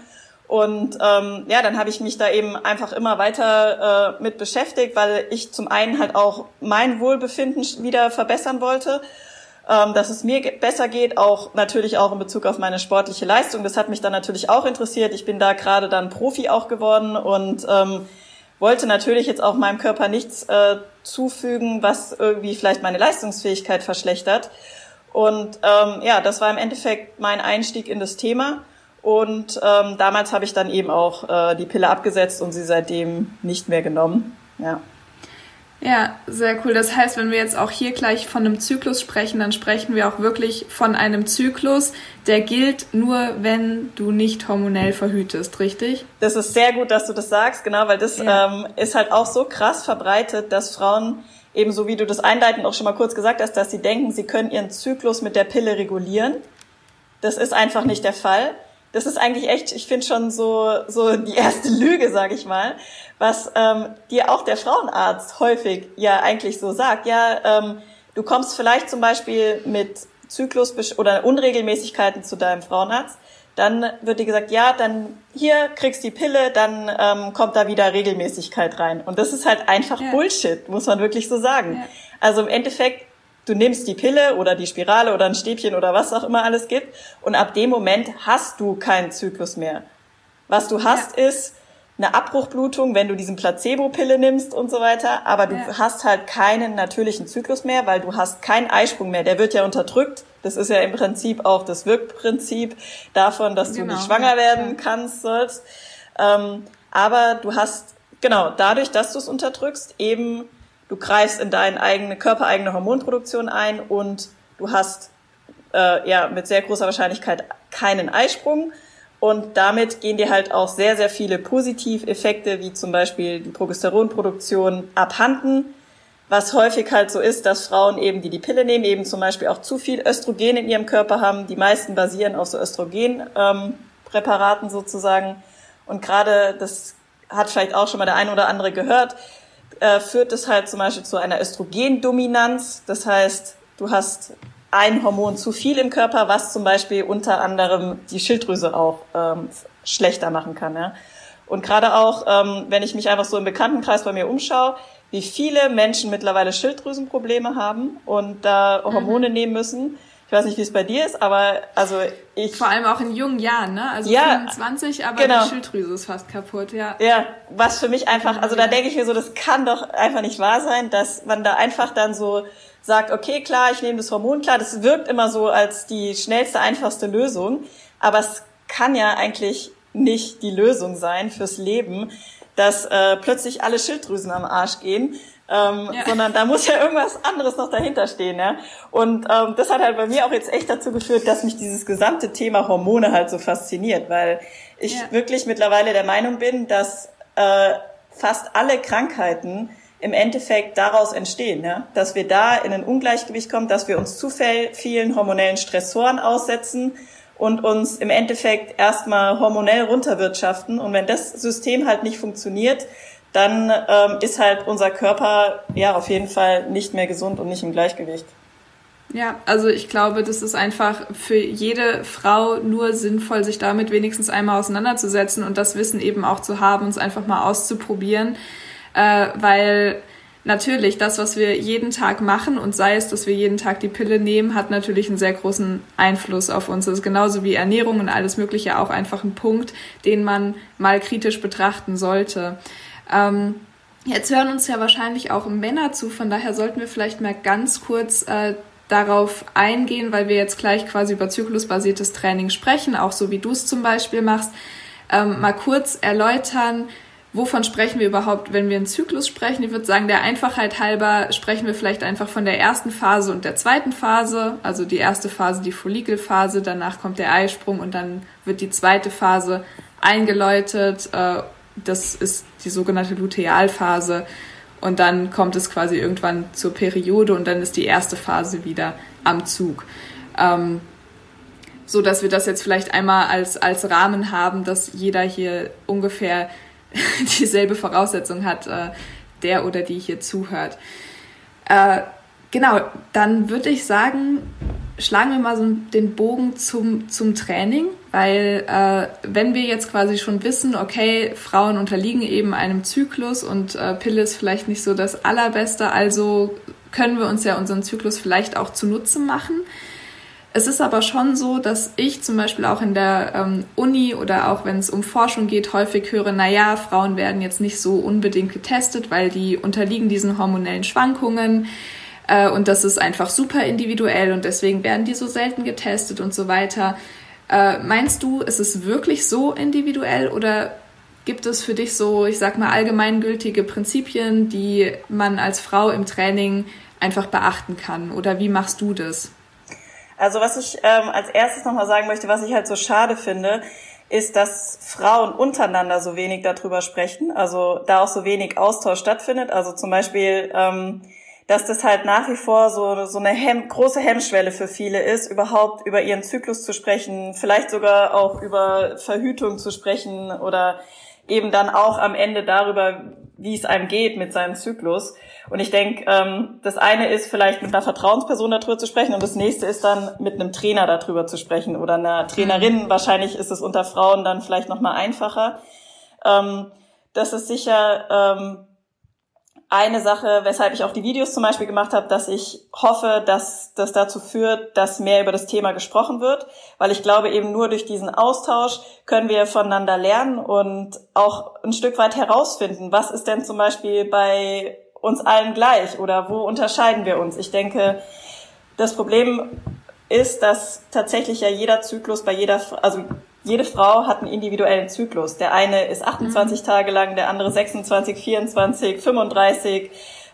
Und ähm, ja, dann habe ich mich da eben einfach immer weiter äh, mit beschäftigt, weil ich zum einen halt auch mein Wohlbefinden wieder verbessern wollte, ähm, dass es mir besser geht, auch natürlich auch in Bezug auf meine sportliche Leistung. Das hat mich dann natürlich auch interessiert. Ich bin da gerade dann Profi auch geworden und ähm, wollte natürlich jetzt auch meinem Körper nichts äh, zufügen, was irgendwie vielleicht meine Leistungsfähigkeit verschlechtert. Und ähm, ja, das war im Endeffekt mein Einstieg in das Thema. Und ähm, damals habe ich dann eben auch äh, die Pille abgesetzt und sie seitdem nicht mehr genommen. Ja. Ja, sehr cool. Das heißt, wenn wir jetzt auch hier gleich von einem Zyklus sprechen, dann sprechen wir auch wirklich von einem Zyklus, der gilt nur, wenn du nicht hormonell verhütest, richtig? Das ist sehr gut, dass du das sagst, genau, weil das ja. ähm, ist halt auch so krass verbreitet, dass Frauen ebenso wie du das einleitend auch schon mal kurz gesagt hast, dass sie denken, sie können ihren Zyklus mit der Pille regulieren. Das ist einfach nicht der Fall das ist eigentlich echt, ich finde schon so, so die erste Lüge, sag ich mal, was ähm, dir auch der Frauenarzt häufig ja eigentlich so sagt. Ja, ähm, du kommst vielleicht zum Beispiel mit Zyklus oder Unregelmäßigkeiten zu deinem Frauenarzt, dann wird dir gesagt, ja, dann hier kriegst die Pille, dann ähm, kommt da wieder Regelmäßigkeit rein. Und das ist halt einfach ja. Bullshit, muss man wirklich so sagen. Ja. Also im Endeffekt Du nimmst die Pille oder die Spirale oder ein Stäbchen oder was auch immer alles gibt und ab dem Moment hast du keinen Zyklus mehr. Was du hast ja. ist eine Abbruchblutung, wenn du diesen Placebo-Pille nimmst und so weiter, aber du ja. hast halt keinen natürlichen Zyklus mehr, weil du hast keinen Eisprung mehr. Der wird ja unterdrückt. Das ist ja im Prinzip auch das Wirkprinzip davon, dass genau. du nicht schwanger werden kannst, sollst. Ähm, aber du hast, genau, dadurch, dass du es unterdrückst, eben du greifst in deine eigene körpereigene Hormonproduktion ein und du hast äh, ja mit sehr großer Wahrscheinlichkeit keinen Eisprung. Und damit gehen dir halt auch sehr, sehr viele Positiveffekte, wie zum Beispiel die Progesteronproduktion, abhanden. Was häufig halt so ist, dass Frauen eben, die die Pille nehmen, eben zum Beispiel auch zu viel Östrogen in ihrem Körper haben. Die meisten basieren auf so Östrogenpräparaten ähm, sozusagen. Und gerade, das hat vielleicht auch schon mal der eine oder andere gehört, äh, führt es halt zum Beispiel zu einer Östrogendominanz. Das heißt, du hast ein Hormon zu viel im Körper, was zum Beispiel unter anderem die Schilddrüse auch ähm, schlechter machen kann. Ja? Und gerade auch, ähm, wenn ich mich einfach so im Bekanntenkreis bei mir umschaue, wie viele Menschen mittlerweile Schilddrüsenprobleme haben und da Hormone mhm. nehmen müssen, Ich weiß nicht, wie es bei dir ist, aber also ich. Vor allem auch in jungen Jahren, ne? Also ja, 25, aber genau. die Schilddrüse ist fast kaputt, ja. Ja, was für mich einfach, also da denke ich mir so, das kann doch einfach nicht wahr sein, dass man da einfach dann so sagt, okay, klar, ich nehme das Hormon, klar, das wirkt immer so als die schnellste, einfachste Lösung, aber es kann ja eigentlich nicht die Lösung sein fürs Leben, dass äh, plötzlich alle Schilddrüsen am Arsch gehen ähm, ja. sondern da muss ja irgendwas anderes noch dahinter stehen. Ja? Und ähm, das hat halt bei mir auch jetzt echt dazu geführt, dass mich dieses gesamte Thema Hormone halt so fasziniert, weil ich ja. wirklich mittlerweile der Meinung bin, dass äh, fast alle Krankheiten im Endeffekt daraus entstehen, ja? dass wir da in ein Ungleichgewicht kommen, dass wir uns zu vielen hormonellen Stressoren aussetzen und uns im Endeffekt erstmal hormonell runterwirtschaften. Und wenn das System halt nicht funktioniert, dann ähm, ist halt unser Körper ja auf jeden Fall nicht mehr gesund und nicht im Gleichgewicht. Ja, also ich glaube, das ist einfach für jede Frau nur sinnvoll, sich damit wenigstens einmal auseinanderzusetzen und das Wissen eben auch zu haben, uns einfach mal auszuprobieren, äh, weil natürlich das, was wir jeden Tag machen und sei es, dass wir jeden Tag die Pille nehmen, hat natürlich einen sehr großen Einfluss auf uns. Das ist genauso wie Ernährung und alles Mögliche auch einfach ein Punkt, den man mal kritisch betrachten sollte. Ähm, jetzt hören uns ja wahrscheinlich auch Männer zu, von daher sollten wir vielleicht mal ganz kurz äh, darauf eingehen, weil wir jetzt gleich quasi über zyklusbasiertes Training sprechen, auch so wie du es zum Beispiel machst. Ähm, mal kurz erläutern, wovon sprechen wir überhaupt, wenn wir einen Zyklus sprechen? Ich würde sagen, der Einfachheit halber sprechen wir vielleicht einfach von der ersten Phase und der zweiten Phase. Also die erste Phase, die Follikelphase, danach kommt der Eisprung und dann wird die zweite Phase eingeläutet. Äh, das ist die sogenannte Lutealphase. Und dann kommt es quasi irgendwann zur Periode und dann ist die erste Phase wieder am Zug. Ähm, so dass wir das jetzt vielleicht einmal als, als Rahmen haben, dass jeder hier ungefähr dieselbe Voraussetzung hat, äh, der oder die hier zuhört. Äh, genau, dann würde ich sagen, schlagen wir mal so den Bogen zum, zum Training, weil äh, wenn wir jetzt quasi schon wissen, okay, Frauen unterliegen eben einem Zyklus und äh, Pille ist vielleicht nicht so das Allerbeste, also können wir uns ja unseren Zyklus vielleicht auch zunutze machen. Es ist aber schon so, dass ich zum Beispiel auch in der ähm, Uni oder auch wenn es um Forschung geht, häufig höre, naja, Frauen werden jetzt nicht so unbedingt getestet, weil die unterliegen diesen hormonellen Schwankungen. Äh, und das ist einfach super individuell und deswegen werden die so selten getestet und so weiter. Äh, meinst du, ist es wirklich so individuell oder gibt es für dich so, ich sag mal, allgemeingültige Prinzipien, die man als Frau im Training einfach beachten kann? Oder wie machst du das? Also was ich ähm, als erstes nochmal sagen möchte, was ich halt so schade finde, ist, dass Frauen untereinander so wenig darüber sprechen, also da auch so wenig Austausch stattfindet. Also zum Beispiel ähm, dass das halt nach wie vor so, so eine Hem große Hemmschwelle für viele ist, überhaupt über ihren Zyklus zu sprechen, vielleicht sogar auch über Verhütung zu sprechen oder eben dann auch am Ende darüber, wie es einem geht mit seinem Zyklus. Und ich denke, ähm, das eine ist vielleicht mit einer Vertrauensperson darüber zu sprechen und das nächste ist dann mit einem Trainer darüber zu sprechen oder einer Trainerin. Mhm. Wahrscheinlich ist es unter Frauen dann vielleicht noch mal einfacher. Ähm, das ist sicher ähm, eine Sache, weshalb ich auch die Videos zum Beispiel gemacht habe, dass ich hoffe, dass das dazu führt, dass mehr über das Thema gesprochen wird, weil ich glaube, eben nur durch diesen Austausch können wir voneinander lernen und auch ein Stück weit herausfinden, was ist denn zum Beispiel bei uns allen gleich oder wo unterscheiden wir uns. Ich denke, das Problem ist, dass tatsächlich ja jeder Zyklus bei jeder, also jede Frau hat einen individuellen Zyklus. Der eine ist 28 mhm. Tage lang, der andere 26, 24, 35.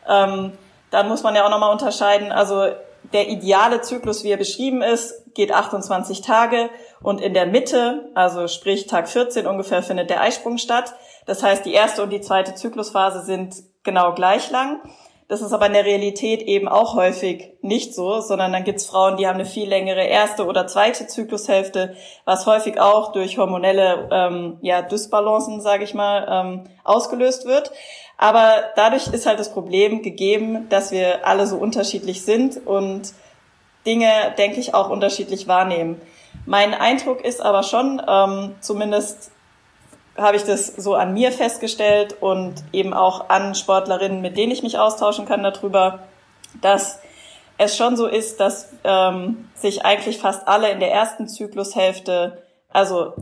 Ähm, dann muss man ja auch nochmal unterscheiden. Also der ideale Zyklus, wie er beschrieben ist, geht 28 Tage und in der Mitte, also sprich Tag 14 ungefähr, findet der Eisprung statt. Das heißt, die erste und die zweite Zyklusphase sind genau gleich lang. Das ist aber in der Realität eben auch häufig nicht so, sondern dann gibt's Frauen, die haben eine viel längere erste oder zweite Zyklushälfte, was häufig auch durch hormonelle ähm, ja, Dysbalancen, sage ich mal, ähm, ausgelöst wird. Aber dadurch ist halt das Problem gegeben, dass wir alle so unterschiedlich sind und Dinge, denke ich, auch unterschiedlich wahrnehmen. Mein Eindruck ist aber schon, ähm, zumindest habe ich das so an mir festgestellt und eben auch an Sportlerinnen, mit denen ich mich austauschen kann darüber, dass es schon so ist, dass ähm, sich eigentlich fast alle in der ersten Zyklushälfte, also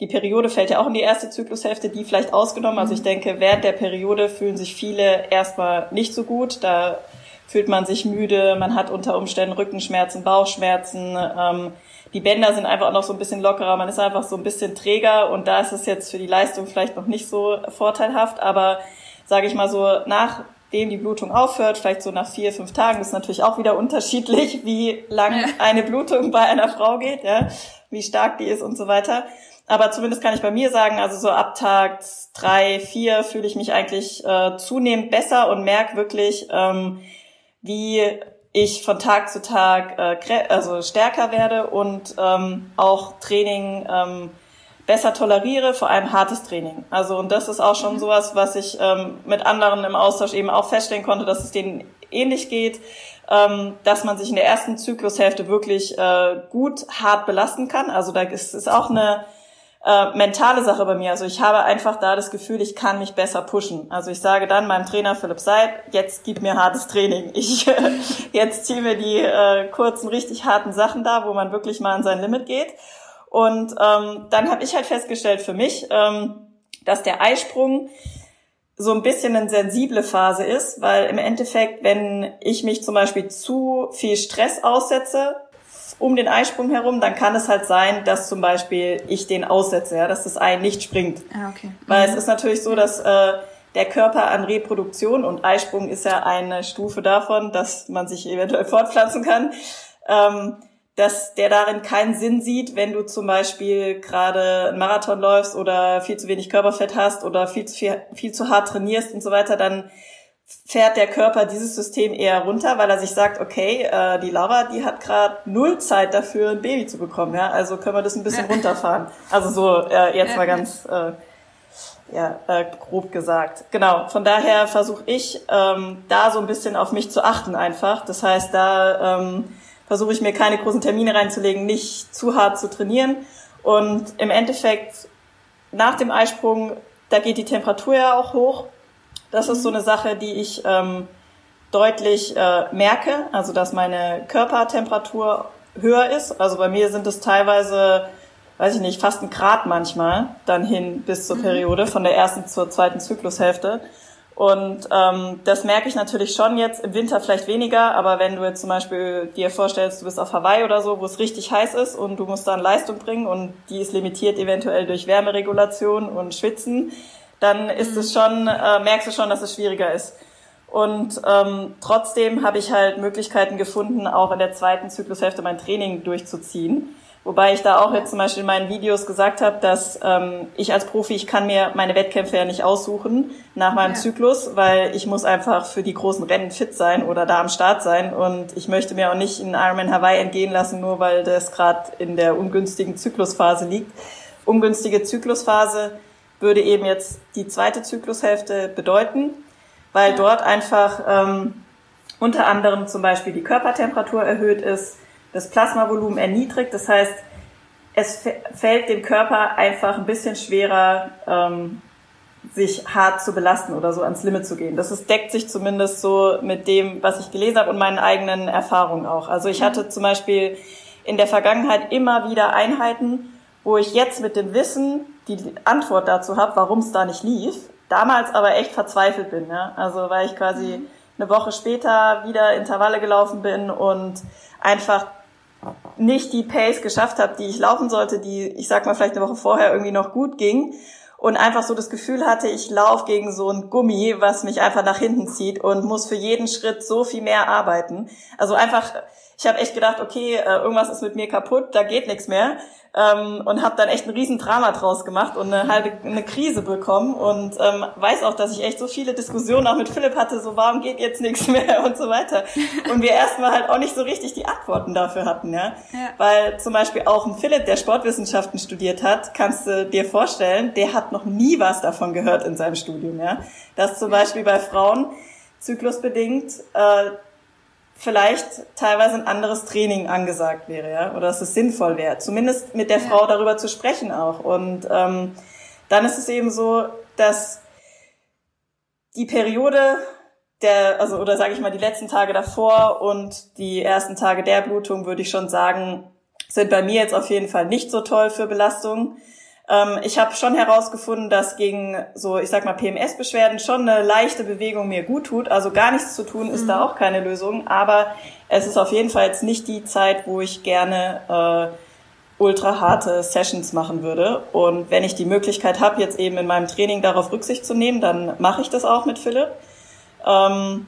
die Periode fällt ja auch in die erste Zyklushälfte, die vielleicht ausgenommen. Also ich mhm. denke, während der Periode fühlen sich viele erstmal nicht so gut. Da fühlt man sich müde, man hat unter Umständen Rückenschmerzen, Bauchschmerzen. Ähm, die Bänder sind einfach auch noch so ein bisschen lockerer, man ist einfach so ein bisschen träger und da ist es jetzt für die Leistung vielleicht noch nicht so vorteilhaft, aber sage ich mal so, nachdem die Blutung aufhört, vielleicht so nach vier, fünf Tagen, ist natürlich auch wieder unterschiedlich, wie lang ja. eine Blutung bei einer Frau geht, ja, wie stark die ist und so weiter. Aber zumindest kann ich bei mir sagen, also so ab Tag drei, vier fühle ich mich eigentlich äh, zunehmend besser und merke wirklich, ähm, wie ich von Tag zu Tag äh, also stärker werde und ähm, auch Training ähm, besser toleriere, vor allem hartes Training. Also und das ist auch schon mhm. sowas, was ich ähm, mit anderen im Austausch eben auch feststellen konnte, dass es denen ähnlich geht, ähm, dass man sich in der ersten Zyklushälfte wirklich äh, gut hart belasten kann. Also da ist es auch eine äh, mentale Sache bei mir. Also ich habe einfach da das Gefühl, ich kann mich besser pushen. Also ich sage dann meinem Trainer Philipp Seid, jetzt gib mir hartes Training. Ich jetzt ziehe mir die äh, kurzen, richtig harten Sachen da, wo man wirklich mal an sein Limit geht. Und ähm, dann habe ich halt festgestellt für mich, ähm, dass der Eisprung so ein bisschen eine sensible Phase ist, weil im Endeffekt, wenn ich mich zum Beispiel zu viel Stress aussetze, um den Eisprung herum, dann kann es halt sein, dass zum Beispiel ich den aussetze, ja, dass das Ei nicht springt. Ah, okay. Weil mhm. es ist natürlich so, dass äh, der Körper an Reproduktion und Eisprung ist ja eine Stufe davon, dass man sich eventuell fortpflanzen kann, ähm, dass der darin keinen Sinn sieht, wenn du zum Beispiel gerade einen Marathon läufst oder viel zu wenig Körperfett hast oder viel zu viel, viel zu hart trainierst und so weiter, dann fährt der Körper dieses System eher runter, weil er sich sagt, okay, äh, die Laura, die hat gerade null Zeit dafür, ein Baby zu bekommen, ja, also können wir das ein bisschen runterfahren. Also so äh, jetzt mal ganz äh, ja, äh, grob gesagt. Genau, von daher versuche ich ähm, da so ein bisschen auf mich zu achten einfach. Das heißt, da ähm, versuche ich mir keine großen Termine reinzulegen, nicht zu hart zu trainieren und im Endeffekt nach dem Eisprung, da geht die Temperatur ja auch hoch das ist so eine Sache, die ich ähm, deutlich äh, merke, also dass meine Körpertemperatur höher ist. Also bei mir sind es teilweise, weiß ich nicht, fast ein Grad manchmal, dann hin bis zur mhm. Periode, von der ersten zur zweiten Zyklushälfte. Und ähm, das merke ich natürlich schon jetzt im Winter vielleicht weniger, aber wenn du jetzt zum Beispiel dir vorstellst, du bist auf Hawaii oder so, wo es richtig heiß ist und du musst dann Leistung bringen und die ist limitiert eventuell durch Wärmeregulation und Schwitzen, dann ist es schon, äh, merkst du schon, dass es schwieriger ist. Und ähm, trotzdem habe ich halt Möglichkeiten gefunden, auch in der zweiten Zyklushälfte mein Training durchzuziehen. Wobei ich da auch jetzt zum Beispiel in meinen Videos gesagt habe, dass ähm, ich als Profi, ich kann mir meine Wettkämpfe ja nicht aussuchen nach meinem ja. Zyklus, weil ich muss einfach für die großen Rennen fit sein oder da am Start sein. Und ich möchte mir auch nicht in Ironman Hawaii entgehen lassen, nur weil das gerade in der ungünstigen Zyklusphase liegt. Ungünstige Zyklusphase würde eben jetzt die zweite Zyklushälfte bedeuten, weil ja. dort einfach ähm, unter anderem zum Beispiel die Körpertemperatur erhöht ist, das Plasmavolumen erniedrigt. Das heißt, es fällt dem Körper einfach ein bisschen schwerer, ähm, sich hart zu belasten oder so ans Limit zu gehen. Das ist, deckt sich zumindest so mit dem, was ich gelesen habe und meinen eigenen Erfahrungen auch. Also ich hatte zum Beispiel in der Vergangenheit immer wieder Einheiten, wo ich jetzt mit dem Wissen die Antwort dazu habe, warum es da nicht lief, damals aber echt verzweifelt bin. Ja? Also weil ich quasi mhm. eine Woche später wieder Intervalle gelaufen bin und einfach nicht die Pace geschafft habe, die ich laufen sollte, die ich sag mal vielleicht eine Woche vorher irgendwie noch gut ging und einfach so das Gefühl hatte, ich laufe gegen so ein Gummi, was mich einfach nach hinten zieht und muss für jeden Schritt so viel mehr arbeiten. Also einfach, ich habe echt gedacht, okay, äh, irgendwas ist mit mir kaputt, da geht nichts mehr. Ähm, und habe dann echt ein riesen Drama draus gemacht und eine halbe eine Krise bekommen. Und ähm, weiß auch, dass ich echt so viele Diskussionen auch mit Philipp hatte, so warum geht jetzt nichts mehr und so weiter. Und wir erstmal halt auch nicht so richtig die Antworten dafür hatten, ja, ja. weil zum Beispiel auch ein Philipp, der Sportwissenschaften studiert hat, kannst du dir vorstellen, der hat noch nie was davon gehört in seinem Studium, ja, dass zum Beispiel bei Frauen zyklusbedingt äh, vielleicht teilweise ein anderes Training angesagt wäre, ja, oder dass es sinnvoll wäre, zumindest mit der ja. Frau darüber zu sprechen auch. Und ähm, dann ist es eben so, dass die Periode der, also oder sage ich mal, die letzten Tage davor und die ersten Tage der Blutung würde ich schon sagen, sind bei mir jetzt auf jeden Fall nicht so toll für Belastung. Ähm, ich habe schon herausgefunden, dass gegen so, ich sag mal, PMS-Beschwerden schon eine leichte Bewegung mir gut tut. Also gar nichts zu tun ist mhm. da auch keine Lösung. Aber es ist auf jeden Fall jetzt nicht die Zeit, wo ich gerne äh, ultra harte Sessions machen würde. Und wenn ich die Möglichkeit habe, jetzt eben in meinem Training darauf Rücksicht zu nehmen, dann mache ich das auch mit Philipp. Ähm,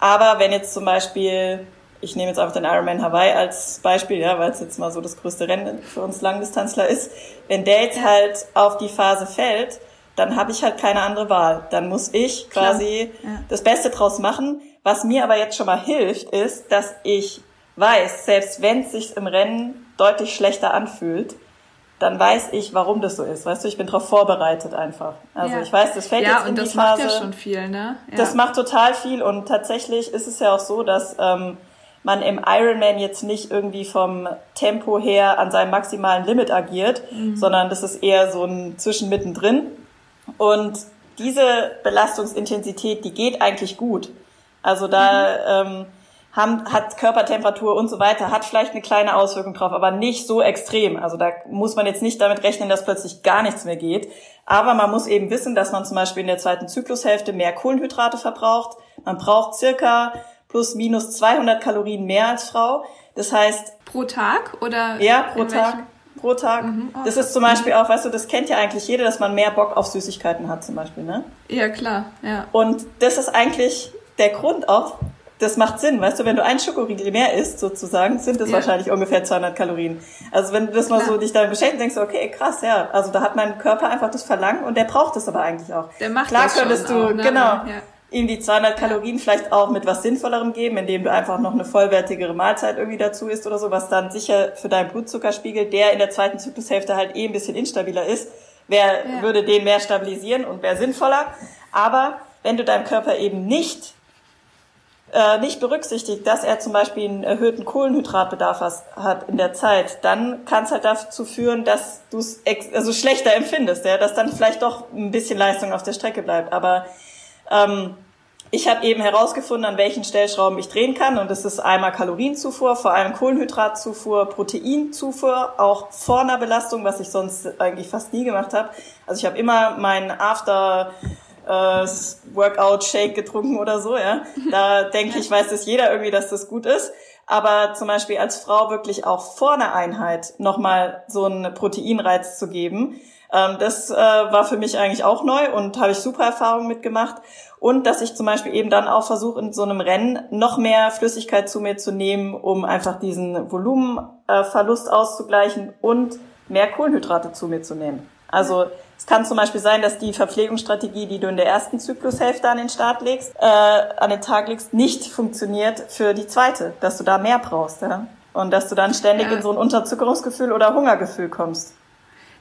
aber wenn jetzt zum Beispiel, ich nehme jetzt einfach den Ironman Hawaii als Beispiel, ja, weil es jetzt mal so das größte Rennen für uns Langdistanzler ist, wenn der jetzt halt auf die Phase fällt, dann habe ich halt keine andere Wahl. Dann muss ich quasi ja. das Beste draus machen. Was mir aber jetzt schon mal hilft, ist, dass ich weiß, selbst wenn es sich im Rennen deutlich schlechter anfühlt, dann weiß ich, warum das so ist. Weißt du, ich bin darauf vorbereitet einfach. Also ja. ich weiß, das fällt ja, jetzt in die Phase. Ja, und das macht ja schon viel, ne? Ja. Das macht total viel und tatsächlich ist es ja auch so, dass ähm, man im Ironman jetzt nicht irgendwie vom Tempo her an seinem maximalen Limit agiert, mhm. sondern das ist eher so ein Zwischen mittendrin. Und diese Belastungsintensität, die geht eigentlich gut. Also da mhm. ähm, haben, hat Körpertemperatur und so weiter, hat vielleicht eine kleine Auswirkung drauf, aber nicht so extrem. Also da muss man jetzt nicht damit rechnen, dass plötzlich gar nichts mehr geht. Aber man muss eben wissen, dass man zum Beispiel in der zweiten Zyklushälfte mehr Kohlenhydrate verbraucht. Man braucht circa plus minus 200 Kalorien mehr als Frau. Das heißt... Pro Tag oder? Ja, pro Tag. Pro Tag. Mhm. Oh. Das ist zum Beispiel auch, weißt du, das kennt ja eigentlich jeder, dass man mehr Bock auf Süßigkeiten hat zum Beispiel, ne? Ja, klar, ja. Und das ist eigentlich der Grund auch, das macht Sinn, weißt du, wenn du ein Schokoriegel mehr isst, sozusagen, sind das ja. wahrscheinlich ungefähr 200 Kalorien. Also wenn du das mal Klar. so dich damit beschäftigst, denkst du, okay, krass, ja, also da hat mein Körper einfach das Verlangen und der braucht es aber eigentlich auch. Der macht Klar das könntest du, auch, ne? genau, ja. Ihm die 200 Kalorien vielleicht auch mit was Sinnvollerem geben, indem du einfach noch eine vollwertigere Mahlzeit irgendwie dazu isst oder so, was dann sicher für deinen Blutzuckerspiegel, der in der zweiten Zyklushälfte halt eh ein bisschen instabiler ist, wer ja. würde den mehr stabilisieren und wäre sinnvoller. Aber wenn du deinem Körper eben nicht äh, nicht berücksichtigt, dass er zum Beispiel einen erhöhten Kohlenhydratbedarf hat in der Zeit, dann kann es halt dazu führen, dass du es also schlechter empfindest, ja, dass dann vielleicht doch ein bisschen Leistung auf der Strecke bleibt. Aber ähm, ich habe eben herausgefunden, an welchen Stellschrauben ich drehen kann. Und das ist einmal Kalorienzufuhr, vor allem Kohlenhydratzufuhr, Proteinzufuhr, auch vor einer Belastung, was ich sonst eigentlich fast nie gemacht habe. Also ich habe immer meinen After äh, Workout-Shake getrunken oder so, ja. Da denke ich, weiß das jeder irgendwie, dass das gut ist. Aber zum Beispiel als Frau wirklich auch vor einer Einheit nochmal so einen Proteinreiz zu geben, ähm, das äh, war für mich eigentlich auch neu und habe ich super Erfahrungen mitgemacht. Und dass ich zum Beispiel eben dann auch versuche, in so einem Rennen noch mehr Flüssigkeit zu mir zu nehmen, um einfach diesen Volumenverlust auszugleichen und mehr Kohlenhydrate zu mir zu nehmen. Also es kann zum Beispiel sein, dass die Verpflegungsstrategie, die du in der ersten Zyklushälfte an den Start legst, äh, an den Tag legst, nicht funktioniert für die zweite, dass du da mehr brauchst, ja? Und dass du dann ständig ja. in so ein Unterzuckerungsgefühl oder Hungergefühl kommst.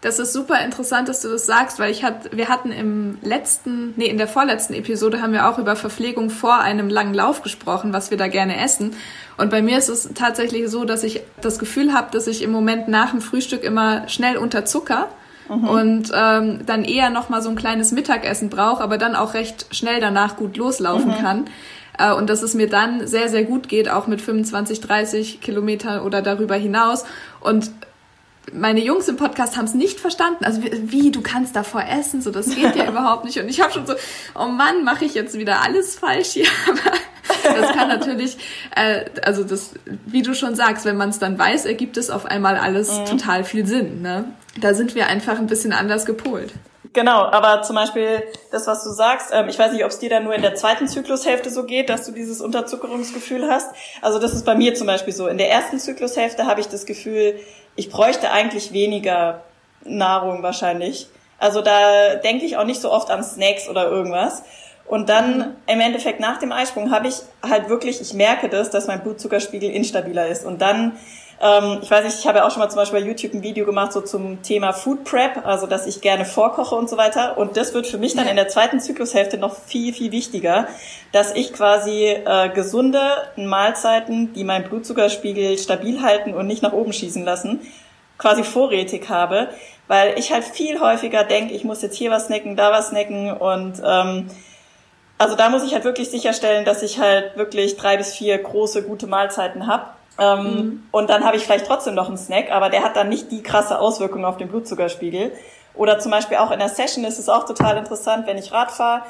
Das ist super interessant, dass du das sagst, weil ich hat, wir hatten im letzten, nee, in der vorletzten Episode haben wir auch über Verpflegung vor einem langen Lauf gesprochen, was wir da gerne essen. Und bei mir ist es tatsächlich so, dass ich das Gefühl habe, dass ich im Moment nach dem Frühstück immer schnell unterzucker mhm. und ähm, dann eher noch mal so ein kleines Mittagessen brauche, aber dann auch recht schnell danach gut loslaufen mhm. kann. Äh, und dass es mir dann sehr, sehr gut geht, auch mit 25, 30 Kilometern oder darüber hinaus. Und meine Jungs im Podcast haben es nicht verstanden. Also wie, du kannst davor essen, so das geht ja überhaupt nicht. Und ich habe schon so, oh Mann, mache ich jetzt wieder alles falsch hier. Aber das kann natürlich, äh, also das, wie du schon sagst, wenn man es dann weiß, ergibt es auf einmal alles mhm. total viel Sinn. Ne? Da sind wir einfach ein bisschen anders gepolt. Genau, aber zum Beispiel das, was du sagst, ähm, ich weiß nicht, ob es dir dann nur in der zweiten Zyklushälfte so geht, dass du dieses Unterzuckerungsgefühl hast. Also das ist bei mir zum Beispiel so. In der ersten Zyklushälfte habe ich das Gefühl, ich bräuchte eigentlich weniger Nahrung wahrscheinlich. Also da denke ich auch nicht so oft an Snacks oder irgendwas. Und dann im Endeffekt nach dem Eisprung habe ich halt wirklich, ich merke das, dass mein Blutzuckerspiegel instabiler ist. Und dann ähm, ich weiß nicht, ich habe ja auch schon mal zum Beispiel bei YouTube ein Video gemacht so zum Thema Food Prep, also dass ich gerne vorkoche und so weiter. Und das wird für mich dann in der zweiten Zyklushälfte noch viel, viel wichtiger, dass ich quasi äh, gesunde Mahlzeiten, die meinen Blutzuckerspiegel stabil halten und nicht nach oben schießen lassen, quasi vorrätig habe, weil ich halt viel häufiger denke, ich muss jetzt hier was snacken, da was snacken und ähm, also da muss ich halt wirklich sicherstellen, dass ich halt wirklich drei bis vier große, gute Mahlzeiten habe. Ähm, mhm. Und dann habe ich vielleicht trotzdem noch einen Snack, aber der hat dann nicht die krasse Auswirkung auf den Blutzuckerspiegel. Oder zum Beispiel auch in der Session ist es auch total interessant, wenn ich Rad fahre,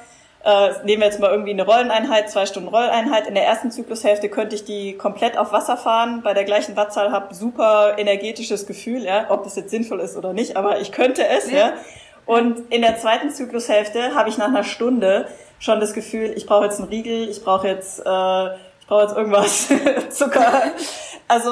äh, nehmen wir jetzt mal irgendwie eine Rolleneinheit, zwei Stunden Rolleinheit. In der ersten Zyklushälfte könnte ich die komplett auf Wasser fahren, bei der gleichen Wattzahl habe super energetisches Gefühl, ja, ob das jetzt sinnvoll ist oder nicht, aber ich könnte es, ja. ja. Und in der zweiten Zyklushälfte habe ich nach einer Stunde schon das Gefühl, ich brauche jetzt einen Riegel, ich brauche jetzt, äh, brauche jetzt irgendwas, Zucker. Also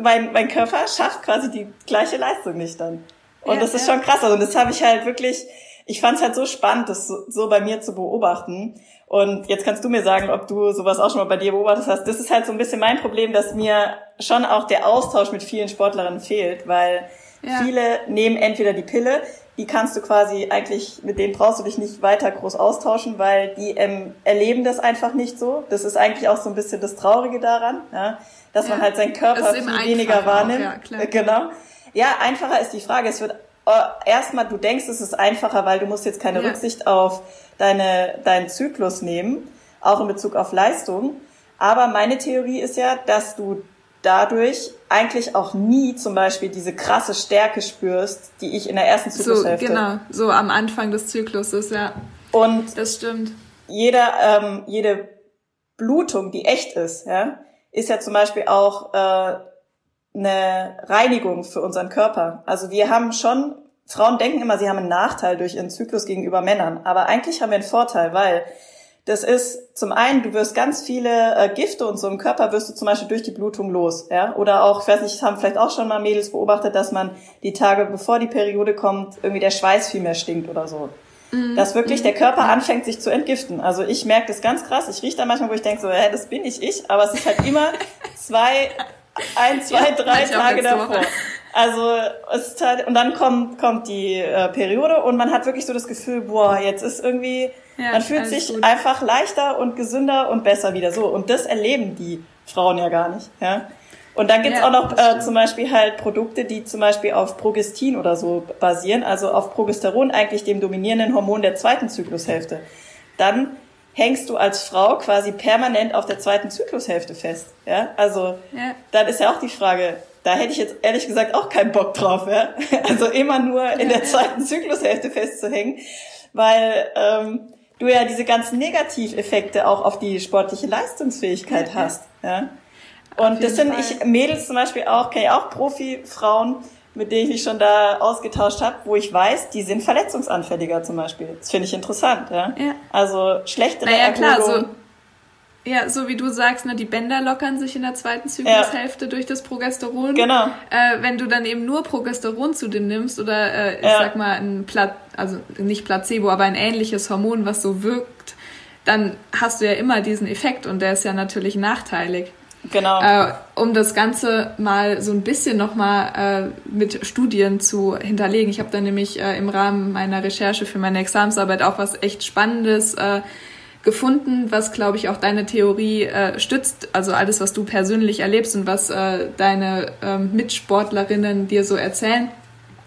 mein, mein Körper schafft quasi die gleiche Leistung nicht dann. Und ja, das ist ja. schon krass. Also, und das habe ich halt wirklich, ich fand es halt so spannend, das so, so bei mir zu beobachten. Und jetzt kannst du mir sagen, ob du sowas auch schon mal bei dir beobachtet hast. Das ist halt so ein bisschen mein Problem, dass mir schon auch der Austausch mit vielen Sportlerinnen fehlt, weil ja. viele nehmen entweder die Pille, die kannst du quasi eigentlich, mit denen brauchst du dich nicht weiter groß austauschen, weil die ähm, erleben das einfach nicht so. Das ist eigentlich auch so ein bisschen das Traurige daran, ja, dass ja. man halt seinen Körper viel weniger wahrnimmt. Auch, ja, genau. Ja, einfacher ist die Frage. Es wird äh, erstmal, du denkst, es ist einfacher, weil du musst jetzt keine ja. Rücksicht auf deine, deinen Zyklus nehmen, auch in Bezug auf Leistung. Aber meine Theorie ist ja, dass du dadurch eigentlich auch nie zum Beispiel diese krasse Stärke spürst, die ich in der ersten Zyklushälfte. So, genau, so am Anfang des Zykluses, ja. Und das stimmt. Jeder, ähm, jede Blutung, die echt ist, ja, ist ja zum Beispiel auch äh, eine Reinigung für unseren Körper. Also wir haben schon, Frauen denken immer, sie haben einen Nachteil durch ihren Zyklus gegenüber Männern, aber eigentlich haben wir einen Vorteil, weil das ist zum einen, du wirst ganz viele äh, Gifte und so im Körper wirst du zum Beispiel durch die Blutung los, ja. Oder auch, ich weiß nicht, haben vielleicht auch schon mal Mädels beobachtet, dass man die Tage bevor die Periode kommt, irgendwie der Schweiß viel mehr stinkt oder so. Mhm. Dass wirklich der Körper anfängt, sich zu entgiften. Also ich merke das ganz krass. Ich rieche da manchmal, wo ich denke so, hä, das bin ich ich, aber es ist halt immer zwei, ein, zwei, ja, drei Tage davor. Also es ist halt, und dann kommt kommt die äh, Periode und man hat wirklich so das Gefühl, boah, jetzt ist irgendwie ja, man fühlt sich gut. einfach leichter und gesünder und besser wieder so. Und das erleben die Frauen ja gar nicht. Ja? Und dann gibt's ja, auch noch äh, zum Beispiel halt Produkte, die zum Beispiel auf Progestin oder so basieren, also auf Progesteron, eigentlich dem dominierenden Hormon der zweiten Zyklushälfte. Dann hängst du als Frau quasi permanent auf der zweiten Zyklushälfte fest. Ja? Also ja. dann ist ja auch die Frage, da hätte ich jetzt ehrlich gesagt auch keinen Bock drauf, ja? Also immer nur in der zweiten Zyklushälfte festzuhängen, weil ähm, du ja diese ganzen Negativeffekte auch auf die sportliche Leistungsfähigkeit hast. Ja? Und das sind Fall. ich Mädels zum Beispiel auch, kenne ich auch Profi-Frauen, mit denen ich mich schon da ausgetauscht habe, wo ich weiß, die sind verletzungsanfälliger zum Beispiel. Das finde ich interessant. Ja? ja. Also schlechtere naja, Erholung. Klar, so ja, so wie du sagst, ne, die Bänder lockern sich in der zweiten Zyklushälfte ja. durch das Progesteron. Genau. Äh, wenn du dann eben nur Progesteron zu dir nimmst oder äh, ich ja. sag mal ein Pla also nicht Placebo, aber ein ähnliches Hormon, was so wirkt, dann hast du ja immer diesen Effekt und der ist ja natürlich nachteilig. Genau. Äh, um das Ganze mal so ein bisschen nochmal äh, mit Studien zu hinterlegen. Ich habe dann nämlich äh, im Rahmen meiner Recherche für meine Examensarbeit auch was echt Spannendes äh, gefunden, was, glaube ich, auch deine Theorie äh, stützt. Also alles, was du persönlich erlebst und was äh, deine ähm, Mitsportlerinnen dir so erzählen.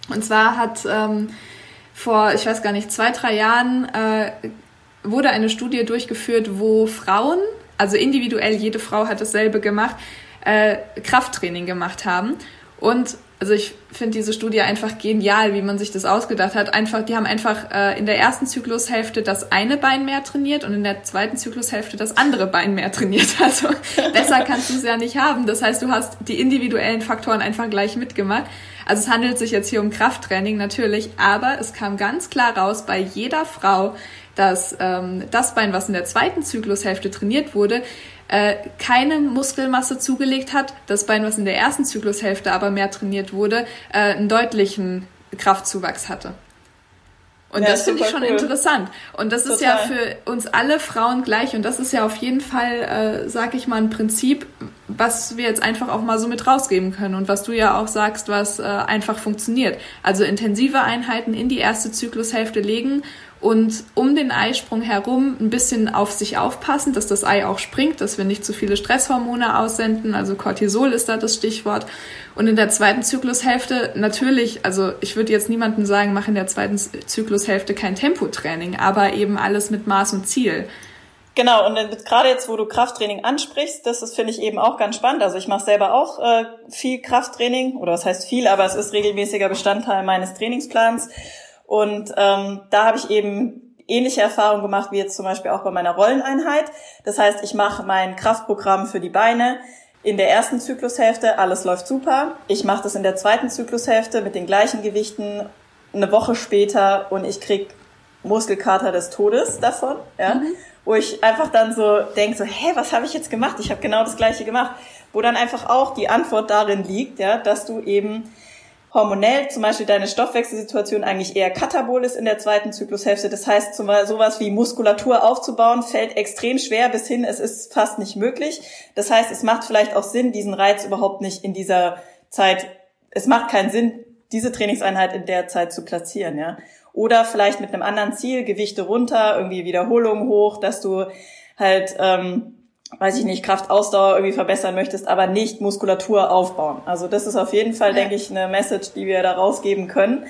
Und zwar hat ähm, vor, ich weiß gar nicht, zwei, drei Jahren äh, wurde eine Studie durchgeführt, wo Frauen, also individuell jede Frau hat dasselbe gemacht, äh, Krafttraining gemacht haben. Und also ich finde diese Studie einfach genial, wie man sich das ausgedacht hat. Einfach, die haben einfach äh, in der ersten Zyklushälfte das eine Bein mehr trainiert und in der zweiten Zyklushälfte das andere Bein mehr trainiert. Also besser kannst du es ja nicht haben. Das heißt, du hast die individuellen Faktoren einfach gleich mitgemacht. Also es handelt sich jetzt hier um Krafttraining natürlich, aber es kam ganz klar raus bei jeder Frau, dass ähm, das Bein, was in der zweiten Zyklushälfte trainiert wurde, äh, keine Muskelmasse zugelegt hat, das Bein, was in der ersten Zyklushälfte aber mehr trainiert wurde, äh, einen deutlichen Kraftzuwachs hatte. Und ja, das finde ich schon cool. interessant. Und das Total. ist ja für uns alle Frauen gleich. Und das ist ja auf jeden Fall, äh, sag ich mal, ein Prinzip, was wir jetzt einfach auch mal so mit rausgeben können. Und was du ja auch sagst, was äh, einfach funktioniert. Also intensive Einheiten in die erste Zyklushälfte legen und um den Eisprung herum ein bisschen auf sich aufpassen, dass das Ei auch springt, dass wir nicht zu viele Stresshormone aussenden, also Cortisol ist da das Stichwort. Und in der zweiten Zyklushälfte natürlich, also ich würde jetzt niemandem sagen, mach in der zweiten Zyklushälfte kein Tempotraining, aber eben alles mit Maß und Ziel. Genau, und gerade jetzt, wo du Krafttraining ansprichst, das finde ich, eben auch ganz spannend. Also ich mache selber auch äh, viel Krafttraining, oder was heißt viel, aber es ist regelmäßiger Bestandteil meines Trainingsplans. Und ähm, da habe ich eben ähnliche Erfahrungen gemacht wie jetzt zum Beispiel auch bei meiner Rolleneinheit. Das heißt, ich mache mein Kraftprogramm für die Beine in der ersten Zyklushälfte, alles läuft super. Ich mache das in der zweiten Zyklushälfte mit den gleichen Gewichten eine Woche später und ich krieg Muskelkater des Todes davon. Ja? Mhm wo ich einfach dann so denke, so, hä, was habe ich jetzt gemacht? Ich habe genau das gleiche gemacht. Wo dann einfach auch die Antwort darin liegt, ja, dass du eben hormonell zum Beispiel deine Stoffwechselsituation eigentlich eher katabol ist in der zweiten Zyklushälfte. Das heißt, zum sowas wie Muskulatur aufzubauen fällt extrem schwer bis hin, es ist fast nicht möglich. Das heißt, es macht vielleicht auch Sinn, diesen Reiz überhaupt nicht in dieser Zeit, es macht keinen Sinn, diese Trainingseinheit in der Zeit zu platzieren, ja. Oder vielleicht mit einem anderen Ziel, Gewichte runter, irgendwie Wiederholungen hoch, dass du halt, ähm, weiß ich nicht, Kraftausdauer irgendwie verbessern möchtest, aber nicht Muskulatur aufbauen. Also das ist auf jeden Fall, ja. denke ich, eine Message, die wir da rausgeben können.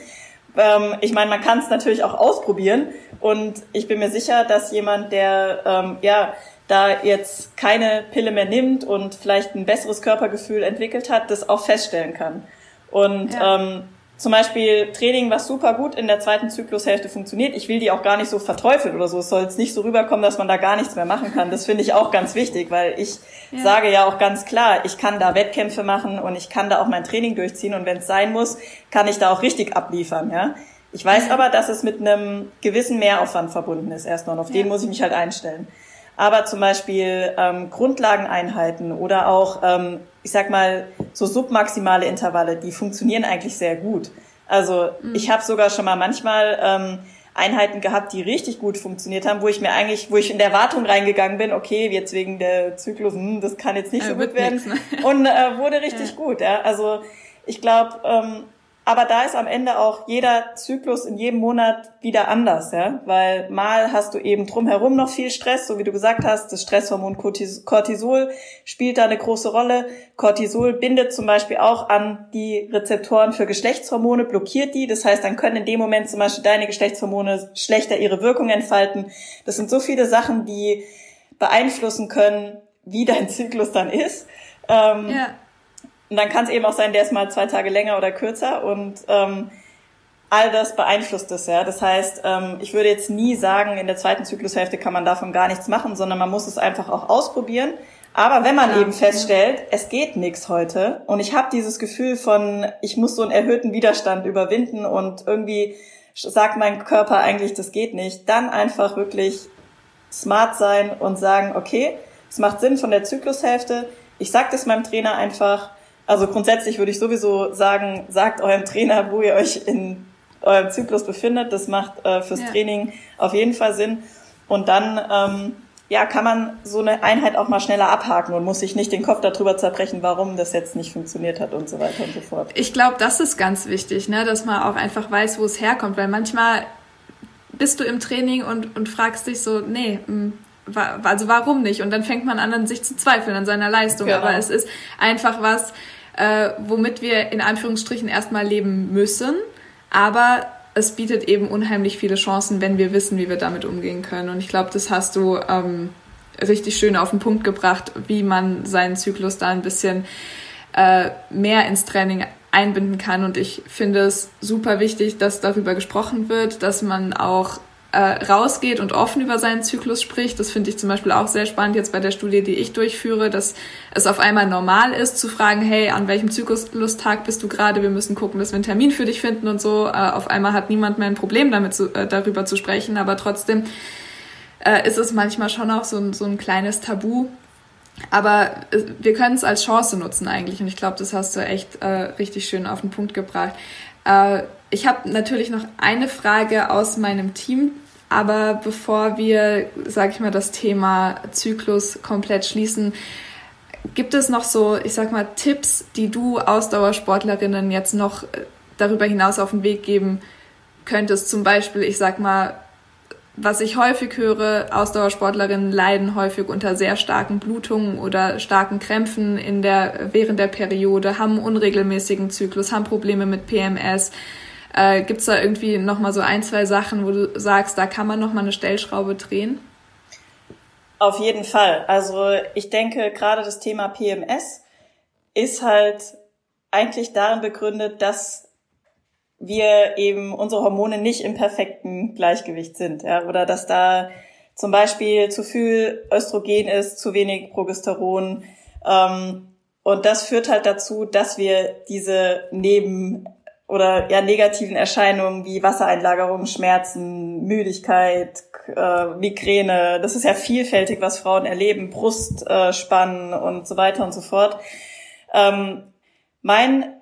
Ähm, ich meine, man kann es natürlich auch ausprobieren und ich bin mir sicher, dass jemand, der ähm, ja da jetzt keine Pille mehr nimmt und vielleicht ein besseres Körpergefühl entwickelt hat, das auch feststellen kann. Und ja. ähm, zum Beispiel Training, was super gut in der zweiten Zyklushälfte funktioniert. Ich will die auch gar nicht so verteufeln oder so. Es soll jetzt nicht so rüberkommen, dass man da gar nichts mehr machen kann. Das finde ich auch ganz wichtig, weil ich ja. sage ja auch ganz klar, ich kann da Wettkämpfe machen und ich kann da auch mein Training durchziehen und wenn es sein muss, kann ich da auch richtig abliefern, ja. Ich weiß aber, dass es mit einem gewissen Mehraufwand verbunden ist erstmal und auf ja. den muss ich mich halt einstellen. Aber zum Beispiel ähm, Grundlageneinheiten oder auch ähm, ich sag mal, so submaximale Intervalle, die funktionieren eigentlich sehr gut. Also mhm. ich habe sogar schon mal manchmal ähm, Einheiten gehabt, die richtig gut funktioniert haben, wo ich mir eigentlich, wo ich in der Erwartung reingegangen bin, okay, jetzt wegen der Zyklus, hm, das kann jetzt nicht ja, so gut werden. Nix, ne? Und äh, wurde richtig ja. gut. Ja? Also ich glaube, ähm, aber da ist am Ende auch jeder Zyklus in jedem Monat wieder anders, ja, weil mal hast du eben drumherum noch viel Stress, so wie du gesagt hast, das Stresshormon Cortisol spielt da eine große Rolle. Cortisol bindet zum Beispiel auch an die Rezeptoren für Geschlechtshormone, blockiert die. Das heißt, dann können in dem Moment zum Beispiel deine Geschlechtshormone schlechter ihre Wirkung entfalten. Das sind so viele Sachen, die beeinflussen können, wie dein Zyklus dann ist. Ähm, ja und dann kann es eben auch sein, der ist mal zwei Tage länger oder kürzer und ähm, all das beeinflusst es, ja. Das heißt, ähm, ich würde jetzt nie sagen, in der zweiten Zyklushälfte kann man davon gar nichts machen, sondern man muss es einfach auch ausprobieren. Aber wenn man ja, eben feststellt, ja. es geht nichts heute und ich habe dieses Gefühl von, ich muss so einen erhöhten Widerstand überwinden und irgendwie sagt mein Körper eigentlich, das geht nicht, dann einfach wirklich smart sein und sagen, okay, es macht Sinn von der Zyklushälfte. Ich sage das meinem Trainer einfach, also grundsätzlich würde ich sowieso sagen, sagt eurem Trainer, wo ihr euch in eurem Zyklus befindet. Das macht äh, fürs ja. Training auf jeden Fall Sinn. Und dann ähm, ja, kann man so eine Einheit auch mal schneller abhaken und muss sich nicht den Kopf darüber zerbrechen, warum das jetzt nicht funktioniert hat und so weiter und so fort. Ich glaube, das ist ganz wichtig, ne, dass man auch einfach weiß, wo es herkommt, weil manchmal bist du im Training und, und fragst dich so, nee, hm, also warum nicht? Und dann fängt man an, an sich zu zweifeln, an seiner Leistung. Genau. Aber es ist einfach was, äh, womit wir in Anführungsstrichen erstmal leben müssen. Aber es bietet eben unheimlich viele Chancen, wenn wir wissen, wie wir damit umgehen können. Und ich glaube, das hast du ähm, richtig schön auf den Punkt gebracht, wie man seinen Zyklus da ein bisschen äh, mehr ins Training einbinden kann. Und ich finde es super wichtig, dass darüber gesprochen wird, dass man auch äh, rausgeht und offen über seinen Zyklus spricht. Das finde ich zum Beispiel auch sehr spannend jetzt bei der Studie, die ich durchführe, dass es auf einmal normal ist zu fragen, hey, an welchem Zyklustag bist du gerade? Wir müssen gucken, dass wir einen Termin für dich finden und so. Äh, auf einmal hat niemand mehr ein Problem damit zu, äh, darüber zu sprechen, aber trotzdem äh, ist es manchmal schon auch so ein, so ein kleines Tabu. Aber äh, wir können es als Chance nutzen eigentlich und ich glaube, das hast du echt äh, richtig schön auf den Punkt gebracht. Ich habe natürlich noch eine Frage aus meinem Team, aber bevor wir, sage ich mal, das Thema Zyklus komplett schließen, gibt es noch so, ich sag mal, Tipps, die du Ausdauersportlerinnen jetzt noch äh, darüber hinaus auf den Weg geben könntest? Zum Beispiel, ich sag mal, was ich häufig höre, Ausdauersportlerinnen leiden häufig unter sehr starken Blutungen oder starken Krämpfen in der, während der Periode, haben unregelmäßigen Zyklus, haben Probleme mit PMS. Äh, Gibt es da irgendwie nochmal so ein, zwei Sachen, wo du sagst, da kann man nochmal eine Stellschraube drehen? Auf jeden Fall. Also ich denke, gerade das Thema PMS ist halt eigentlich darin begründet, dass wir eben unsere Hormone nicht im perfekten Gleichgewicht sind, ja, oder dass da zum Beispiel zu viel Östrogen ist, zu wenig Progesteron. Ähm, und das führt halt dazu, dass wir diese Neben- oder ja negativen Erscheinungen wie Wassereinlagerung, Schmerzen, Müdigkeit, äh, Migräne, das ist ja vielfältig, was Frauen erleben, Brustspannen äh, und so weiter und so fort. Ähm, mein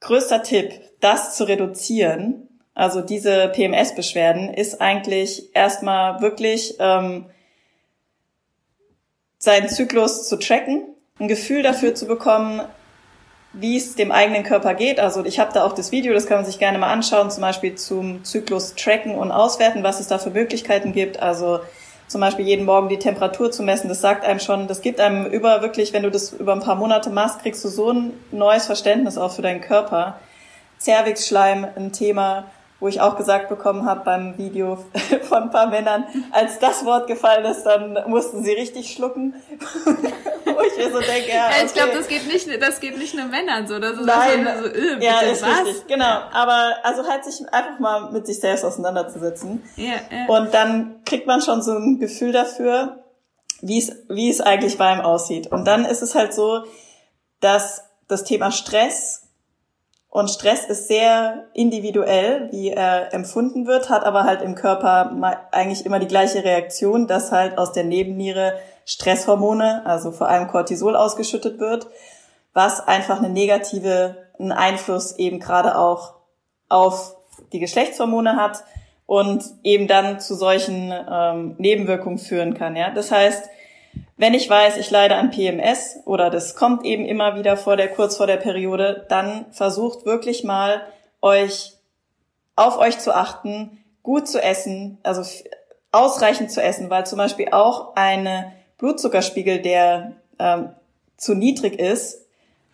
größter Tipp, das zu reduzieren, also diese PMS-Beschwerden, ist eigentlich erstmal wirklich ähm, seinen Zyklus zu tracken, ein Gefühl dafür zu bekommen, wie es dem eigenen Körper geht. Also ich habe da auch das Video, das kann man sich gerne mal anschauen, zum Beispiel zum Zyklus tracken und auswerten, was es da für Möglichkeiten gibt. Also zum Beispiel jeden Morgen die Temperatur zu messen, das sagt einem schon, das gibt einem über wirklich, wenn du das über ein paar Monate machst, kriegst du so ein neues Verständnis auch für deinen Körper. Zervixschleim, ein Thema, wo ich auch gesagt bekommen habe beim Video von ein paar Männern, als das Wort gefallen ist, dann mussten sie richtig schlucken. wo ich mir so denke, ja, okay. Ich glaube, das geht nicht, das geht nicht nur Männern so. Das ist Nein, so, äh, ja, ist was? richtig, genau. Aber also halt sich einfach mal mit sich selbst auseinanderzusetzen. Ja, ja. Und dann kriegt man schon so ein Gefühl dafür, wie es, wie es eigentlich bei ihm aussieht. Und dann ist es halt so, dass das Thema Stress und Stress ist sehr individuell, wie er empfunden wird, hat aber halt im Körper eigentlich immer die gleiche Reaktion, dass halt aus der Nebenniere Stresshormone, also vor allem Cortisol ausgeschüttet wird, was einfach eine negative einen Einfluss eben gerade auch auf die Geschlechtshormone hat und eben dann zu solchen ähm, Nebenwirkungen führen kann. Ja, das heißt, wenn ich weiß, ich leide an PMS oder das kommt eben immer wieder vor der kurz vor der Periode, dann versucht wirklich mal euch auf euch zu achten, gut zu essen, also ausreichend zu essen, weil zum Beispiel auch eine Blutzuckerspiegel, der ähm, zu niedrig ist,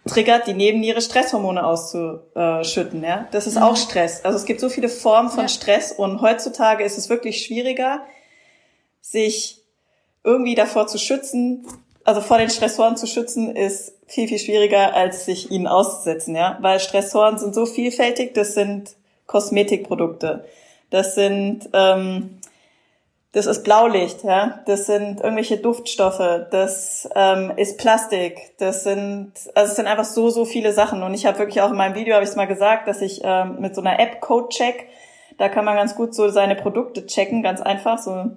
triggert die Nebenniere Stresshormone auszuschütten. Ja? Das ist mhm. auch Stress. Also es gibt so viele Formen von ja. Stress und heutzutage ist es wirklich schwieriger, sich irgendwie davor zu schützen, also vor den Stressoren zu schützen, ist viel, viel schwieriger, als sich ihnen auszusetzen, ja. Weil Stressoren sind so vielfältig, das sind Kosmetikprodukte. Das sind, ähm, das ist Blaulicht, ja. Das sind irgendwelche Duftstoffe, das ähm, ist Plastik, das sind, also es sind einfach so, so viele Sachen. Und ich habe wirklich auch in meinem Video, habe ich es mal gesagt, dass ich ähm, mit so einer App Code check, da kann man ganz gut so seine Produkte checken, ganz einfach, so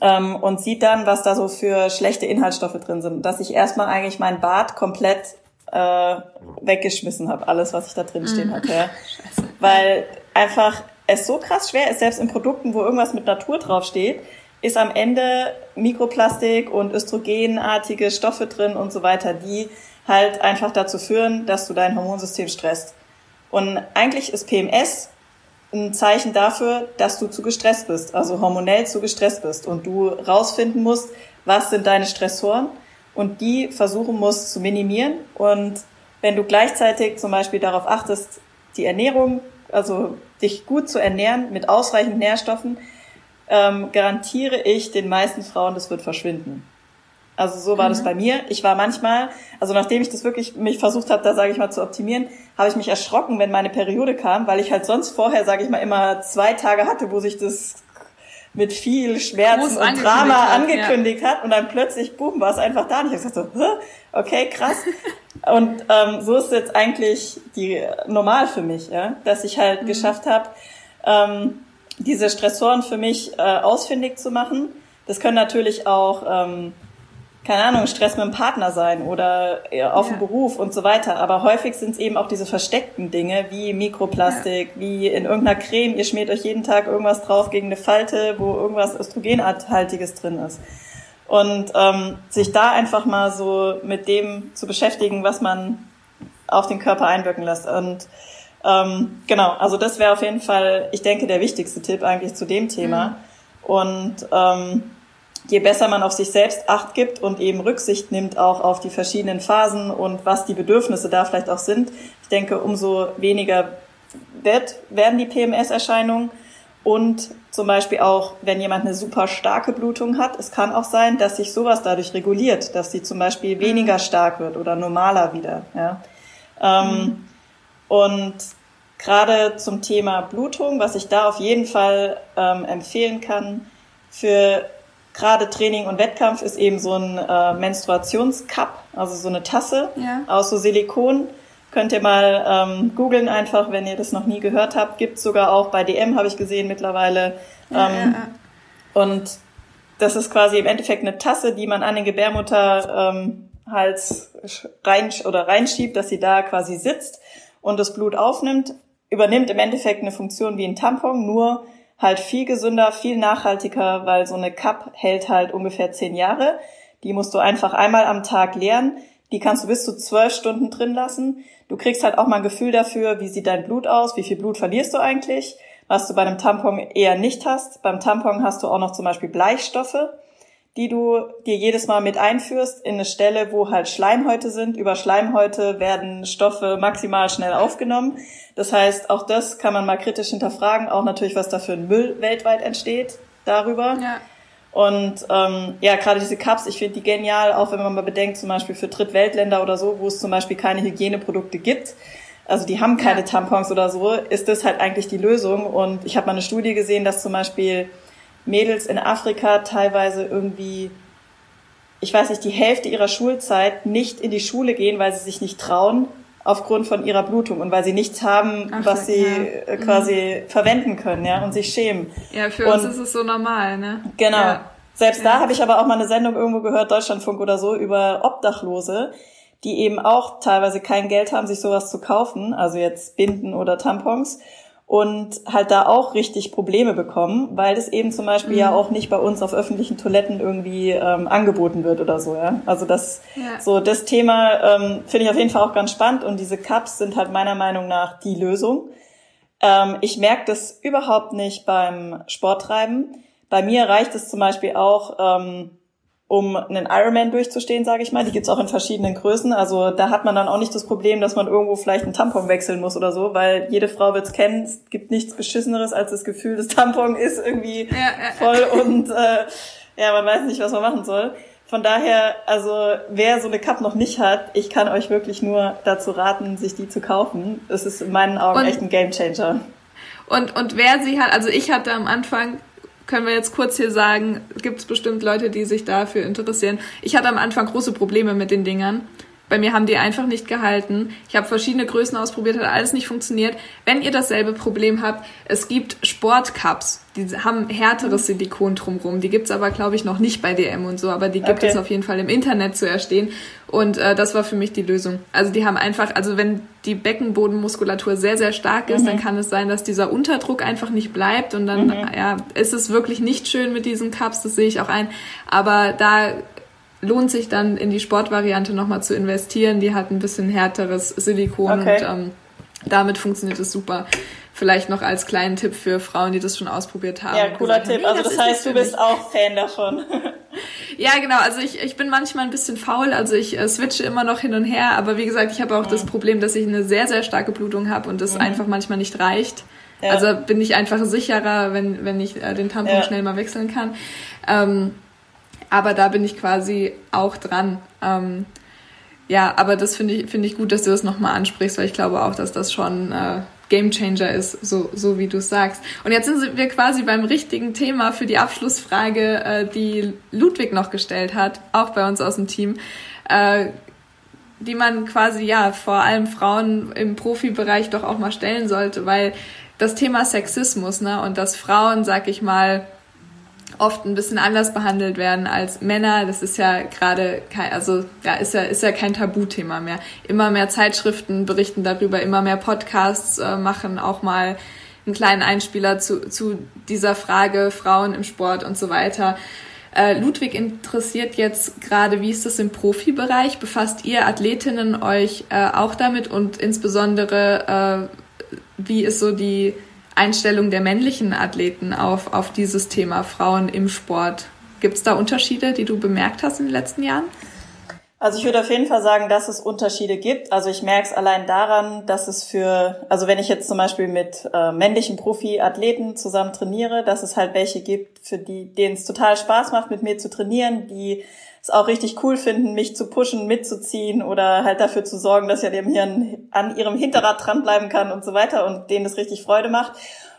ähm, und sieht dann, was da so für schlechte Inhaltsstoffe drin sind. Dass ich erstmal eigentlich mein Bad komplett äh, weggeschmissen habe, alles, was ich da drin stehen mhm. hatte. Ja. Weil einfach es so krass schwer ist, selbst in Produkten, wo irgendwas mit Natur draufsteht, ist am Ende Mikroplastik und östrogenartige Stoffe drin und so weiter, die halt einfach dazu führen, dass du dein Hormonsystem stresst. Und eigentlich ist PMS ein Zeichen dafür, dass du zu gestresst bist, also hormonell zu gestresst bist und du rausfinden musst, was sind deine Stressoren und die versuchen musst zu minimieren. Und wenn du gleichzeitig zum Beispiel darauf achtest, die Ernährung, also dich gut zu ernähren mit ausreichend Nährstoffen, ähm, garantiere ich den meisten Frauen, das wird verschwinden. Also so war mhm. das bei mir. Ich war manchmal, also nachdem ich das wirklich mich versucht habe, da sage ich mal zu optimieren, habe ich mich erschrocken, wenn meine Periode kam, weil ich halt sonst vorher, sage ich mal, immer zwei Tage hatte, wo sich das mit viel Schmerzen und Drama hat, angekündigt ja. hat und dann plötzlich, boom, war es einfach da. Und ich habe gesagt so, okay, krass. und ähm, so ist jetzt eigentlich die normal für mich, ja, dass ich halt mhm. geschafft habe, ähm, diese Stressoren für mich äh, ausfindig zu machen. Das können natürlich auch ähm, keine Ahnung, Stress mit dem Partner sein oder auf ja. dem Beruf und so weiter. Aber häufig sind es eben auch diese versteckten Dinge wie Mikroplastik, ja. wie in irgendeiner Creme, ihr schmiert euch jeden Tag irgendwas drauf gegen eine Falte, wo irgendwas Östrogenhaltiges drin ist. Und ähm, sich da einfach mal so mit dem zu beschäftigen, was man auf den Körper einwirken lässt. Und ähm, genau, also das wäre auf jeden Fall, ich denke, der wichtigste Tipp eigentlich zu dem Thema. Mhm. Und ähm, je besser man auf sich selbst Acht gibt und eben Rücksicht nimmt auch auf die verschiedenen Phasen und was die Bedürfnisse da vielleicht auch sind, ich denke, umso weniger wird, werden die PMS-Erscheinungen und zum Beispiel auch, wenn jemand eine super starke Blutung hat, es kann auch sein, dass sich sowas dadurch reguliert, dass sie zum Beispiel weniger stark wird oder normaler wieder. Ja. Ähm, mhm. Und gerade zum Thema Blutung, was ich da auf jeden Fall ähm, empfehlen kann für gerade Training und Wettkampf, ist eben so ein äh, Menstruationscup, also so eine Tasse ja. aus so Silikon. Könnt ihr mal ähm, googeln einfach, wenn ihr das noch nie gehört habt. Gibt sogar auch bei DM, habe ich gesehen mittlerweile. Ja, ähm, ja, und das ist quasi im Endeffekt eine Tasse, die man an den Gebärmutter ähm, rein oder reinschiebt, dass sie da quasi sitzt und das Blut aufnimmt, übernimmt im Endeffekt eine Funktion wie ein Tampon, nur halt viel gesünder, viel nachhaltiger, weil so eine Cup hält halt ungefähr zehn Jahre. Die musst du einfach einmal am Tag leeren. Die kannst du bis zu zwölf Stunden drin lassen. Du kriegst halt auch mal ein Gefühl dafür, wie sieht dein Blut aus, wie viel Blut verlierst du eigentlich, was du bei einem Tampon eher nicht hast. Beim Tampon hast du auch noch zum Beispiel Bleichstoffe die du dir jedes Mal mit einführst in eine Stelle, wo halt Schleimhäute sind. Über Schleimhäute werden Stoffe maximal schnell aufgenommen. Das heißt, auch das kann man mal kritisch hinterfragen, auch natürlich, was da für ein Müll weltweit entsteht darüber. Ja. Und ähm, ja, gerade diese Cups, ich finde die genial, auch wenn man mal bedenkt, zum Beispiel für Drittweltländer oder so, wo es zum Beispiel keine Hygieneprodukte gibt. Also die haben keine ja. Tampons oder so, ist das halt eigentlich die Lösung. Und ich habe mal eine Studie gesehen, dass zum Beispiel Mädels in Afrika teilweise irgendwie, ich weiß nicht, die Hälfte ihrer Schulzeit nicht in die Schule gehen, weil sie sich nicht trauen aufgrund von ihrer Blutung und weil sie nichts haben, Ach, was sie ja. Äh, quasi mhm. verwenden können, ja, und sich schämen. Ja, für und, uns ist es so normal, ne? Genau. Ja. Selbst ja. da habe ich aber auch mal eine Sendung irgendwo gehört, Deutschlandfunk oder so, über Obdachlose, die eben auch teilweise kein Geld haben, sich sowas zu kaufen, also jetzt Binden oder Tampons und halt da auch richtig Probleme bekommen, weil das eben zum Beispiel mhm. ja auch nicht bei uns auf öffentlichen Toiletten irgendwie ähm, angeboten wird oder so, ja. Also das, ja. so das Thema ähm, finde ich auf jeden Fall auch ganz spannend und diese Cups sind halt meiner Meinung nach die Lösung. Ähm, ich merke das überhaupt nicht beim Sporttreiben. Bei mir reicht es zum Beispiel auch, ähm, um einen Ironman durchzustehen, sage ich mal. Die gibt's auch in verschiedenen Größen. Also da hat man dann auch nicht das Problem, dass man irgendwo vielleicht einen Tampon wechseln muss oder so, weil jede Frau wird's kennen. Es gibt nichts Beschisseneres als das Gefühl, das Tampon ist irgendwie ja, ja. voll und äh, ja, man weiß nicht, was man machen soll. Von daher, also wer so eine Cup noch nicht hat, ich kann euch wirklich nur dazu raten, sich die zu kaufen. Es ist in meinen Augen und, echt ein Gamechanger. Und, und wer sie hat, also ich hatte am Anfang können wir jetzt kurz hier sagen, gibt es bestimmt Leute, die sich dafür interessieren. Ich hatte am Anfang große Probleme mit den Dingern. Bei mir haben die einfach nicht gehalten. Ich habe verschiedene Größen ausprobiert, hat alles nicht funktioniert. Wenn ihr dasselbe Problem habt, es gibt Sportcups, die haben härteres Silikon drumrum. Die gibt's aber, glaube ich, noch nicht bei DM und so, aber die gibt okay. es auf jeden Fall im Internet zu erstehen. Und äh, das war für mich die Lösung. Also die haben einfach, also wenn die Beckenbodenmuskulatur sehr, sehr stark ist, mhm. dann kann es sein, dass dieser Unterdruck einfach nicht bleibt und dann mhm. ja, ist es wirklich nicht schön mit diesen Cups, das sehe ich auch ein. Aber da lohnt sich dann in die Sportvariante nochmal zu investieren. Die hat ein bisschen härteres Silikon okay. und ähm, damit funktioniert es super. Vielleicht noch als kleinen Tipp für Frauen, die das schon ausprobiert haben. Ja, cooler Tipp. also das, das heißt, du bist auch Fan davon. ja, genau. Also ich, ich bin manchmal ein bisschen faul. Also ich äh, switche immer noch hin und her. Aber wie gesagt, ich habe auch mhm. das Problem, dass ich eine sehr, sehr starke Blutung habe und das mhm. einfach manchmal nicht reicht. Ja. Also bin ich einfach sicherer, wenn, wenn ich äh, den Tampon ja. schnell mal wechseln kann. Ähm, aber da bin ich quasi auch dran. Ähm, ja, aber das finde ich, finde ich gut, dass du das nochmal ansprichst, weil ich glaube auch, dass das schon äh, Game Changer ist, so, so wie du sagst. Und jetzt sind wir quasi beim richtigen Thema für die Abschlussfrage, äh, die Ludwig noch gestellt hat, auch bei uns aus dem Team, äh, die man quasi, ja, vor allem Frauen im Profibereich doch auch mal stellen sollte, weil das Thema Sexismus, ne, und dass Frauen, sag ich mal, oft ein bisschen anders behandelt werden als Männer. Das ist ja gerade kein, also ja, ist ja, ist ja kein Tabuthema mehr. Immer mehr Zeitschriften berichten darüber, immer mehr Podcasts äh, machen auch mal einen kleinen Einspieler zu, zu dieser Frage Frauen im Sport und so weiter. Äh, Ludwig interessiert jetzt gerade, wie ist das im Profibereich? Befasst ihr Athletinnen euch äh, auch damit und insbesondere äh, wie ist so die Einstellung der männlichen Athleten auf, auf dieses Thema Frauen im Sport. Gibt es da Unterschiede, die du bemerkt hast in den letzten Jahren? Also ich würde auf jeden Fall sagen, dass es Unterschiede gibt. Also ich merke es allein daran, dass es für, also wenn ich jetzt zum Beispiel mit äh, männlichen Profi-Athleten zusammen trainiere, dass es halt welche gibt, für die, denen es total Spaß macht, mit mir zu trainieren, die es auch richtig cool finden, mich zu pushen, mitzuziehen oder halt dafür zu sorgen, dass an ihrem, Hirn, an ihrem Hinterrad dranbleiben kann und so weiter und denen es richtig Freude macht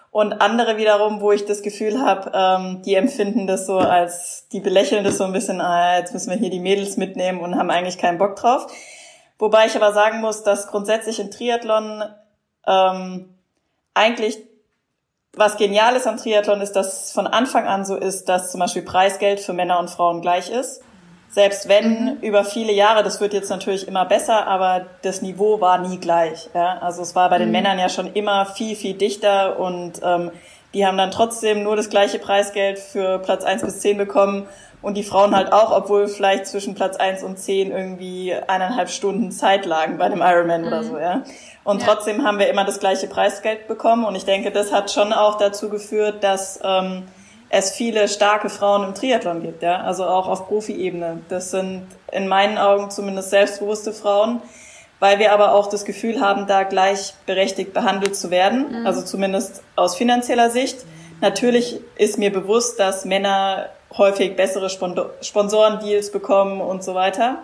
und andere wiederum, wo ich das Gefühl habe, ähm, die empfinden das so als, die belächeln das so ein bisschen, ah, jetzt müssen wir hier die Mädels mitnehmen und haben eigentlich keinen Bock drauf. Wobei ich aber sagen muss, dass grundsätzlich im Triathlon ähm, eigentlich was genial ist am Triathlon ist, dass von Anfang an so ist, dass zum Beispiel Preisgeld für Männer und Frauen gleich ist. Selbst wenn mhm. über viele Jahre, das wird jetzt natürlich immer besser, aber das Niveau war nie gleich. Ja? Also es war bei den mhm. Männern ja schon immer viel, viel dichter und ähm, die haben dann trotzdem nur das gleiche Preisgeld für Platz eins bis zehn bekommen und die Frauen halt auch, obwohl vielleicht zwischen Platz eins und zehn irgendwie eineinhalb Stunden Zeit lagen bei einem Ironman mhm. oder so, ja. Und ja. trotzdem haben wir immer das gleiche Preisgeld bekommen und ich denke, das hat schon auch dazu geführt, dass ähm, es viele starke Frauen im Triathlon gibt, ja, also auch auf Profi-Ebene. Das sind in meinen Augen zumindest selbstbewusste Frauen, weil wir aber auch das Gefühl haben, da gleichberechtigt behandelt zu werden, mhm. also zumindest aus finanzieller Sicht. Natürlich ist mir bewusst, dass Männer häufig bessere Sponsorendeals bekommen und so weiter.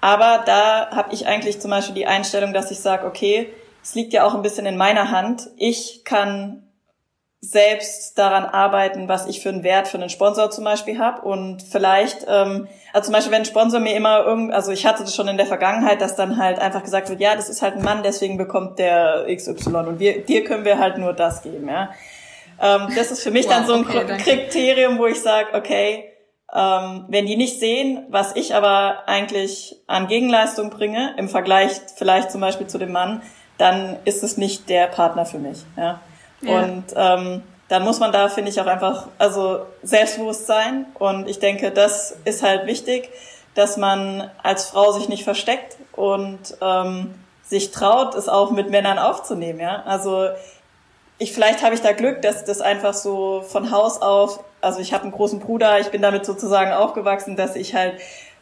Aber da habe ich eigentlich zum Beispiel die Einstellung, dass ich sage, okay, es liegt ja auch ein bisschen in meiner Hand. Ich kann selbst daran arbeiten, was ich für einen Wert für einen Sponsor zum Beispiel habe und vielleicht, ähm, also zum Beispiel, wenn ein Sponsor mir immer irgend, also ich hatte das schon in der Vergangenheit, dass dann halt einfach gesagt wird, ja, das ist halt ein Mann, deswegen bekommt der XY und wir, dir können wir halt nur das geben, ja. Ähm, das ist für mich wow, dann so ein okay, Kriterium, wo ich sage, okay, ähm, wenn die nicht sehen, was ich aber eigentlich an Gegenleistung bringe, im Vergleich vielleicht zum Beispiel zu dem Mann, dann ist es nicht der Partner für mich, ja. Und ähm, dann muss man da, finde ich, auch einfach, also selbstbewusst sein. Und ich denke, das ist halt wichtig, dass man als Frau sich nicht versteckt und ähm, sich traut, es auch mit Männern aufzunehmen. Ja, also ich vielleicht habe ich da Glück, dass das einfach so von Haus auf, also ich habe einen großen Bruder, ich bin damit sozusagen aufgewachsen, dass ich halt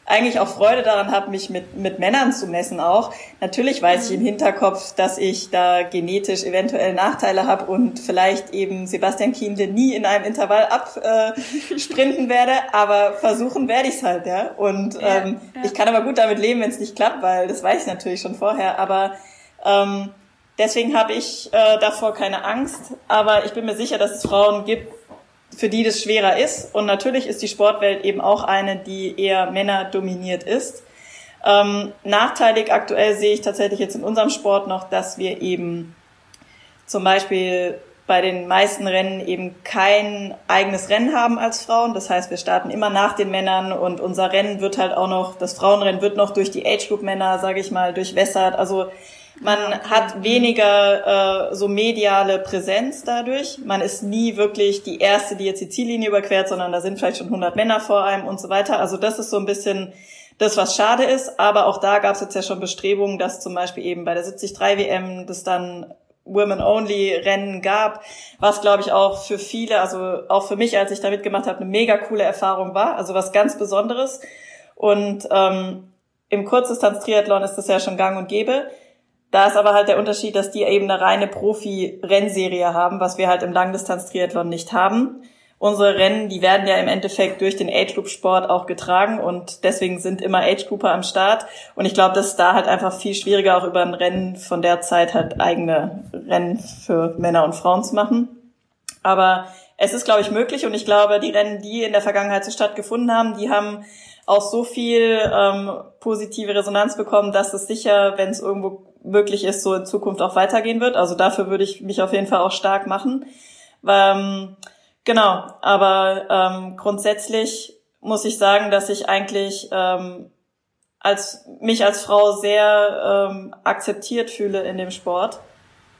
eigentlich auch Freude daran habe, mich mit, mit Männern zu messen auch. Natürlich weiß ich im Hinterkopf, dass ich da genetisch eventuell Nachteile habe und vielleicht eben Sebastian Kienle nie in einem Intervall absprinten äh, werde, aber versuchen werde ich es halt, ja. Und ja, ähm, ja. ich kann aber gut damit leben, wenn es nicht klappt, weil das weiß ich natürlich schon vorher, aber ähm, deswegen habe ich äh, davor keine Angst, aber ich bin mir sicher, dass es Frauen gibt, für die das schwerer ist. Und natürlich ist die Sportwelt eben auch eine, die eher männerdominiert ist. Ähm, nachteilig aktuell sehe ich tatsächlich jetzt in unserem Sport noch, dass wir eben zum Beispiel bei den meisten Rennen eben kein eigenes Rennen haben als Frauen. Das heißt, wir starten immer nach den Männern und unser Rennen wird halt auch noch, das Frauenrennen wird noch durch die Age Group Männer, sage ich mal, durchwässert. Also man okay. hat weniger äh, so mediale Präsenz dadurch. Man ist nie wirklich die Erste, die jetzt die Ziellinie überquert, sondern da sind vielleicht schon 100 Männer vor einem und so weiter. Also das ist so ein bisschen das, was schade ist. Aber auch da gab es jetzt ja schon Bestrebungen, dass zum Beispiel eben bei der 73 WM das dann Women-Only-Rennen gab, was glaube ich auch für viele, also auch für mich, als ich da mitgemacht habe, eine mega coole Erfahrung war, also was ganz Besonderes. Und ähm, im Kurzdistanz-Triathlon ist das ja schon gang und gäbe. Da ist aber halt der Unterschied, dass die eben eine reine Profi-Rennserie haben, was wir halt im Langdistanz-Triathlon nicht haben. Unsere Rennen, die werden ja im Endeffekt durch den Age Group Sport auch getragen und deswegen sind immer Age Grouper am Start. Und ich glaube, dass da halt einfach viel schwieriger auch über ein Rennen von der Zeit halt eigene Rennen für Männer und Frauen zu machen. Aber es ist, glaube ich, möglich und ich glaube, die Rennen, die in der Vergangenheit so stattgefunden haben, die haben auch so viel ähm, positive Resonanz bekommen, dass es sicher, wenn es irgendwo möglich ist, so in Zukunft auch weitergehen wird. Also dafür würde ich mich auf jeden Fall auch stark machen. Ähm, genau, aber ähm, grundsätzlich muss ich sagen, dass ich eigentlich ähm, als mich als Frau sehr ähm, akzeptiert fühle in dem Sport.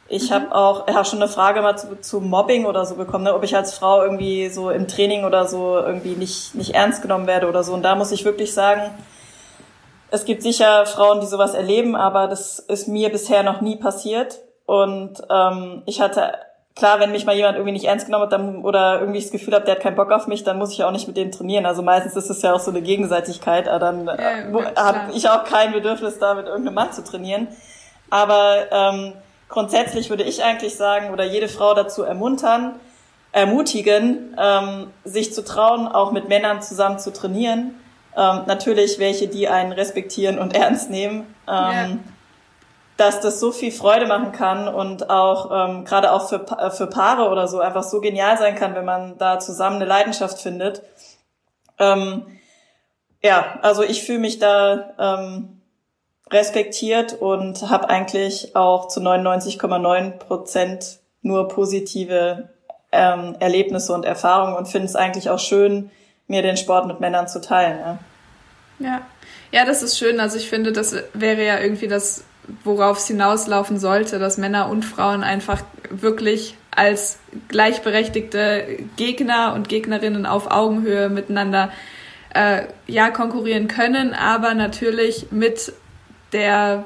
Ich mhm. habe auch, ich habe schon eine Frage mal zu, zu Mobbing oder so bekommen, ne, ob ich als Frau irgendwie so im Training oder so irgendwie nicht nicht ernst genommen werde oder so. Und da muss ich wirklich sagen, es gibt sicher Frauen, die sowas erleben, aber das ist mir bisher noch nie passiert. Und ähm, ich hatte klar, wenn mich mal jemand irgendwie nicht ernst genommen hat dann, oder irgendwie das Gefühl hat, der hat keinen Bock auf mich, dann muss ich auch nicht mit dem trainieren. Also meistens ist es ja auch so eine Gegenseitigkeit, aber dann ja, äh, habe ich auch kein Bedürfnis, da mit irgendeinem Mann zu trainieren. Aber ähm, grundsätzlich würde ich eigentlich sagen, oder jede Frau dazu ermuntern, ermutigen, ähm, sich zu trauen, auch mit Männern zusammen zu trainieren. Ähm, natürlich welche, die einen respektieren und ernst nehmen. Ähm, ja dass das so viel Freude machen kann und auch ähm, gerade auch für, äh, für Paare oder so einfach so genial sein kann, wenn man da zusammen eine Leidenschaft findet. Ähm, ja, also ich fühle mich da ähm, respektiert und habe eigentlich auch zu 99,9 Prozent nur positive ähm, Erlebnisse und Erfahrungen und finde es eigentlich auch schön, mir den Sport mit Männern zu teilen. Ja. ja. Ja, das ist schön. Also ich finde, das wäre ja irgendwie das worauf es hinauslaufen sollte, dass Männer und Frauen einfach wirklich als gleichberechtigte Gegner und Gegnerinnen auf Augenhöhe miteinander äh, ja konkurrieren können, aber natürlich mit der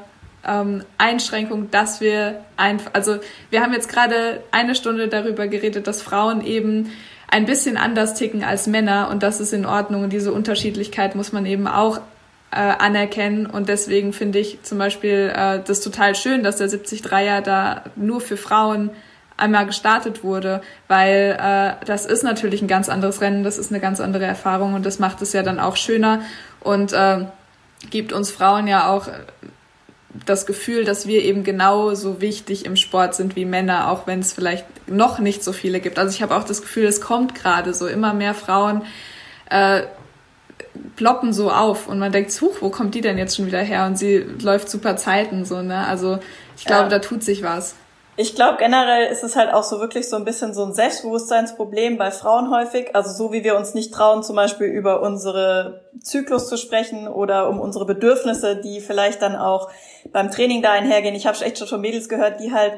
ähm, Einschränkung, dass wir einfach, also wir haben jetzt gerade eine Stunde darüber geredet, dass Frauen eben ein bisschen anders ticken als Männer und das ist in Ordnung und diese Unterschiedlichkeit muss man eben auch äh, anerkennen. Und deswegen finde ich zum Beispiel äh, das total schön, dass der 73er da nur für Frauen einmal gestartet wurde, weil äh, das ist natürlich ein ganz anderes Rennen, das ist eine ganz andere Erfahrung und das macht es ja dann auch schöner und äh, gibt uns Frauen ja auch das Gefühl, dass wir eben genauso wichtig im Sport sind wie Männer, auch wenn es vielleicht noch nicht so viele gibt. Also ich habe auch das Gefühl, es kommt gerade so immer mehr Frauen äh, ploppen so auf und man denkt, huch, wo kommt die denn jetzt schon wieder her? Und sie läuft super Zeiten so, ne? Also ich glaube, ja. da tut sich was. Ich glaube, generell ist es halt auch so wirklich so ein bisschen so ein Selbstbewusstseinsproblem bei Frauen häufig. Also so wie wir uns nicht trauen, zum Beispiel über unsere Zyklus zu sprechen oder um unsere Bedürfnisse, die vielleicht dann auch beim Training da einhergehen. Ich habe echt schon von Mädels gehört, die halt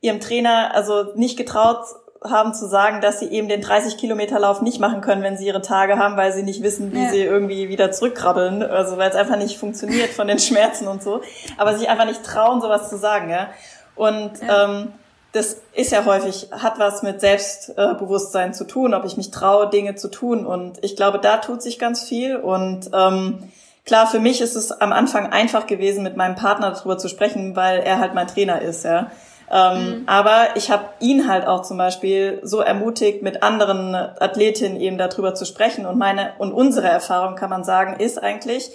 ihrem Trainer also nicht getraut haben zu sagen, dass sie eben den 30 Kilometer Lauf nicht machen können, wenn sie ihre Tage haben, weil sie nicht wissen, wie ja. sie irgendwie wieder zurückkrabbeln, also weil es einfach nicht funktioniert von den Schmerzen und so, aber sich einfach nicht trauen, sowas zu sagen, ja. Und ja. ähm, das ist ja häufig, hat was mit Selbstbewusstsein zu tun, ob ich mich traue, Dinge zu tun. Und ich glaube, da tut sich ganz viel. Und ähm, klar, für mich ist es am Anfang einfach gewesen, mit meinem Partner darüber zu sprechen, weil er halt mein Trainer ist, ja. Ähm, mhm. Aber ich habe ihn halt auch zum Beispiel so ermutigt, mit anderen Athletinnen eben darüber zu sprechen. Und meine und unsere Erfahrung kann man sagen, ist eigentlich,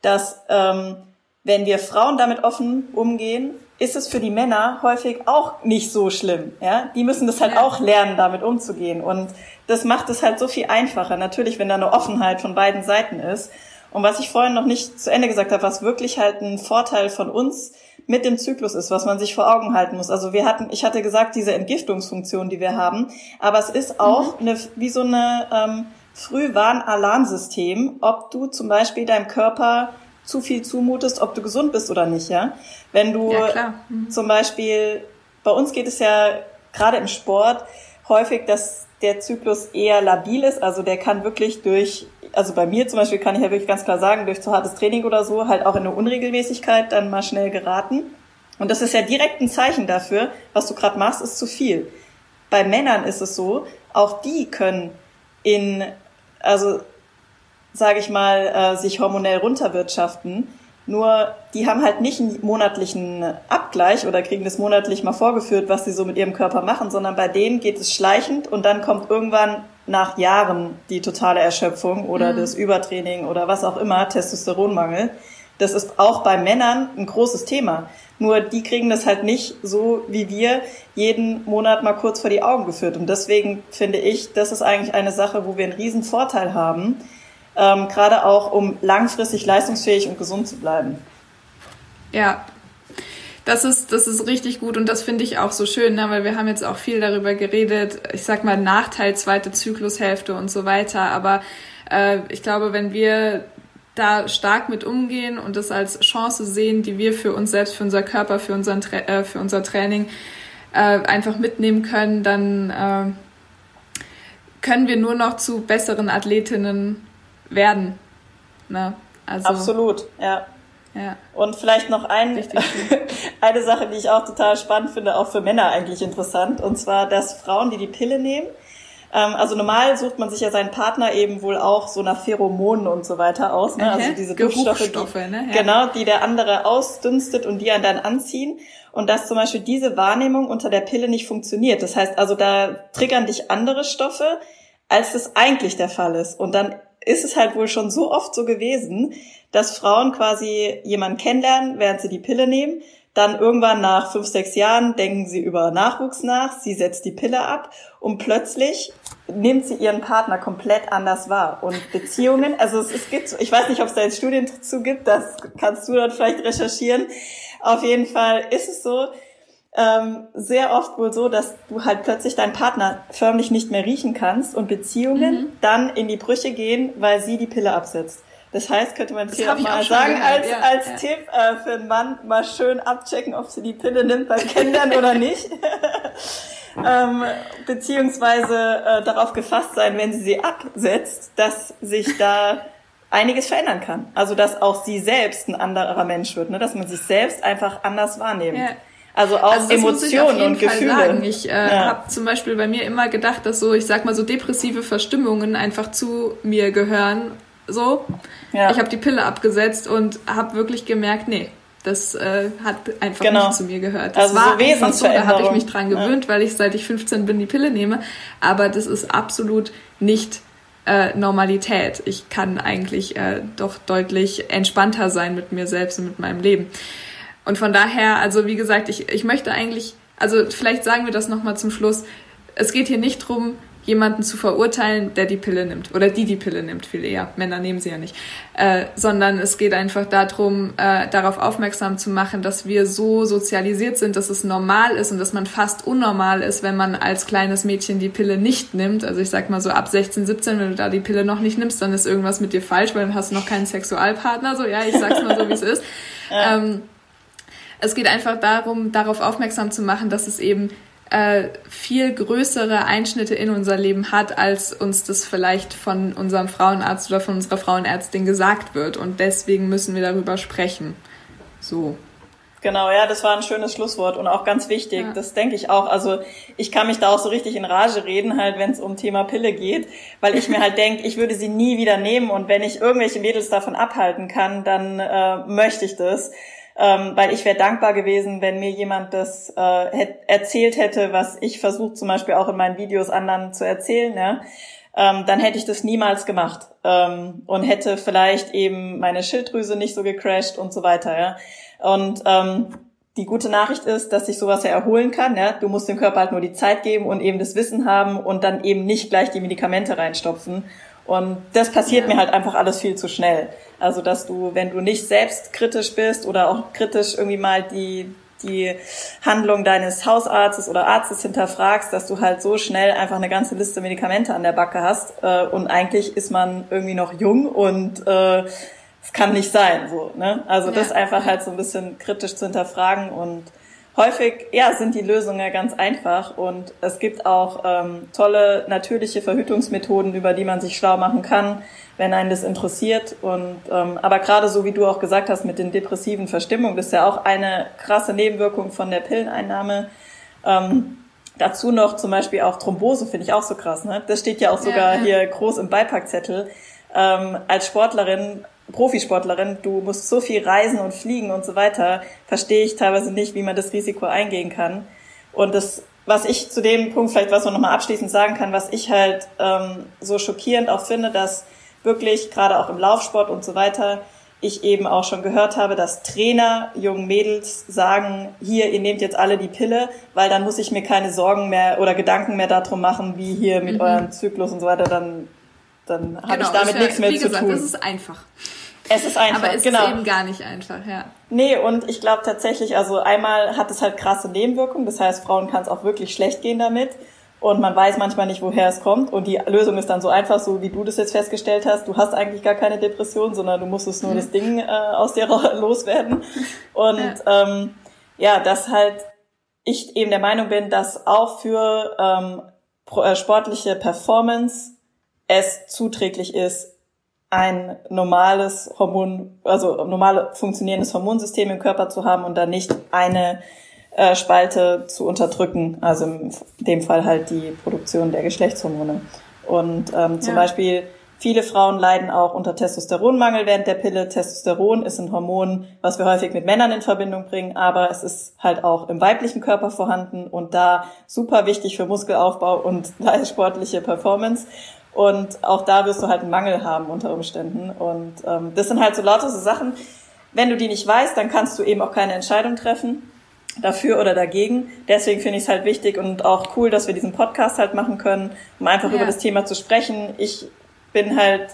dass ähm, wenn wir Frauen damit offen umgehen, ist es für die Männer häufig auch nicht so schlimm. Ja, die müssen das halt ja. auch lernen, damit umzugehen. Und das macht es halt so viel einfacher. Natürlich, wenn da eine Offenheit von beiden Seiten ist. Und was ich vorhin noch nicht zu Ende gesagt habe, was wirklich halt ein Vorteil von uns mit dem Zyklus ist, was man sich vor Augen halten muss. Also wir hatten, ich hatte gesagt, diese Entgiftungsfunktion, die wir haben, aber es ist auch mhm. eine, wie so eine ähm, Frühwarn-Alarmsystem, ob du zum Beispiel deinem Körper zu viel zumutest, ob du gesund bist oder nicht, ja. Wenn du ja, mhm. zum Beispiel, bei uns geht es ja gerade im Sport häufig, dass der Zyklus eher labil ist, also der kann wirklich durch also bei mir zum Beispiel kann ich ja wirklich ganz klar sagen, durch zu hartes Training oder so, halt auch in eine Unregelmäßigkeit dann mal schnell geraten. Und das ist ja direkt ein Zeichen dafür, was du gerade machst, ist zu viel. Bei Männern ist es so, auch die können in, also sage ich mal, äh, sich hormonell runterwirtschaften. Nur die haben halt nicht einen monatlichen Abgleich oder kriegen das monatlich mal vorgeführt, was sie so mit ihrem Körper machen, sondern bei denen geht es schleichend und dann kommt irgendwann nach Jahren die totale Erschöpfung oder mhm. das Übertraining oder was auch immer, Testosteronmangel. Das ist auch bei Männern ein großes Thema. Nur die kriegen das halt nicht so wie wir jeden Monat mal kurz vor die Augen geführt. Und deswegen finde ich, das ist eigentlich eine Sache, wo wir einen riesen Vorteil haben, ähm, gerade auch um langfristig leistungsfähig und gesund zu bleiben. Ja, das ist, das ist richtig gut und das finde ich auch so schön, ne? weil wir haben jetzt auch viel darüber geredet, ich sag mal Nachteil zweite Zyklushälfte und so weiter, aber äh, ich glaube, wenn wir da stark mit umgehen und das als Chance sehen, die wir für uns selbst, für unser Körper, für, unseren Tra äh, für unser Training äh, einfach mitnehmen können, dann äh, können wir nur noch zu besseren Athletinnen werden. Ne? Also, Absolut, ja. Ja. Und vielleicht noch ein, eine Sache, die ich auch total spannend finde, auch für Männer eigentlich interessant, und zwar, dass Frauen, die die Pille nehmen, ähm, also normal sucht man sich ja seinen Partner eben wohl auch so nach Pheromonen und so weiter aus, ne? also diese Duftstoffe, die, ne? ja. genau, die der andere ausdünstet und die einen dann anziehen. Und dass zum Beispiel diese Wahrnehmung unter der Pille nicht funktioniert. Das heißt also, da triggern dich andere Stoffe, als das eigentlich der Fall ist. Und dann ist es halt wohl schon so oft so gewesen, dass Frauen quasi jemanden kennenlernen, während sie die Pille nehmen. Dann irgendwann nach fünf, sechs Jahren denken sie über Nachwuchs nach, sie setzt die Pille ab und plötzlich nimmt sie ihren Partner komplett anders wahr. Und Beziehungen, also es, es gibt, ich weiß nicht, ob es da jetzt Studien dazu gibt, das kannst du dann vielleicht recherchieren. Auf jeden Fall ist es so, ähm, sehr oft wohl so, dass du halt plötzlich deinen Partner förmlich nicht mehr riechen kannst und Beziehungen mhm. dann in die Brüche gehen, weil sie die Pille absetzt. Das heißt, könnte man hier auch mal sagen, gehört. als, ja, als ja. Tipp äh, für einen Mann mal schön abchecken, ob sie die Pille nimmt beim Kennenlernen oder nicht. ähm, beziehungsweise äh, darauf gefasst sein, wenn sie sie absetzt, dass sich da einiges verändern kann. Also dass auch sie selbst ein anderer Mensch wird, ne? dass man sich selbst einfach anders wahrnimmt. Ja. Also auch also Emotionen und Fall Gefühle. Sagen. Ich äh, ja. habe zum Beispiel bei mir immer gedacht, dass so, ich sag mal so depressive Verstimmungen einfach zu mir gehören. So, ja. ich habe die Pille abgesetzt und habe wirklich gemerkt, nee, das äh, hat einfach genau. nicht zu mir gehört. Das also war so einfach so, da habe ich mich dran gewöhnt, ja. weil ich seit ich 15 bin die Pille nehme. Aber das ist absolut nicht äh, Normalität. Ich kann eigentlich äh, doch deutlich entspannter sein mit mir selbst und mit meinem Leben. Und von daher, also wie gesagt, ich, ich möchte eigentlich, also vielleicht sagen wir das nochmal zum Schluss. Es geht hier nicht drum, jemanden zu verurteilen, der die Pille nimmt oder die die Pille nimmt, viel eher. Männer nehmen sie ja nicht. Äh, sondern es geht einfach darum, äh, darauf aufmerksam zu machen, dass wir so sozialisiert sind, dass es normal ist und dass man fast unnormal ist, wenn man als kleines Mädchen die Pille nicht nimmt. Also ich sag mal so ab 16, 17, wenn du da die Pille noch nicht nimmst, dann ist irgendwas mit dir falsch, weil dann hast du noch keinen Sexualpartner. So, ja, ich sag's mal so, wie es ist. Ja. Ähm, es geht einfach darum, darauf aufmerksam zu machen, dass es eben äh, viel größere Einschnitte in unser Leben hat, als uns das vielleicht von unserem Frauenarzt oder von unserer Frauenärztin gesagt wird. Und deswegen müssen wir darüber sprechen. So. Genau, ja, das war ein schönes Schlusswort und auch ganz wichtig. Ja. Das denke ich auch. Also ich kann mich da auch so richtig in Rage reden, halt, wenn es um Thema Pille geht, weil ich mir halt denke, ich würde sie nie wieder nehmen und wenn ich irgendwelche Mädels davon abhalten kann, dann äh, möchte ich das ähm, weil ich wäre dankbar gewesen, wenn mir jemand das äh, erzählt hätte, was ich versuche zum Beispiel auch in meinen Videos anderen zu erzählen, ja? ähm, dann hätte ich das niemals gemacht ähm, und hätte vielleicht eben meine Schilddrüse nicht so gecrashed und so weiter. Ja? Und ähm, die gute Nachricht ist, dass sich sowas ja erholen kann. Ja? Du musst dem Körper halt nur die Zeit geben und eben das Wissen haben und dann eben nicht gleich die Medikamente reinstopfen. Und das passiert ja. mir halt einfach alles viel zu schnell. Also, dass du, wenn du nicht selbst kritisch bist oder auch kritisch irgendwie mal die, die Handlung deines Hausarztes oder Arztes hinterfragst, dass du halt so schnell einfach eine ganze Liste Medikamente an der Backe hast. Äh, und eigentlich ist man irgendwie noch jung und äh, es kann nicht sein. So, ne? Also ja. das einfach halt so ein bisschen kritisch zu hinterfragen und häufig ja, sind die Lösungen ganz einfach und es gibt auch ähm, tolle natürliche Verhütungsmethoden, über die man sich schlau machen kann, wenn einen das interessiert. Und ähm, aber gerade so wie du auch gesagt hast mit den depressiven Verstimmungen, das ist ja auch eine krasse Nebenwirkung von der Pilleneinnahme. Ähm, dazu noch zum Beispiel auch Thrombose, finde ich auch so krass. Ne? Das steht ja auch sogar ja, ja. hier groß im Beipackzettel. Ähm, als Sportlerin Profisportlerin, du musst so viel reisen und fliegen und so weiter, verstehe ich teilweise nicht, wie man das Risiko eingehen kann. Und das, was ich zu dem Punkt vielleicht, was man nochmal abschließend sagen kann, was ich halt ähm, so schockierend auch finde, dass wirklich gerade auch im Laufsport und so weiter, ich eben auch schon gehört habe, dass Trainer jungen Mädels sagen, hier, ihr nehmt jetzt alle die Pille, weil dann muss ich mir keine Sorgen mehr oder Gedanken mehr darum machen, wie hier mit mhm. eurem Zyklus und so weiter, dann, dann habe genau, ich damit ja, nichts mehr zu gesagt, tun. Das ist einfach. Es ist einfach, Aber es genau. ist eben gar nicht einfach, ja. Nee, und ich glaube tatsächlich, also einmal hat es halt krasse Nebenwirkungen, das heißt, Frauen kann es auch wirklich schlecht gehen damit und man weiß manchmal nicht, woher es kommt und die Lösung ist dann so einfach, so wie du das jetzt festgestellt hast, du hast eigentlich gar keine Depression, sondern du musstest nur mhm. das Ding äh, aus dir loswerden und ja. Ähm, ja, dass halt ich eben der Meinung bin, dass auch für ähm, äh, sportliche Performance es zuträglich ist, ein normales Hormon, also normal funktionierendes Hormonsystem im Körper zu haben und dann nicht eine äh, Spalte zu unterdrücken, also in dem Fall halt die Produktion der Geschlechtshormone. Und ähm, zum ja. Beispiel viele Frauen leiden auch unter Testosteronmangel während der Pille. Testosteron ist ein Hormon, was wir häufig mit Männern in Verbindung bringen, aber es ist halt auch im weiblichen Körper vorhanden und da super wichtig für Muskelaufbau und sportliche Performance. Und auch da wirst du halt einen Mangel haben unter Umständen. Und ähm, das sind halt so lauter so Sachen. Wenn du die nicht weißt, dann kannst du eben auch keine Entscheidung treffen dafür oder dagegen. Deswegen finde ich es halt wichtig und auch cool, dass wir diesen Podcast halt machen können, um einfach ja. über das Thema zu sprechen. Ich bin halt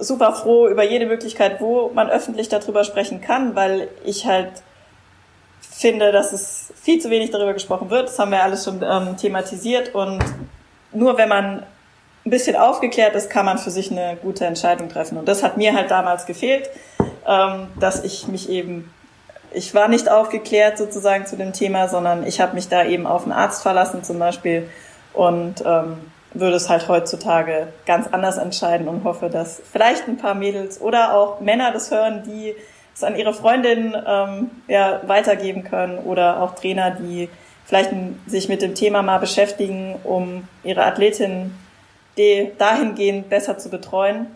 super froh über jede Möglichkeit, wo man öffentlich darüber sprechen kann, weil ich halt finde, dass es viel zu wenig darüber gesprochen wird. Das haben wir alles schon ähm, thematisiert und nur wenn man ein bisschen aufgeklärt ist, kann man für sich eine gute Entscheidung treffen. Und das hat mir halt damals gefehlt, ähm, dass ich mich eben, ich war nicht aufgeklärt sozusagen zu dem Thema, sondern ich habe mich da eben auf einen Arzt verlassen zum Beispiel und ähm, würde es halt heutzutage ganz anders entscheiden und hoffe, dass vielleicht ein paar Mädels oder auch Männer das hören, die es an ihre Freundin ähm, ja, weitergeben können oder auch Trainer, die vielleicht sich mit dem Thema mal beschäftigen, um ihre Athletin die dahingehend besser zu betreuen.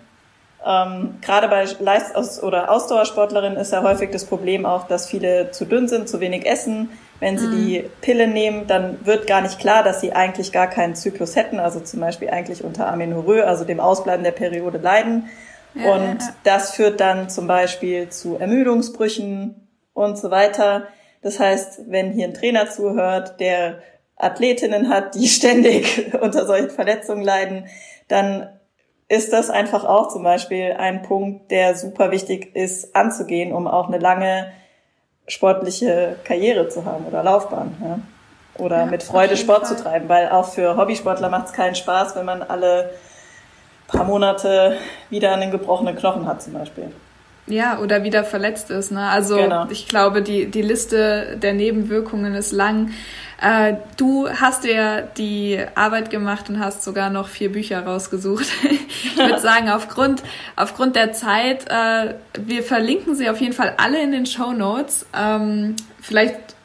Ähm, gerade bei Leist- oder Ausdauersportlerinnen ist ja häufig das Problem auch, dass viele zu dünn sind, zu wenig essen. Wenn sie mhm. die Pille nehmen, dann wird gar nicht klar, dass sie eigentlich gar keinen Zyklus hätten, also zum Beispiel eigentlich unter Amenorrhoe, also dem Ausbleiben der Periode leiden. Ja, und ja, ja. das führt dann zum Beispiel zu Ermüdungsbrüchen und so weiter. Das heißt, wenn hier ein Trainer zuhört, der Athletinnen hat, die ständig unter solchen Verletzungen leiden, dann ist das einfach auch zum Beispiel ein Punkt, der super wichtig ist anzugehen, um auch eine lange sportliche Karriere zu haben oder Laufbahn. Ja? Oder ja, mit Freude Sport Fall. zu treiben, weil auch für Hobbysportler macht es keinen Spaß, wenn man alle paar Monate wieder einen gebrochenen Knochen hat zum Beispiel. Ja, oder wieder verletzt ist. Ne? Also genau. ich glaube, die, die Liste der Nebenwirkungen ist lang. Äh, du hast dir die Arbeit gemacht und hast sogar noch vier Bücher rausgesucht. ich würde sagen, aufgrund, aufgrund der Zeit, äh, wir verlinken sie auf jeden Fall alle in den Show Notes. Ähm, vielleicht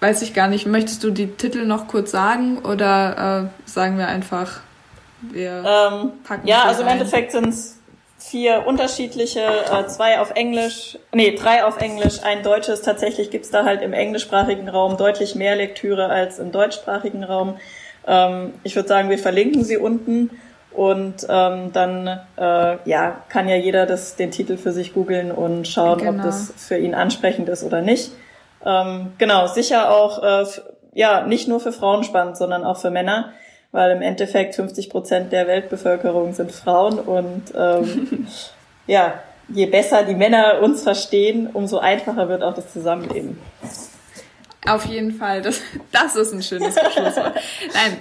weiß ich gar nicht, möchtest du die Titel noch kurz sagen oder äh, sagen wir einfach, wir ähm, packen Ja, also im Endeffekt sind es vier unterschiedliche, äh, zwei auf Englisch, nee, drei auf Englisch, ein deutsches. Tatsächlich gibt's da halt im englischsprachigen Raum deutlich mehr Lektüre als im deutschsprachigen Raum. Ähm, ich würde sagen, wir verlinken sie unten und ähm, dann äh, ja, kann ja jeder das, den Titel für sich googeln und schauen, genau. ob das für ihn ansprechend ist oder nicht. Ähm, genau, sicher auch äh, ja nicht nur für Frauen spannend, sondern auch für Männer weil im Endeffekt 50 Prozent der Weltbevölkerung sind Frauen und ähm, ja, je besser die Männer uns verstehen, umso einfacher wird auch das Zusammenleben. Auf jeden Fall, das, das ist ein schönes Schlusswort. Nein,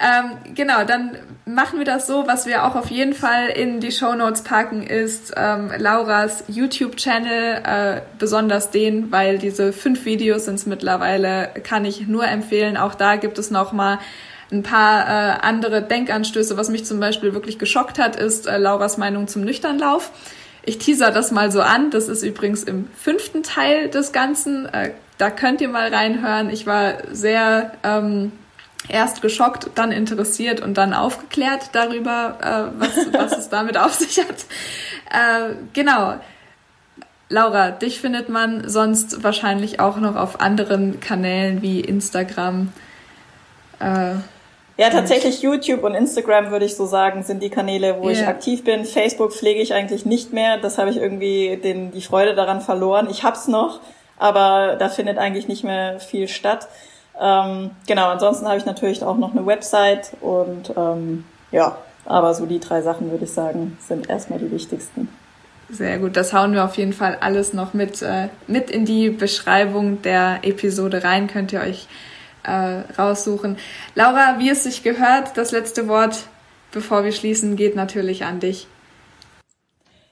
ähm, genau, dann machen wir das so. Was wir auch auf jeden Fall in die Show Notes packen, ist ähm, Lauras YouTube-Channel, äh, besonders den, weil diese fünf Videos sind es mittlerweile, kann ich nur empfehlen. Auch da gibt es noch mal ein paar äh, andere Denkanstöße. Was mich zum Beispiel wirklich geschockt hat, ist äh, Lauras Meinung zum Nüchternlauf. Ich teaser das mal so an. Das ist übrigens im fünften Teil des Ganzen. Äh, da könnt ihr mal reinhören. Ich war sehr ähm, erst geschockt, dann interessiert und dann aufgeklärt darüber, äh, was, was es damit auf sich hat. Äh, genau. Laura, dich findet man sonst wahrscheinlich auch noch auf anderen Kanälen wie Instagram. Äh, ja, tatsächlich YouTube und Instagram würde ich so sagen, sind die Kanäle, wo yeah. ich aktiv bin. Facebook pflege ich eigentlich nicht mehr. Das habe ich irgendwie den, die Freude daran verloren. Ich hab's noch, aber da findet eigentlich nicht mehr viel statt. Ähm, genau, ansonsten habe ich natürlich auch noch eine Website und ähm, ja, aber so die drei Sachen würde ich sagen, sind erstmal die wichtigsten. Sehr gut, das hauen wir auf jeden Fall alles noch mit, äh, mit in die Beschreibung der Episode rein. Könnt ihr euch äh, raussuchen. Laura, wie es sich gehört, das letzte Wort, bevor wir schließen, geht natürlich an dich.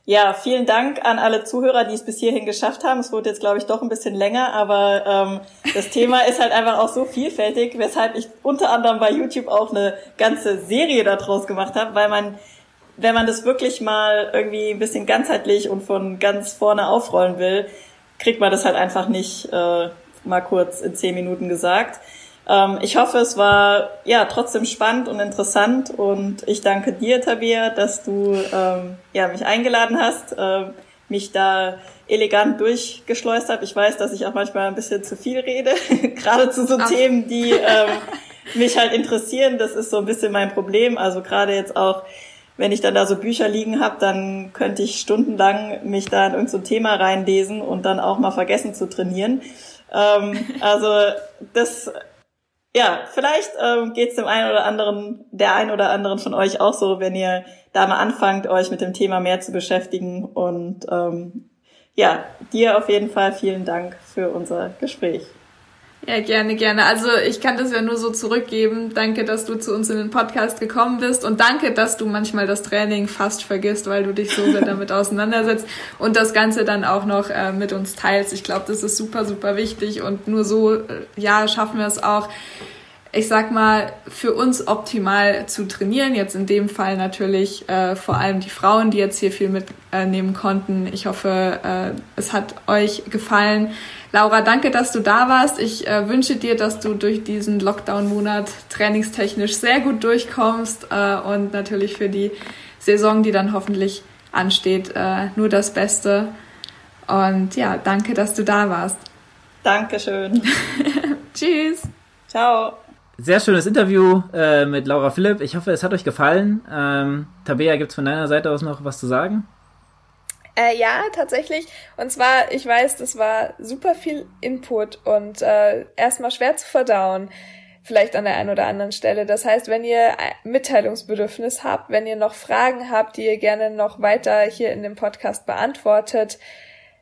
Ja, vielen Dank an alle Zuhörer, die es bis hierhin geschafft haben. Es wurde jetzt, glaube ich, doch ein bisschen länger, aber ähm, das Thema ist halt einfach auch so vielfältig, weshalb ich unter anderem bei YouTube auch eine ganze Serie daraus gemacht habe, weil man wenn man das wirklich mal irgendwie ein bisschen ganzheitlich und von ganz vorne aufrollen will, kriegt man das halt einfach nicht äh, mal kurz in zehn Minuten gesagt. Ähm, ich hoffe, es war ja trotzdem spannend und interessant und ich danke dir, Tabia, dass du ähm, ja, mich eingeladen hast, äh, mich da elegant durchgeschleust habe. Ich weiß, dass ich auch manchmal ein bisschen zu viel rede, gerade zu so Ach. Themen, die ähm, mich halt interessieren. Das ist so ein bisschen mein Problem. Also gerade jetzt auch, wenn ich dann da so Bücher liegen habe, dann könnte ich stundenlang mich da in irgendein so Thema reinlesen und dann auch mal vergessen zu trainieren. Ähm, also das ja, vielleicht ähm, geht es dem einen oder anderen, der einen oder anderen von euch auch so, wenn ihr da mal anfangt, euch mit dem Thema mehr zu beschäftigen. Und ähm, ja, dir auf jeden Fall vielen Dank für unser Gespräch. Ja, gerne, gerne. Also ich kann das ja nur so zurückgeben. Danke, dass du zu uns in den Podcast gekommen bist und danke, dass du manchmal das Training fast vergisst, weil du dich so sehr damit auseinandersetzt und das Ganze dann auch noch äh, mit uns teilst. Ich glaube, das ist super, super wichtig und nur so, äh, ja, schaffen wir es auch, ich sag mal, für uns optimal zu trainieren. Jetzt in dem Fall natürlich äh, vor allem die Frauen, die jetzt hier viel mitnehmen konnten. Ich hoffe, äh, es hat euch gefallen. Laura, danke, dass du da warst. Ich äh, wünsche dir, dass du durch diesen Lockdown-Monat trainingstechnisch sehr gut durchkommst äh, und natürlich für die Saison, die dann hoffentlich ansteht, äh, nur das Beste. Und ja, danke, dass du da warst. Dankeschön. Tschüss. Ciao. Sehr schönes Interview äh, mit Laura Philipp. Ich hoffe, es hat euch gefallen. Ähm, Tabea, gibt es von deiner Seite aus noch was zu sagen? Äh, ja, tatsächlich. Und zwar, ich weiß, das war super viel Input und äh, erstmal schwer zu verdauen. Vielleicht an der einen oder anderen Stelle. Das heißt, wenn ihr Mitteilungsbedürfnis habt, wenn ihr noch Fragen habt, die ihr gerne noch weiter hier in dem Podcast beantwortet,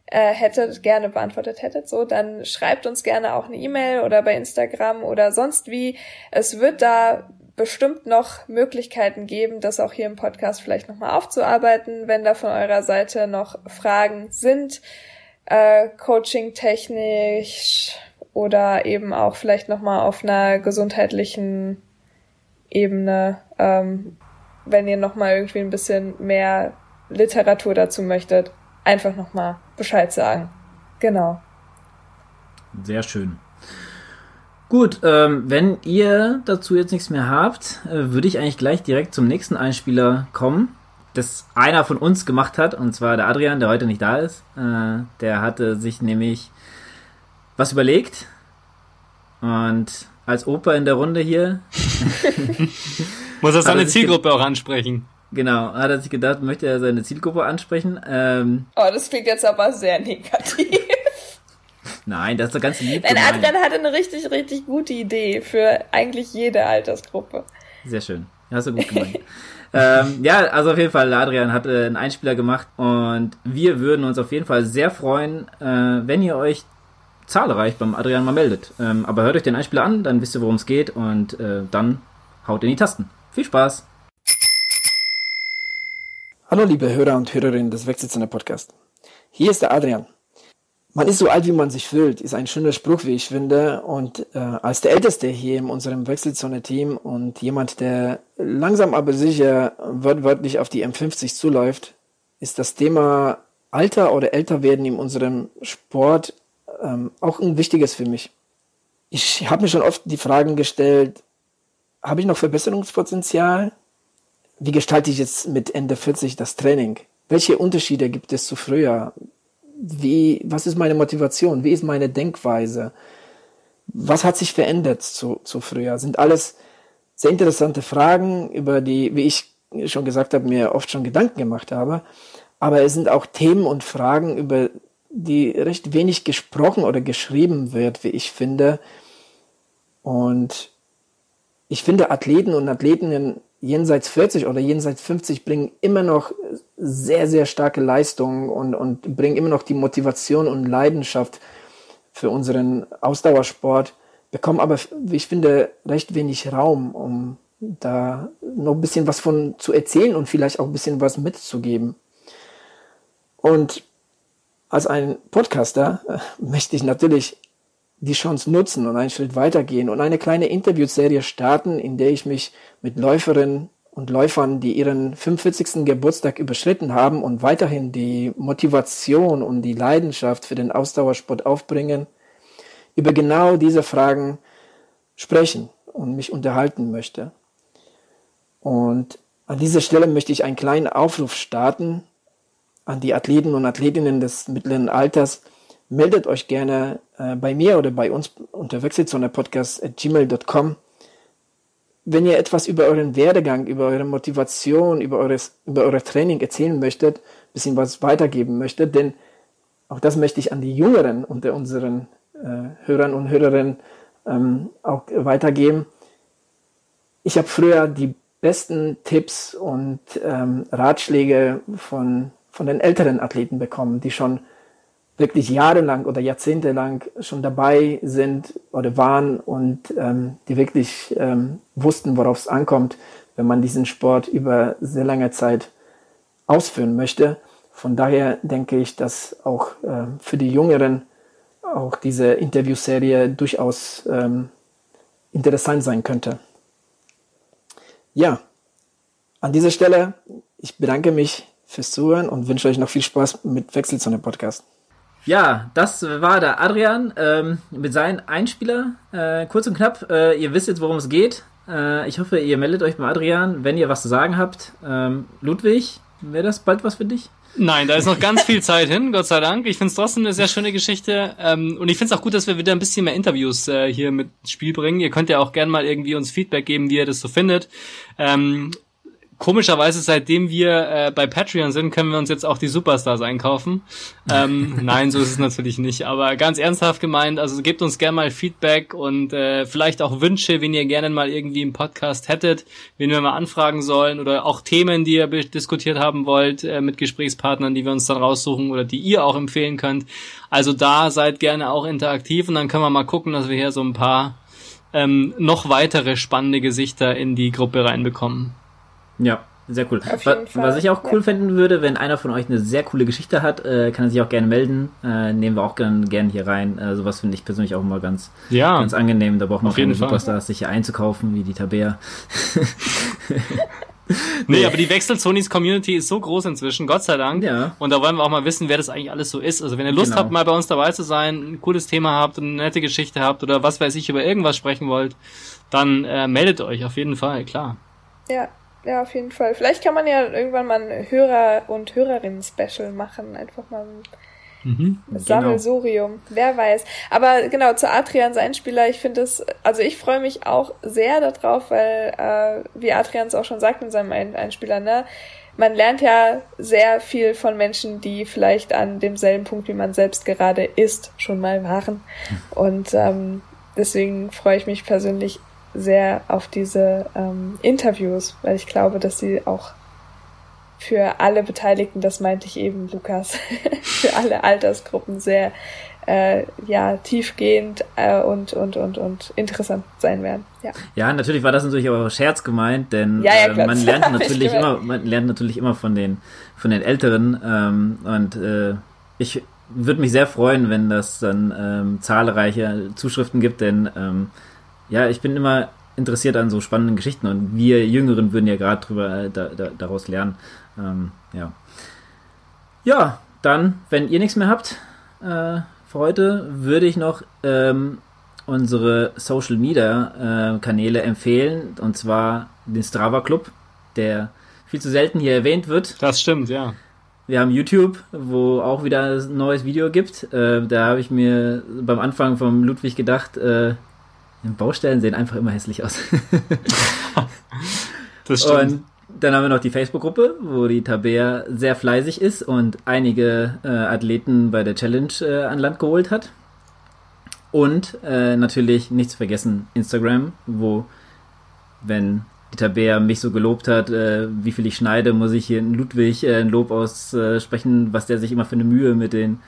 äh, hättet, gerne beantwortet hättet, so, dann schreibt uns gerne auch eine E-Mail oder bei Instagram oder sonst wie. Es wird da bestimmt noch Möglichkeiten geben, das auch hier im Podcast vielleicht nochmal aufzuarbeiten, wenn da von eurer Seite noch Fragen sind, äh, coaching-technisch oder eben auch vielleicht nochmal auf einer gesundheitlichen Ebene, ähm, wenn ihr nochmal irgendwie ein bisschen mehr Literatur dazu möchtet, einfach nochmal Bescheid sagen. Genau. Sehr schön. Gut, ähm, wenn ihr dazu jetzt nichts mehr habt, äh, würde ich eigentlich gleich direkt zum nächsten Einspieler kommen, das einer von uns gemacht hat, und zwar der Adrian, der heute nicht da ist. Äh, der hatte sich nämlich was überlegt und als Opa in der Runde hier muss er seine Zielgruppe auch ansprechen. Genau, hat er sich gedacht, möchte er seine Zielgruppe ansprechen. Ähm, oh, das klingt jetzt aber sehr negativ. Nein, das ist ganz lieb. Nein, Adrian hatte eine richtig, richtig gute Idee für eigentlich jede Altersgruppe. Sehr schön. Hast du gut gemacht. ähm, ja, also auf jeden Fall, Adrian hat äh, einen Einspieler gemacht und wir würden uns auf jeden Fall sehr freuen, äh, wenn ihr euch zahlreich beim Adrian mal meldet. Ähm, aber hört euch den Einspieler an, dann wisst ihr, worum es geht und äh, dann haut in die Tasten. Viel Spaß! Hallo liebe Hörer und Hörerinnen des Wechselzone Podcast. Hier ist der Adrian. Man ist so alt, wie man sich fühlt, ist ein schöner Spruch, wie ich finde. Und äh, als der Älteste hier in unserem Wechselzone-Team und jemand, der langsam aber sicher wortwörtlich auf die M50 zuläuft, ist das Thema Alter oder Älterwerden in unserem Sport ähm, auch ein wichtiges für mich. Ich habe mir schon oft die Fragen gestellt, habe ich noch Verbesserungspotenzial? Wie gestalte ich jetzt mit Ende 40 das Training? Welche Unterschiede gibt es zu früher? Wie, was ist meine Motivation? Wie ist meine Denkweise? Was hat sich verändert zu, zu früher? Sind alles sehr interessante Fragen, über die, wie ich schon gesagt habe, mir oft schon Gedanken gemacht habe. Aber es sind auch Themen und Fragen, über die recht wenig gesprochen oder geschrieben wird, wie ich finde. Und ich finde, Athleten und Athletinnen jenseits 40 oder jenseits 50 bringen immer noch sehr, sehr starke Leistungen und, und bringen immer noch die Motivation und Leidenschaft für unseren Ausdauersport, bekommen aber, wie ich finde, recht wenig Raum, um da noch ein bisschen was von zu erzählen und vielleicht auch ein bisschen was mitzugeben. Und als ein Podcaster äh, möchte ich natürlich die Chance nutzen und einen Schritt weitergehen und eine kleine Interviewserie starten, in der ich mich mit Läuferinnen und Läufern, die ihren 45. Geburtstag überschritten haben und weiterhin die Motivation und die Leidenschaft für den Ausdauersport aufbringen, über genau diese Fragen sprechen und mich unterhalten möchte. Und an dieser Stelle möchte ich einen kleinen Aufruf starten an die Athleten und Athletinnen des mittleren Alters. Meldet euch gerne äh, bei mir oder bei uns unter wechselzone-podcast.gmail.com, wenn ihr etwas über euren Werdegang, über eure Motivation, über, eures, über euer Training erzählen möchtet, bisschen was weitergeben möchtet, denn auch das möchte ich an die Jüngeren unter unseren äh, Hörern und Hörerinnen ähm, auch weitergeben. Ich habe früher die besten Tipps und ähm, Ratschläge von, von den älteren Athleten bekommen, die schon wirklich jahrelang oder jahrzehntelang schon dabei sind oder waren und ähm, die wirklich ähm, wussten, worauf es ankommt, wenn man diesen Sport über sehr lange Zeit ausführen möchte. Von daher denke ich, dass auch äh, für die Jüngeren auch diese Interviewserie durchaus ähm, interessant sein könnte. Ja, an dieser Stelle, ich bedanke mich fürs Zuhören und wünsche euch noch viel Spaß mit Wechselzone Podcast. Ja, das war der Adrian ähm, mit seinem Einspieler. Äh, kurz und knapp, äh, ihr wisst jetzt, worum es geht. Äh, ich hoffe, ihr meldet euch bei Adrian, wenn ihr was zu sagen habt. Ähm, Ludwig, wäre das bald was für dich? Nein, da ist noch ganz viel Zeit hin, Gott sei Dank. Ich finde es trotzdem eine sehr schöne Geschichte. Ähm, und ich finde es auch gut, dass wir wieder ein bisschen mehr Interviews äh, hier mit Spiel bringen. Ihr könnt ja auch gerne mal irgendwie uns Feedback geben, wie ihr das so findet. Ähm, komischerweise, seitdem wir äh, bei Patreon sind, können wir uns jetzt auch die Superstars einkaufen. Ähm, nein, so ist es natürlich nicht. Aber ganz ernsthaft gemeint, also gebt uns gerne mal Feedback und äh, vielleicht auch Wünsche, wen ihr gerne mal irgendwie im Podcast hättet, wen wir mal anfragen sollen oder auch Themen, die ihr diskutiert haben wollt äh, mit Gesprächspartnern, die wir uns dann raussuchen oder die ihr auch empfehlen könnt. Also da seid gerne auch interaktiv und dann können wir mal gucken, dass wir hier so ein paar ähm, noch weitere spannende Gesichter in die Gruppe reinbekommen. Ja, sehr cool. Was, was, ich auch cool ja. finden würde, wenn einer von euch eine sehr coole Geschichte hat, äh, kann er sich auch gerne melden. Äh, nehmen wir auch gerne gern hier rein. Äh, sowas finde ich persönlich auch immer ganz, ja. ganz angenehm. Da braucht man keine Superstars, sich hier einzukaufen, wie die Tabea. nee, aber die Wechselzonis Community ist so groß inzwischen, Gott sei Dank. Ja. Und da wollen wir auch mal wissen, wer das eigentlich alles so ist. Also wenn ihr Lust genau. habt, mal bei uns dabei zu sein, ein cooles Thema habt, eine nette Geschichte habt oder was weiß ich, über irgendwas sprechen wollt, dann äh, meldet euch auf jeden Fall, klar. Ja, ja, auf jeden Fall. Vielleicht kann man ja irgendwann mal ein Hörer- und Hörerinnen-Special machen. Einfach mal ein mhm, Sammelsurium. Genau. Wer weiß. Aber genau, zu Adrians Einspieler, ich finde es, also ich freue mich auch sehr darauf, weil, äh, wie Adrian es auch schon sagt in seinem Einspieler, ne, man lernt ja sehr viel von Menschen, die vielleicht an demselben Punkt, wie man selbst gerade ist, schon mal waren. Hm. Und ähm, deswegen freue ich mich persönlich sehr auf diese ähm, Interviews, weil ich glaube, dass sie auch für alle Beteiligten, das meinte ich eben, Lukas, für alle Altersgruppen sehr äh, ja, tiefgehend äh, und, und, und, und interessant sein werden. Ja. ja, natürlich war das natürlich aber Scherz gemeint, denn ja, ja, äh, man lernt natürlich immer, man lernt natürlich immer von den, von den Älteren ähm, und äh, ich würde mich sehr freuen, wenn das dann ähm, zahlreiche Zuschriften gibt, denn ähm, ja, ich bin immer interessiert an so spannenden Geschichten und wir Jüngeren würden ja gerade drüber äh, da, da, daraus lernen. Ähm, ja. Ja, dann, wenn ihr nichts mehr habt äh, für heute, würde ich noch ähm, unsere Social Media äh, Kanäle empfehlen und zwar den Strava Club, der viel zu selten hier erwähnt wird. Das stimmt, ja. Wir haben YouTube, wo auch wieder ein neues Video gibt. Äh, da habe ich mir beim Anfang vom Ludwig gedacht, äh, Baustellen sehen einfach immer hässlich aus. das stimmt. Und dann haben wir noch die Facebook-Gruppe, wo die Tabea sehr fleißig ist und einige äh, Athleten bei der Challenge äh, an Land geholt hat. Und äh, natürlich nicht zu vergessen Instagram, wo, wenn die Tabea mich so gelobt hat, äh, wie viel ich schneide, muss ich hier in Ludwig äh, ein Lob aussprechen, was der sich immer für eine Mühe mit den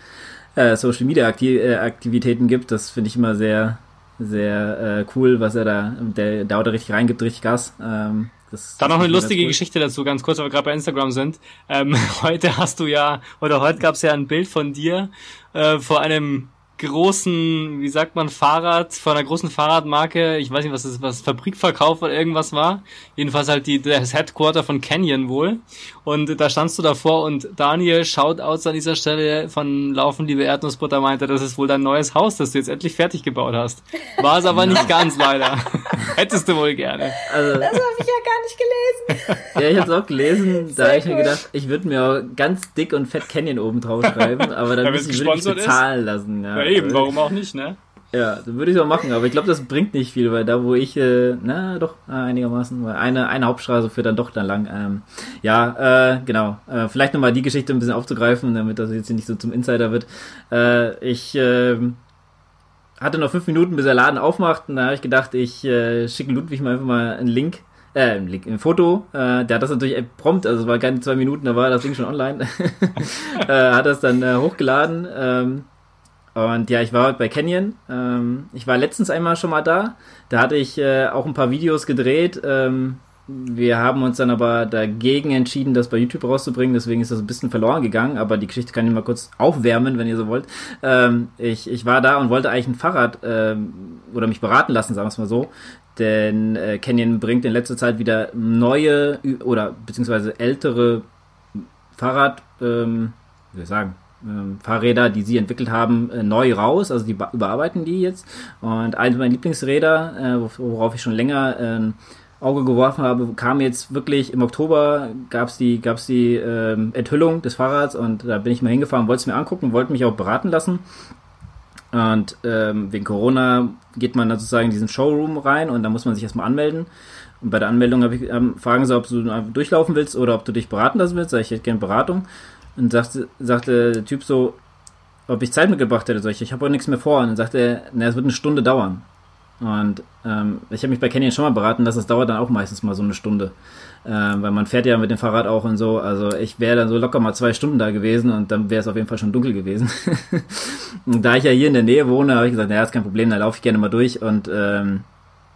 äh, Social Media Aktivitäten gibt. Das finde ich immer sehr, sehr äh, cool, was er da, der, der haut da richtig reingibt, richtig Gas. Ähm, das, da noch eine lustige cool. Geschichte dazu, ganz kurz, weil wir gerade bei Instagram sind. Ähm, heute hast du ja, oder heute gab es ja ein Bild von dir äh, vor einem großen, wie sagt man, Fahrrad, von einer großen Fahrradmarke, ich weiß nicht, was das was Fabrikverkauf oder irgendwas war. Jedenfalls halt die, das Headquarter von Canyon wohl. Und da standst du davor und Daniel, Shoutouts an dieser Stelle von Laufen, liebe Erdnussbutter, meinte, das ist wohl dein neues Haus, das du jetzt endlich fertig gebaut hast. War es aber nicht ganz leider. Hättest du wohl gerne. Also, das habe ich ja gar nicht gelesen. ja, ich habe es auch gelesen. da habe ich mir gedacht, ich würde mir ganz dick und fett Canyon oben drauf schreiben, aber dann müsste ich wirklich bezahlen ist. lassen. Ja, ja eben, warum auch nicht, ne? Ja, das würde ich auch machen, aber ich glaube, das bringt nicht viel, weil da, wo ich, äh, na doch, äh, einigermaßen, weil eine, eine Hauptstraße führt dann doch dann lang. Ähm, ja, äh, genau. Äh, vielleicht nochmal die Geschichte ein bisschen aufzugreifen, damit das jetzt nicht so zum Insider wird. Äh, ich äh, hatte noch fünf Minuten, bis der Laden aufmacht, und da habe ich gedacht, ich äh, schicke Ludwig mal einfach mal einen Link äh, ein Foto, äh, der hat das natürlich prompt, also es war keine zwei Minuten, da war das Ding schon online, äh, hat das dann äh, hochgeladen, ähm, und ja, ich war bei Canyon. Ähm, ich war letztens einmal schon mal da. Da hatte ich äh, auch ein paar Videos gedreht. Ähm, wir haben uns dann aber dagegen entschieden, das bei YouTube rauszubringen. Deswegen ist das ein bisschen verloren gegangen. Aber die Geschichte kann ich mal kurz aufwärmen, wenn ihr so wollt. Ähm, ich, ich war da und wollte eigentlich ein Fahrrad ähm, oder mich beraten lassen, sagen wir es mal so. Denn äh, Canyon bringt in letzter Zeit wieder neue oder beziehungsweise ältere Fahrrad, ähm, wie soll ich sagen, Fahrräder, die sie entwickelt haben, äh, neu raus. Also die überarbeiten die jetzt. Und eines meiner Lieblingsräder, äh, worauf ich schon länger äh, Auge geworfen habe, kam jetzt wirklich im Oktober, gab es die, gab's die ähm, Enthüllung des Fahrrads und da bin ich mal hingefahren, wollte es mir angucken, wollte mich auch beraten lassen. Und ähm, wegen Corona geht man da sozusagen in diesen Showroom rein und da muss man sich erstmal anmelden. Und bei der Anmeldung ich, ähm, fragen sie, ob du durchlaufen willst oder ob du dich beraten lassen willst. Sag ich, ich hätte gerne Beratung. Und sagte, sagte der Typ so, ob ich Zeit mitgebracht hätte. Ich, ich habe auch nichts mehr vor. Und dann sagte er, na, es wird eine Stunde dauern. Und ähm, ich habe mich bei Canyon schon mal beraten, dass es dauert dann auch meistens mal so eine Stunde. Ähm, weil man fährt ja mit dem Fahrrad auch und so. Also ich wäre dann so locker mal zwei Stunden da gewesen und dann wäre es auf jeden Fall schon dunkel gewesen. und da ich ja hier in der Nähe wohne, habe ich gesagt, naja, ist kein Problem, da laufe ich gerne mal durch und ähm,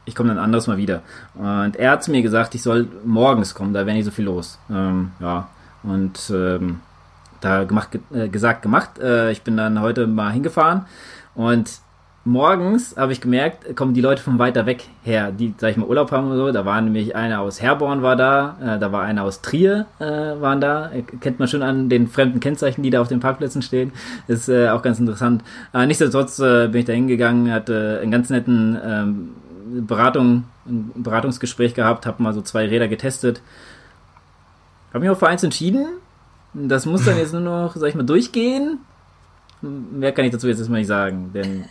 ich komme dann anderes mal wieder. Und er hat zu mir gesagt, ich soll morgens kommen, da wäre nicht so viel los. Ähm, ja, und ähm, da gemacht, äh, gesagt, gemacht. Äh, ich bin dann heute mal hingefahren und morgens habe ich gemerkt, kommen die Leute von weiter weg her, die, sag ich mal, Urlaub haben oder so. Da war nämlich einer aus Herborn war da, äh, da war einer aus Trier äh, waren da. Kennt man schon an den fremden Kennzeichen, die da auf den Parkplätzen stehen. Ist äh, auch ganz interessant. Äh, nichtsdestotrotz äh, bin ich da hingegangen, hatte einen ganz netten ähm, Beratung, ein Beratungsgespräch gehabt, habe mal so zwei Räder getestet. Habe mich auch für eins entschieden, das muss dann jetzt nur noch, sag ich mal, durchgehen. Mehr kann ich dazu jetzt erstmal nicht sagen, denn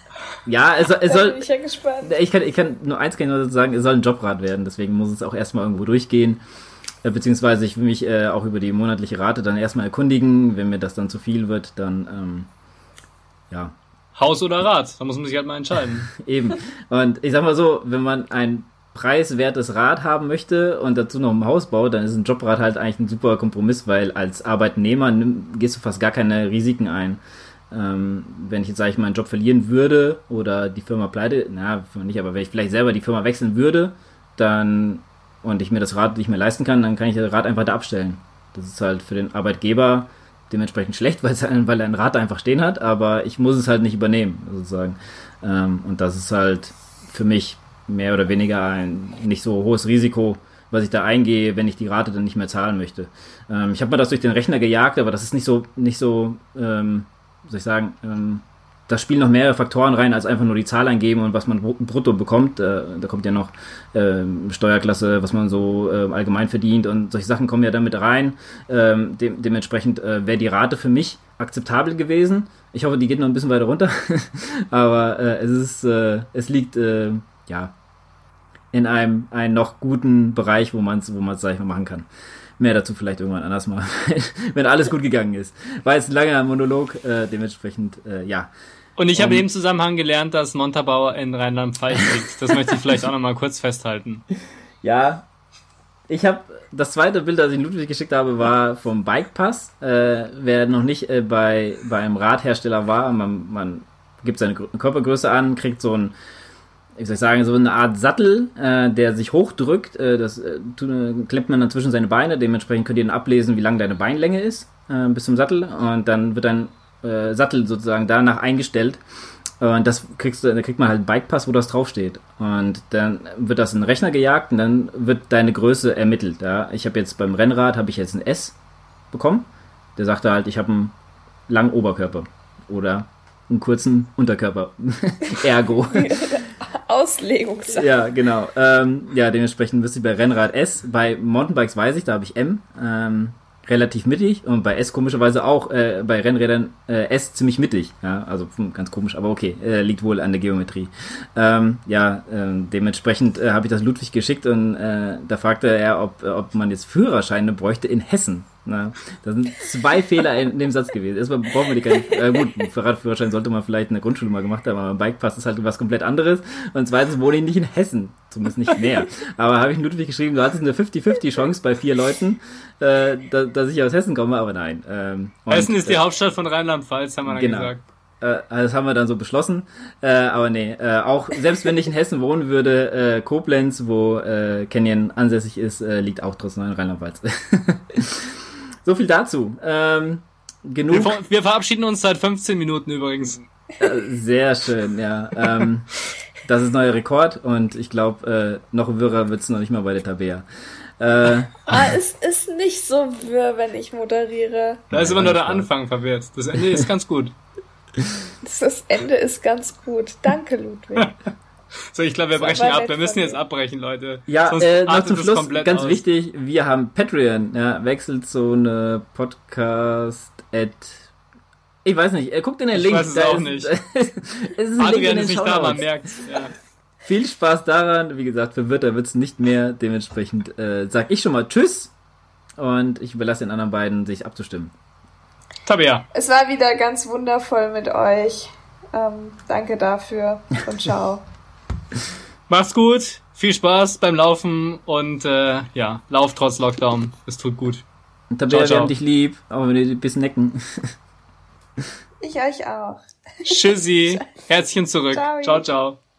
ja, es, es soll. Ich, ja gespannt. ich kann, ich kann nur eins kann ich nur sagen, es soll ein Jobrad werden, deswegen muss es auch erstmal irgendwo durchgehen. Äh, beziehungsweise ich will mich äh, auch über die monatliche Rate dann erstmal erkundigen. Wenn mir das dann zu viel wird, dann ähm, ja. Haus oder Rad, da muss man sich halt mal entscheiden. Eben. Und ich sag mal so, wenn man ein preiswertes Rad haben möchte und dazu noch ein Haus baut, dann ist ein Jobrad halt eigentlich ein super Kompromiss, weil als Arbeitnehmer nimm, gehst du fast gar keine Risiken ein. Ähm, wenn ich jetzt, sage ich, meinen Job verlieren würde oder die Firma pleite, na, nicht, aber wenn ich vielleicht selber die Firma wechseln würde, dann und ich mir das Rad nicht mehr leisten kann, dann kann ich das Rad einfach da abstellen. Das ist halt für den Arbeitgeber dementsprechend schlecht, weil, er ein Rad einfach stehen hat, aber ich muss es halt nicht übernehmen, sozusagen. Ähm, und das ist halt für mich mehr oder weniger ein nicht so hohes Risiko, was ich da eingehe, wenn ich die Rate dann nicht mehr zahlen möchte. Ähm, ich habe mir das durch den Rechner gejagt, aber das ist nicht so, nicht so, ähm, soll ich sagen, ähm, da spielen noch mehrere Faktoren rein, als einfach nur die Zahl eingeben und was man brutto bekommt. Äh, da kommt ja noch äh, Steuerklasse, was man so äh, allgemein verdient und solche Sachen kommen ja damit rein. Ähm, de dementsprechend äh, wäre die Rate für mich akzeptabel gewesen. Ich hoffe, die geht noch ein bisschen weiter runter, aber äh, es ist, äh, es liegt, ja, in einem, einem noch guten Bereich, wo man es, wo man sag ich mal, machen kann. Mehr dazu vielleicht irgendwann anders mal, wenn alles gut gegangen ist. War jetzt ein langer Monolog, äh, dementsprechend, äh, ja. Und ich habe in dem Zusammenhang gelernt, dass Montabaur in Rheinland-Pfalz liegt. Das möchte ich vielleicht auch nochmal kurz festhalten. Ja, ich habe das zweite Bild, das ich Ludwig geschickt habe, war vom Bikepass. Äh, wer noch nicht äh, bei, bei einem Radhersteller war, man, man gibt seine Körpergröße an, kriegt so ein ich soll sagen, so eine Art Sattel, äh, der sich hochdrückt. Äh, das äh, klemmt man dann zwischen seine Beine. Dementsprechend könnt ihr dann ablesen, wie lang deine Beinlänge ist äh, bis zum Sattel. Und dann wird dein äh, Sattel sozusagen danach eingestellt. Und das kriegst du, da kriegt man halt einen Bikepass, wo das draufsteht. Und dann wird das in den Rechner gejagt und dann wird deine Größe ermittelt. Ja? Ich habe jetzt beim Rennrad habe ich jetzt ein S bekommen. Der sagte halt, ich habe einen langen Oberkörper oder einen kurzen Unterkörper. Ergo. Auslegungssache. Ja, genau. Ähm, ja, dementsprechend wirst du bei Rennrad S. Bei Mountainbikes weiß ich, da habe ich M. Ähm, relativ mittig und bei S komischerweise auch äh, bei Rennrädern äh, S ziemlich mittig. Ja, also hm, ganz komisch, aber okay, äh, liegt wohl an der Geometrie. Ähm, ja, äh, dementsprechend äh, habe ich das Ludwig geschickt und äh, da fragte er, ob, ob man jetzt Führerscheine bräuchte in Hessen. Na, da sind zwei Fehler in, dem Satz gewesen. Erstmal brauchen wir die keine, äh, gut, Fahrradführerschein sollte man vielleicht in der Grundschule mal gemacht haben, aber ein Bikepass ist halt was komplett anderes. Und zweitens wohne ich nicht in Hessen. Zumindest nicht mehr. aber habe ich Ludwig geschrieben, du hattest eine 50-50 Chance bei vier Leuten, äh, da, dass ich aus Hessen komme, aber nein. Ähm, Hessen ist die äh, Hauptstadt von Rheinland-Pfalz, haben wir dann genau. gesagt. Äh, das haben wir dann so beschlossen. Äh, aber nee, äh, auch selbst wenn ich in Hessen wohnen würde, Koblenz, wo Canyon ansässig ist, liegt auch trotzdem in Rheinland-Pfalz. So viel dazu. Ähm, genug. Wir, wir, verabschieden uns seit 15 Minuten übrigens. Äh, sehr schön, ja. Ähm, das ist neuer Rekord und ich glaube, äh, noch wirrer wird's noch nicht mal bei der Tabea. Äh, ah, es ist nicht so wirr, wenn ich moderiere. Da ist immer nur der Anfang verwirrt. Das Ende ist ganz gut. Das Ende ist ganz gut. Danke, Ludwig. So, ich glaube, wir brechen ab. Wir müssen jetzt abbrechen, Leute. Ja, Sonst äh, noch zum Schluss, ganz aus. wichtig, wir haben Patreon. Ja, wechselt so eine Podcast at ich weiß nicht, äh, guckt in den Link. Ich weiß es da auch ist, nicht. es ist ein Adrian Link in den ist nicht da, man merkt. Ja. Viel Spaß daran. Wie gesagt, verwirrter wird's nicht mehr. Dementsprechend äh, sag ich schon mal Tschüss und ich überlasse den anderen beiden, sich abzustimmen. Tabea. Es war wieder ganz wundervoll mit euch. Ähm, danke dafür und ciao. Macht's gut, viel Spaß beim Laufen und äh, ja, lauf trotz Lockdown. Es tut gut. Tabea, wir haben dich lieb, aber wenn wir ein bisschen necken. Ich euch auch. Tschüssi. Herzchen zurück. Ciao, ciao. ciao.